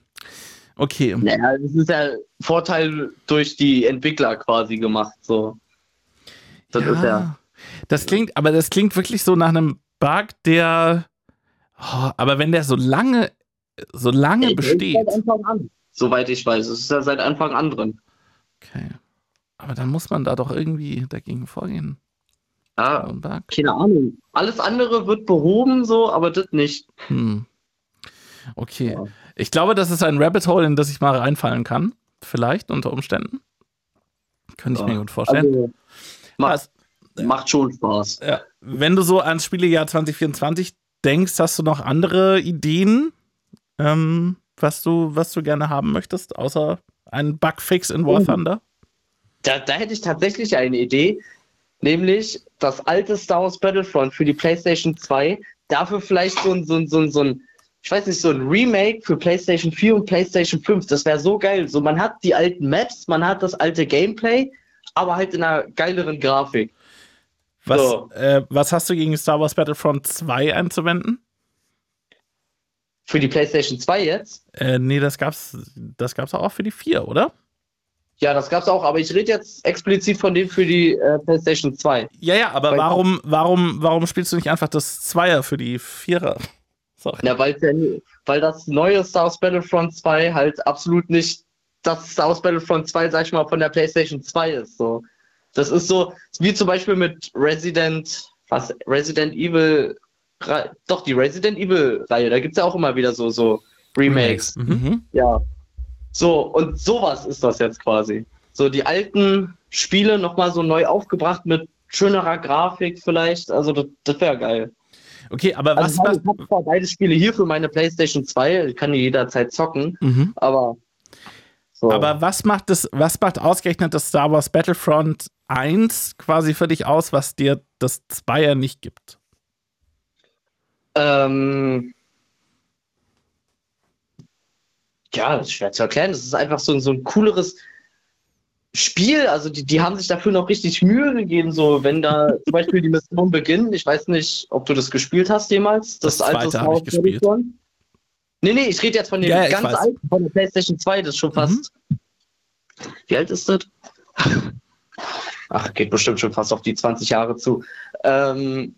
Okay. naja, das ist ja Vorteil durch die Entwickler quasi gemacht. So. Das ist ja. Das klingt, aber das klingt wirklich so nach einem Bug, der. Oh, aber wenn der so lange, so lange Ey, der ist besteht. Seit Anfang an. Soweit ich weiß. Es ist ja seit Anfang an drin. Okay. Aber dann muss man da doch irgendwie dagegen vorgehen. Ja, Bug. keine Ahnung. Alles andere wird behoben, so, aber das nicht. Hm. Okay. Ja. Ich glaube, das ist ein Rabbit Hole, in das ich mal reinfallen kann. Vielleicht unter Umständen. Könnte ich Ja. mir gut vorstellen. Also, macht, Was, macht schon Spaß. ja, wenn du so ans Spielejahr 2024 denkst, hast du noch andere Ideen, ähm, was, du, was du gerne haben möchtest, außer einen Bugfix in War Oh. Thunder? Da, da hätte ich tatsächlich eine Idee, nämlich das alte Star Wars Battlefront für die PlayStation 2. Dafür vielleicht so ein, so ein, so ein, so ein ich weiß nicht, so ein Remake für PlayStation 4 und PlayStation 5. Das wäre so geil. So, man hat die alten Maps, man hat das alte Gameplay, aber halt in einer geileren Grafik. Was, So. äh, was hast du gegen Star Wars Battlefront 2 einzuwenden? Für die PlayStation 2 jetzt? Äh, nee, das gab's, das gab's auch für die 4, oder? Ja, das gab's auch, aber ich rede jetzt explizit von dem für die äh, PlayStation 2. Ja, ja, aber Weil- warum, warum, warum spielst du nicht einfach das Zweier für die Vierer? Sorry. Ja, weil, weil das neue Star Wars Battlefront 2 halt absolut nicht das Star Wars Battlefront 2, sag ich mal, von der PlayStation 2 ist. So. Das ist so, wie zum Beispiel mit Resident, was, Resident Evil, doch, die Resident Evil-Reihe, da gibt's ja auch immer wieder so, so Remakes. Mhm. Mhm. Ja. So, und sowas ist das jetzt quasi. So die alten Spiele nochmal so neu aufgebracht mit schönerer Grafik vielleicht. Also das, das wäre geil. Okay, aber was, Also was, ich habe zwar beide Spiele hier für meine PlayStation 2, ich kann die jederzeit zocken, mhm. aber so. aber was macht das, was macht ausgerechnet das Star Wars Battlefront 1 quasi für dich aus, was dir das Zweier nicht gibt? ähm, ja, das ist schwer zu erklären. Das ist einfach so, so ein cooleres Spiel. Also die, die haben sich dafür noch richtig Mühe gegeben. So, wenn da zum Beispiel die Mission beginnt, ich weiß nicht, ob du das gespielt hast jemals. Das, Das alte habe ich gespielt. Battlefront. Nee, nee, ich rede jetzt von dem Ja, ganz. Mhm. alten, von der PlayStation 2, das ist schon fast. Wie alt ist das? Ach, geht bestimmt schon fast auf die 20 Jahre zu. Ähm,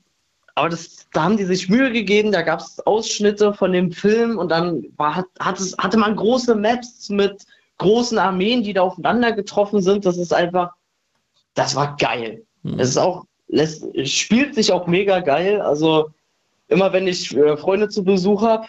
aber das, da haben die sich Mühe gegeben, da gab es Ausschnitte von dem Film und dann war, hat, hat es, hatte man große Maps mit großen Armeen, die da aufeinander getroffen sind. Das ist einfach, das war geil. Hm. Es ist auch, es spielt sich auch mega geil. Also immer wenn ich äh, Freunde zu Besuch habe,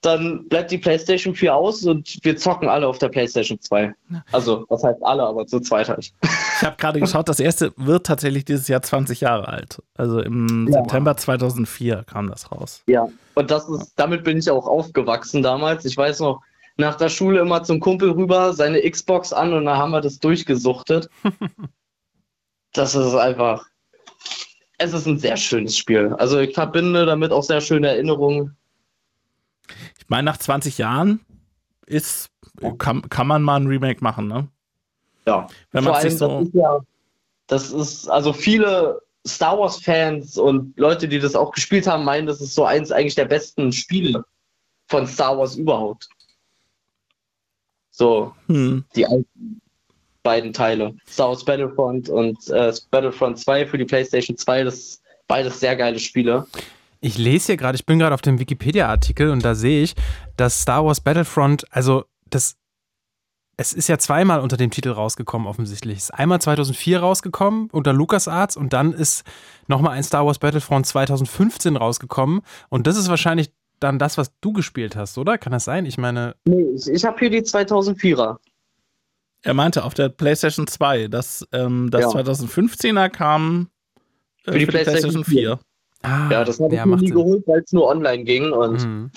dann bleibt die PlayStation 4 aus und wir zocken alle auf der PlayStation 2. Also, was heißt alle, aber zu zweit halt. Ich habe gerade geschaut, das erste wird tatsächlich dieses Jahr 20 Jahre alt. Also im Ja. September 2004 kam das raus. Ja, und das ist, damit bin ich auch aufgewachsen damals. Ich weiß noch, nach der Schule immer zum Kumpel rüber, seine Xbox an und dann haben wir das durchgesuchtet. das ist einfach. Es ist ein sehr schönes Spiel. Also ich verbinde damit auch sehr schöne Erinnerungen. Ich meine, nach 20 Jahren ist, kann, kann man mal ein Remake machen, ne? Ja. Wenn Vor man allem, sich so. das ist ja, das ist, also viele Star Wars-Fans und Leute, die das auch gespielt haben, meinen, das ist so eins eigentlich der besten Spiele von Star Wars überhaupt. So, Hm. die alten beiden Teile. Star Wars Battlefront und äh, Battlefront 2 für die PlayStation 2, das beides sehr geile Spiele. Ich lese hier gerade, ich bin gerade auf dem Wikipedia-Artikel und da sehe ich, dass Star Wars Battlefront, also das, es ist ja zweimal unter dem Titel rausgekommen offensichtlich. Es ist einmal 2004 rausgekommen unter LucasArts und dann ist nochmal ein Star Wars Battlefront 2015 rausgekommen und das ist wahrscheinlich dann das, was du gespielt hast, oder? Kann das sein? Ich meine, Nee, ich, ich habe hier die 2004er. Er meinte auf der PlayStation 2, dass ähm, das Ja. 2015er kam äh, Für die PlayStation 4. ah, Ja, das habe ich mir nie Sinn. geholt, weil es nur online ging und Mhm.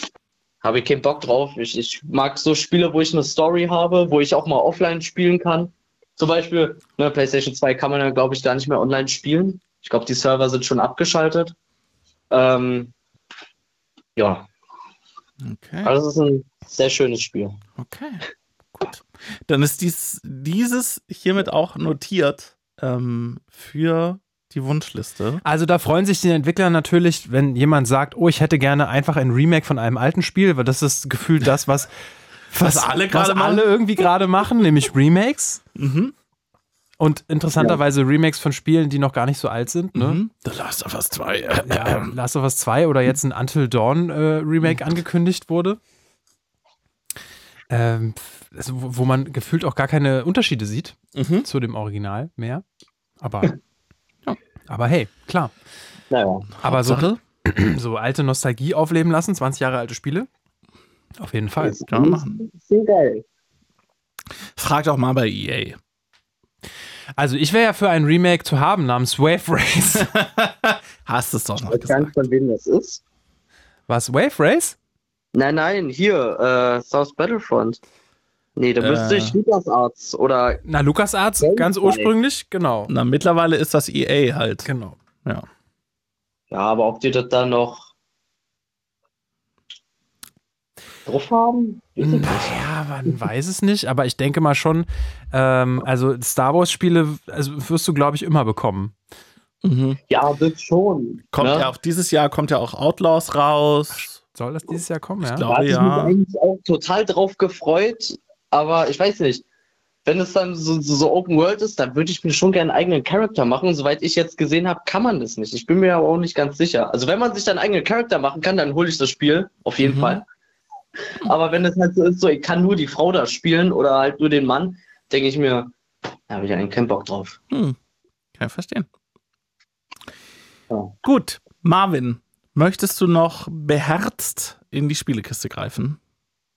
habe ich keinen Bock drauf. Ich, ich mag so Spiele, wo ich eine Story habe, wo ich auch mal offline spielen kann. Zum Beispiel, ne, PlayStation 2 kann man ja, glaube ich, gar nicht mehr online spielen. Ich glaube, die Server sind schon abgeschaltet. Ähm, ja, Okay. also es ist ein sehr schönes Spiel. Okay, gut. Dann ist dies, dieses hiermit auch notiert ähm, für die Wunschliste. Also da freuen sich die Entwickler natürlich, wenn jemand sagt, oh, ich hätte gerne einfach ein Remake von einem alten Spiel, weil das ist gefühlt das, was, Was alle gerade was machen. alle irgendwie gerade machen, nämlich Remakes. Mhm. Und interessanterweise Remakes von Spielen, die noch gar nicht so alt sind. Ne? Mhm. The Last of Us 2. Ja, Last of Us 2 oder jetzt ein Until Dawn äh, Remake angekündigt wurde. Ähm, also, wo man gefühlt auch gar keine Unterschiede sieht Mhm. zu dem Original mehr. Aber Aber hey, klar. Naja. Aber so, so alte Nostalgie aufleben lassen, 20 Jahre alte Spiele. Auf jeden Fall. Kann man machen. Sehr geil. Frag doch mal bei EA. Also ich wäre ja für ein Remake zu haben namens Wave Race. Hast es doch noch Ich weiß gar gesagt. nicht, von wem das ist. Was, Wave Race? Nein, nein, hier, äh, South Battlefront. Nee, da müsste Äh. ich LucasArts oder Na, LucasArts, ganz ursprünglich, genau. Na, mittlerweile ist das EA halt. Genau. Ja. Ja, aber ob die das da noch drauf haben? Nicht. Naja, man weiß es nicht, aber ich denke mal schon, ähm, also Star Wars-Spiele also wirst du, glaube ich, immer bekommen. Mhm. Ja, das schon. Kommt ne? ja auch dieses Jahr kommt ja auch Outlaws raus. Soll das dieses Jahr kommen, ja? Ich Da glaube hatte ich mich ja. eigentlich auch total drauf gefreut, aber ich weiß nicht. Wenn es dann so, so, so Open World ist, dann würde ich mir schon gerne einen eigenen Charakter machen. Soweit ich jetzt gesehen habe, kann man das nicht. Ich bin mir aber auch nicht ganz sicher. Also wenn man sich dann einen eigenen Charakter machen kann, dann hole ich das Spiel. Auf jeden Mhm. Fall. Aber wenn es halt so ist, so ich kann nur die Frau da spielen oder halt nur den Mann, denke ich mir, da habe ich eigentlich keinen Bock drauf. Hm. Kann ich verstehen. Ja. Gut, Marvin, möchtest du noch beherzt in die Spielekiste greifen?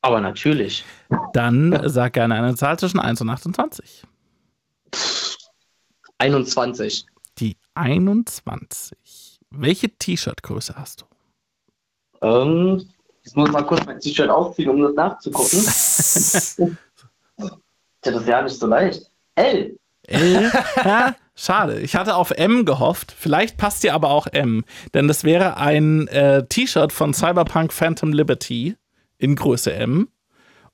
Aber natürlich. Dann sag gerne eine Zahl zwischen 1 und 28. 21. Die 21. Welche T-Shirt-Größe hast du? Ähm, ich muss mal kurz mein T-Shirt aufziehen, um das nachzugucken. Tja, das ist ja nicht so leicht. L. L? ja, schade. Ich hatte auf M gehofft. Vielleicht passt dir aber auch M. Denn das wäre ein äh, T-Shirt von Cyberpunk Phantom Liberty in Größe M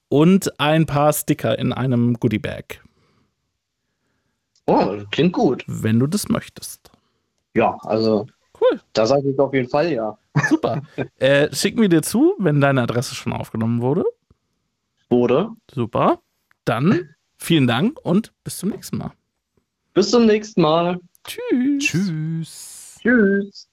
und ein paar Sticker in einem Goodie-Bag, Oh, klingt gut. wenn du das möchtest. Ja, also. Cool. Da sage ich auf jeden Fall ja. Super. äh, schicken wir dir zu, wenn deine Adresse schon aufgenommen wurde. Wurde. Super. Dann vielen Dank und bis zum nächsten Mal. Bis zum nächsten Mal. Tschüss. Tschüss. Tschüss.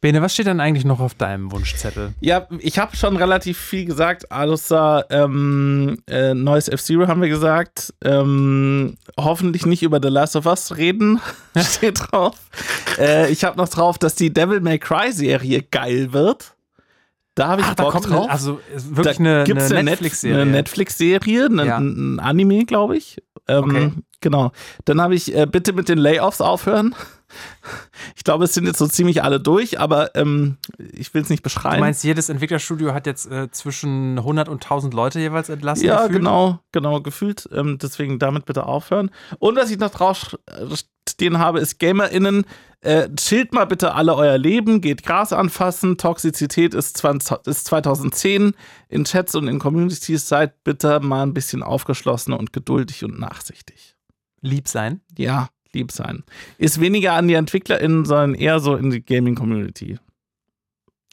Bene, was steht denn eigentlich noch auf deinem Wunschzettel? Ja, ich habe schon relativ viel gesagt, außer ähm, äh, neues F-Zero haben wir gesagt. Ähm, hoffentlich nicht über The Last of Us reden, steht drauf. Äh, ich habe noch drauf, dass die Devil May Cry Serie geil wird. Da habe ich Ach, da Bock kommt drauf. eine, also wirklich da eine, gibt's eine Netflix-Serie. Eine Netflix-Serie, eine- Ja. ein Anime, glaube ich. Ähm, Okay. Genau. Dann habe ich äh, bitte mit den Layoffs aufhören. Ich glaube, es sind jetzt so ziemlich alle durch, aber ähm, ich will es nicht beschreiben. Du meinst, jedes Entwicklerstudio hat jetzt äh, zwischen 100 und 1000 Leute jeweils entlassen? Ja, gefühlt? genau, genau, gefühlt. Ähm, deswegen damit bitte aufhören. Und was ich noch drauf stehen habe, ist GamerInnen, äh, chillt mal bitte alle euer Leben, geht Gras anfassen, Toxizität ist, 20, ist 2010, in Chats und in Communities seid bitte mal ein bisschen aufgeschlossen und geduldig und nachsichtig. Lieb sein. Ja, lieb sein. Ist weniger an die EntwicklerInnen, sondern eher so in die Gaming-Community.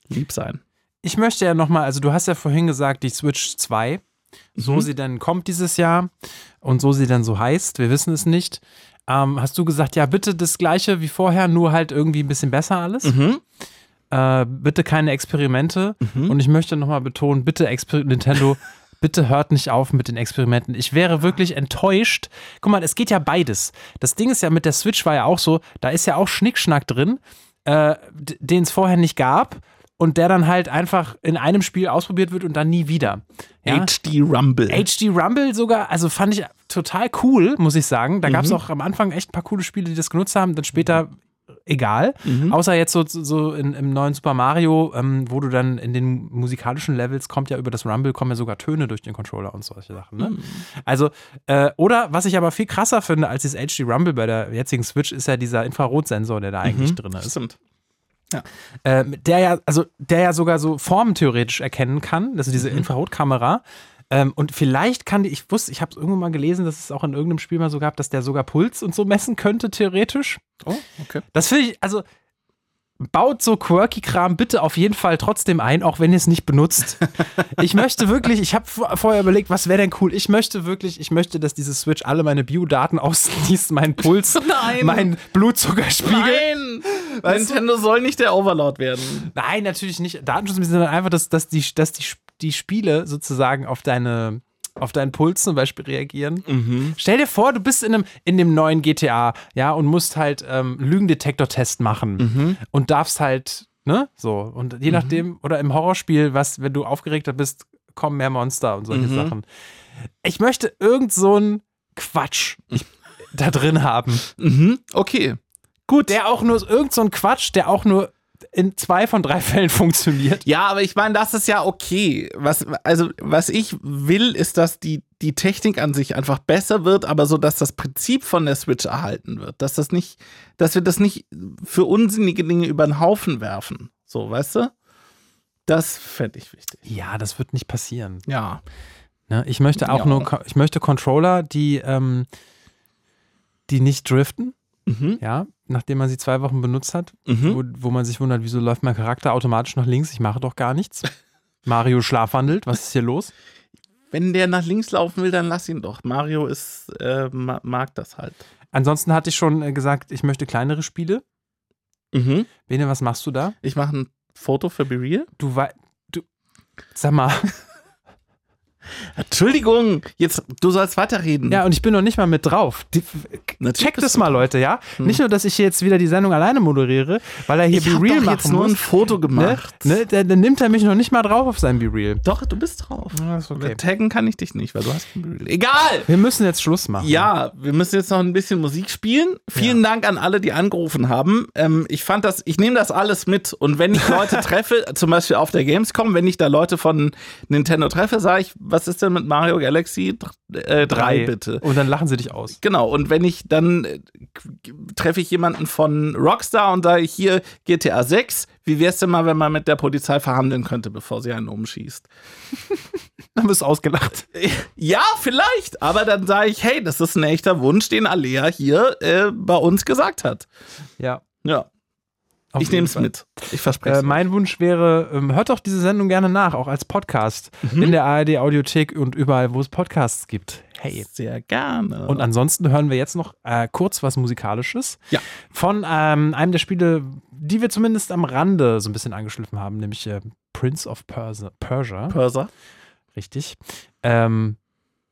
Lieb sein. Ich möchte ja nochmal, also du hast ja vorhin gesagt, die Switch 2, so Mhm. sie dann kommt dieses Jahr und so sie dann so heißt, wir wissen es nicht. Ähm, hast du gesagt, ja, bitte das gleiche wie vorher, nur halt irgendwie ein bisschen besser alles? Mhm. Äh, bitte keine Experimente. Mhm. Und ich möchte nochmal betonen, bitte Exper Nintendo, bitte hört nicht auf mit den Experimenten. Ich wäre wirklich enttäuscht. Guck mal, es geht ja beides. Das Ding ist ja mit der Switch war ja auch so, da ist ja auch Schnickschnack drin, äh, den es vorher nicht gab und der dann halt einfach in einem Spiel ausprobiert wird und dann nie wieder. Ja? HD Rumble. HD Rumble sogar, also fand ich total cool, muss ich sagen. Da gab es Mhm. auch am Anfang echt ein paar coole Spiele, die das genutzt haben, dann später egal. Mhm. Außer jetzt so, so in, im neuen Super Mario, ähm, wo du dann in den musikalischen Levels kommt ja über das Rumble, kommen ja sogar Töne durch den Controller und solche Sachen. Ne? Mhm. Also, äh, oder was ich aber viel krasser finde als dieses HD Rumble bei der jetzigen Switch, ist ja dieser Infrarotsensor, der da eigentlich Mhm. drin ist. Stimmt. Äh, der ja, also der ja sogar so Formen theoretisch erkennen kann, also diese Mhm. Infrarotkamera. Ähm, und vielleicht kann die, ich wusste, ich habe es irgendwo mal gelesen, dass es auch in irgendeinem Spiel mal so gab, dass der sogar Puls und so messen könnte, theoretisch. Oh, okay. Das finde ich, also baut so Quirky-Kram bitte auf jeden Fall trotzdem ein, auch wenn ihr es nicht benutzt. ich möchte wirklich, ich habe vorher überlegt, was wäre denn cool? Ich möchte wirklich, ich möchte, dass diese Switch alle meine Biodaten ausliest, meinen Puls, Nein. meinen Blutzuckerspiegel. Nein! Weißt du? Nintendo soll nicht der Overlord werden. Nein, natürlich nicht. Datenschutz, sondern einfach, dass, dass, die, dass die, die Spiele sozusagen auf deine auf deinen Puls zum Beispiel reagieren. Mhm. Stell dir vor, du bist in, einem, in dem neuen GTA, ja, und musst halt ähm, Lügendetektor-Test machen Mhm. und darfst halt, ne, so. Und je nachdem, oder im Horrorspiel, was, wenn du aufgeregter bist, kommen mehr Monster und solche Mhm. Sachen. Ich möchte irgend so einen Quatsch da drin haben. Mhm. Okay. Gut. Der auch nur, irgend so ein Quatsch, der auch nur in zwei von drei Fällen funktioniert. Ja, aber ich meine, das ist ja okay. Was, also, was ich will, ist, dass die, die Technik an sich einfach besser wird, aber so, dass das Prinzip von der Switch erhalten wird. Dass das nicht, dass wir das nicht für unsinnige Dinge über den Haufen werfen. So, weißt du? Das fände ich wichtig. Ja, das wird nicht passieren. Ja. Ne? Ich möchte auch Ja. nur, ich möchte Controller, die, ähm, die nicht driften, Mhm. ja, nachdem man sie zwei Wochen benutzt hat, Mhm. wo, wo man sich wundert, wieso läuft mein Charakter automatisch nach links? Ich mache doch gar nichts. Mario schlafwandelt, was ist hier los? Wenn der nach links laufen will, dann lass ihn doch. Mario ist, äh, ma- mag das halt. Ansonsten hatte ich schon äh, gesagt, ich möchte kleinere Spiele. Mhm. Bene, was machst du da? Ich mache ein Foto für Be Real. Du wei- du sag mal, Entschuldigung, jetzt, du sollst weiterreden. ja, und ich bin noch nicht mal mit drauf. Die, check das mal, Leute, ja? Nicht nur, dass ich hier jetzt wieder die Sendung alleine moderiere, weil er hier Ich Be Real machen jetzt nur muss. ein Foto ne? gemacht. Ne? Dann, dann nimmt er mich noch nicht mal drauf auf sein Be Real. Doch, du bist drauf. Ja, ist okay. Taggen kann ich dich nicht, weil du hast kein Be Real. Egal! Wir müssen jetzt Schluss machen. Ja, wir müssen jetzt noch ein bisschen Musik spielen. Vielen Dank an alle, die angerufen haben. Ähm, ich fand das, ich nehme das alles mit. Und wenn ich Leute treffe, zum Beispiel auf der Gamescom, wenn ich da Leute von Nintendo treffe, sage ich, was ist denn mit Mario Galaxy 3 drei, bitte? Und dann lachen sie dich aus. Genau, und wenn ich dann äh, treffe ich jemanden von Rockstar und sage ich hier GTA 6, wie wär's denn mal, wenn man mit der Polizei verhandeln könnte, bevor sie einen umschießt? Dann wirst du ausgelacht. Ja, vielleicht, aber dann sage ich, hey, das ist ein echter Wunsch, den Alea hier äh, bei uns gesagt hat. Ja. Ja, auf ich nehme es mit. Ich verspreche Äh, mein Wunsch wäre, ähm, hört doch diese Sendung gerne nach, auch als Podcast. Mhm. In der ARD Audiothek und überall, wo es Podcasts gibt. Hey. Sehr gerne. Und ansonsten hören wir jetzt noch äh, kurz was Musikalisches. Ja. Von ähm, einem der Spiele, die wir zumindest am Rande so ein bisschen angeschliffen haben, nämlich äh, Prince of Persia. Persia. Perser. Richtig. Ähm,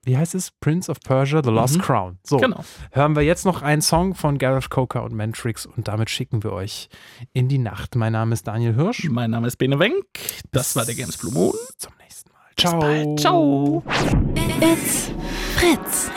wie heißt es? Prince of Persia, The Lost Mhm. Crown. So, Genau. hören wir jetzt noch einen Song von Gareth Coker und Mantrix und damit schicken wir euch in die Nacht. Mein Name ist Daniel Hirsch. Mein Name ist Bene Wenk. Das war der Games Blue Moon. Zum nächsten Mal. Ciao. Ciao. It's Fritz.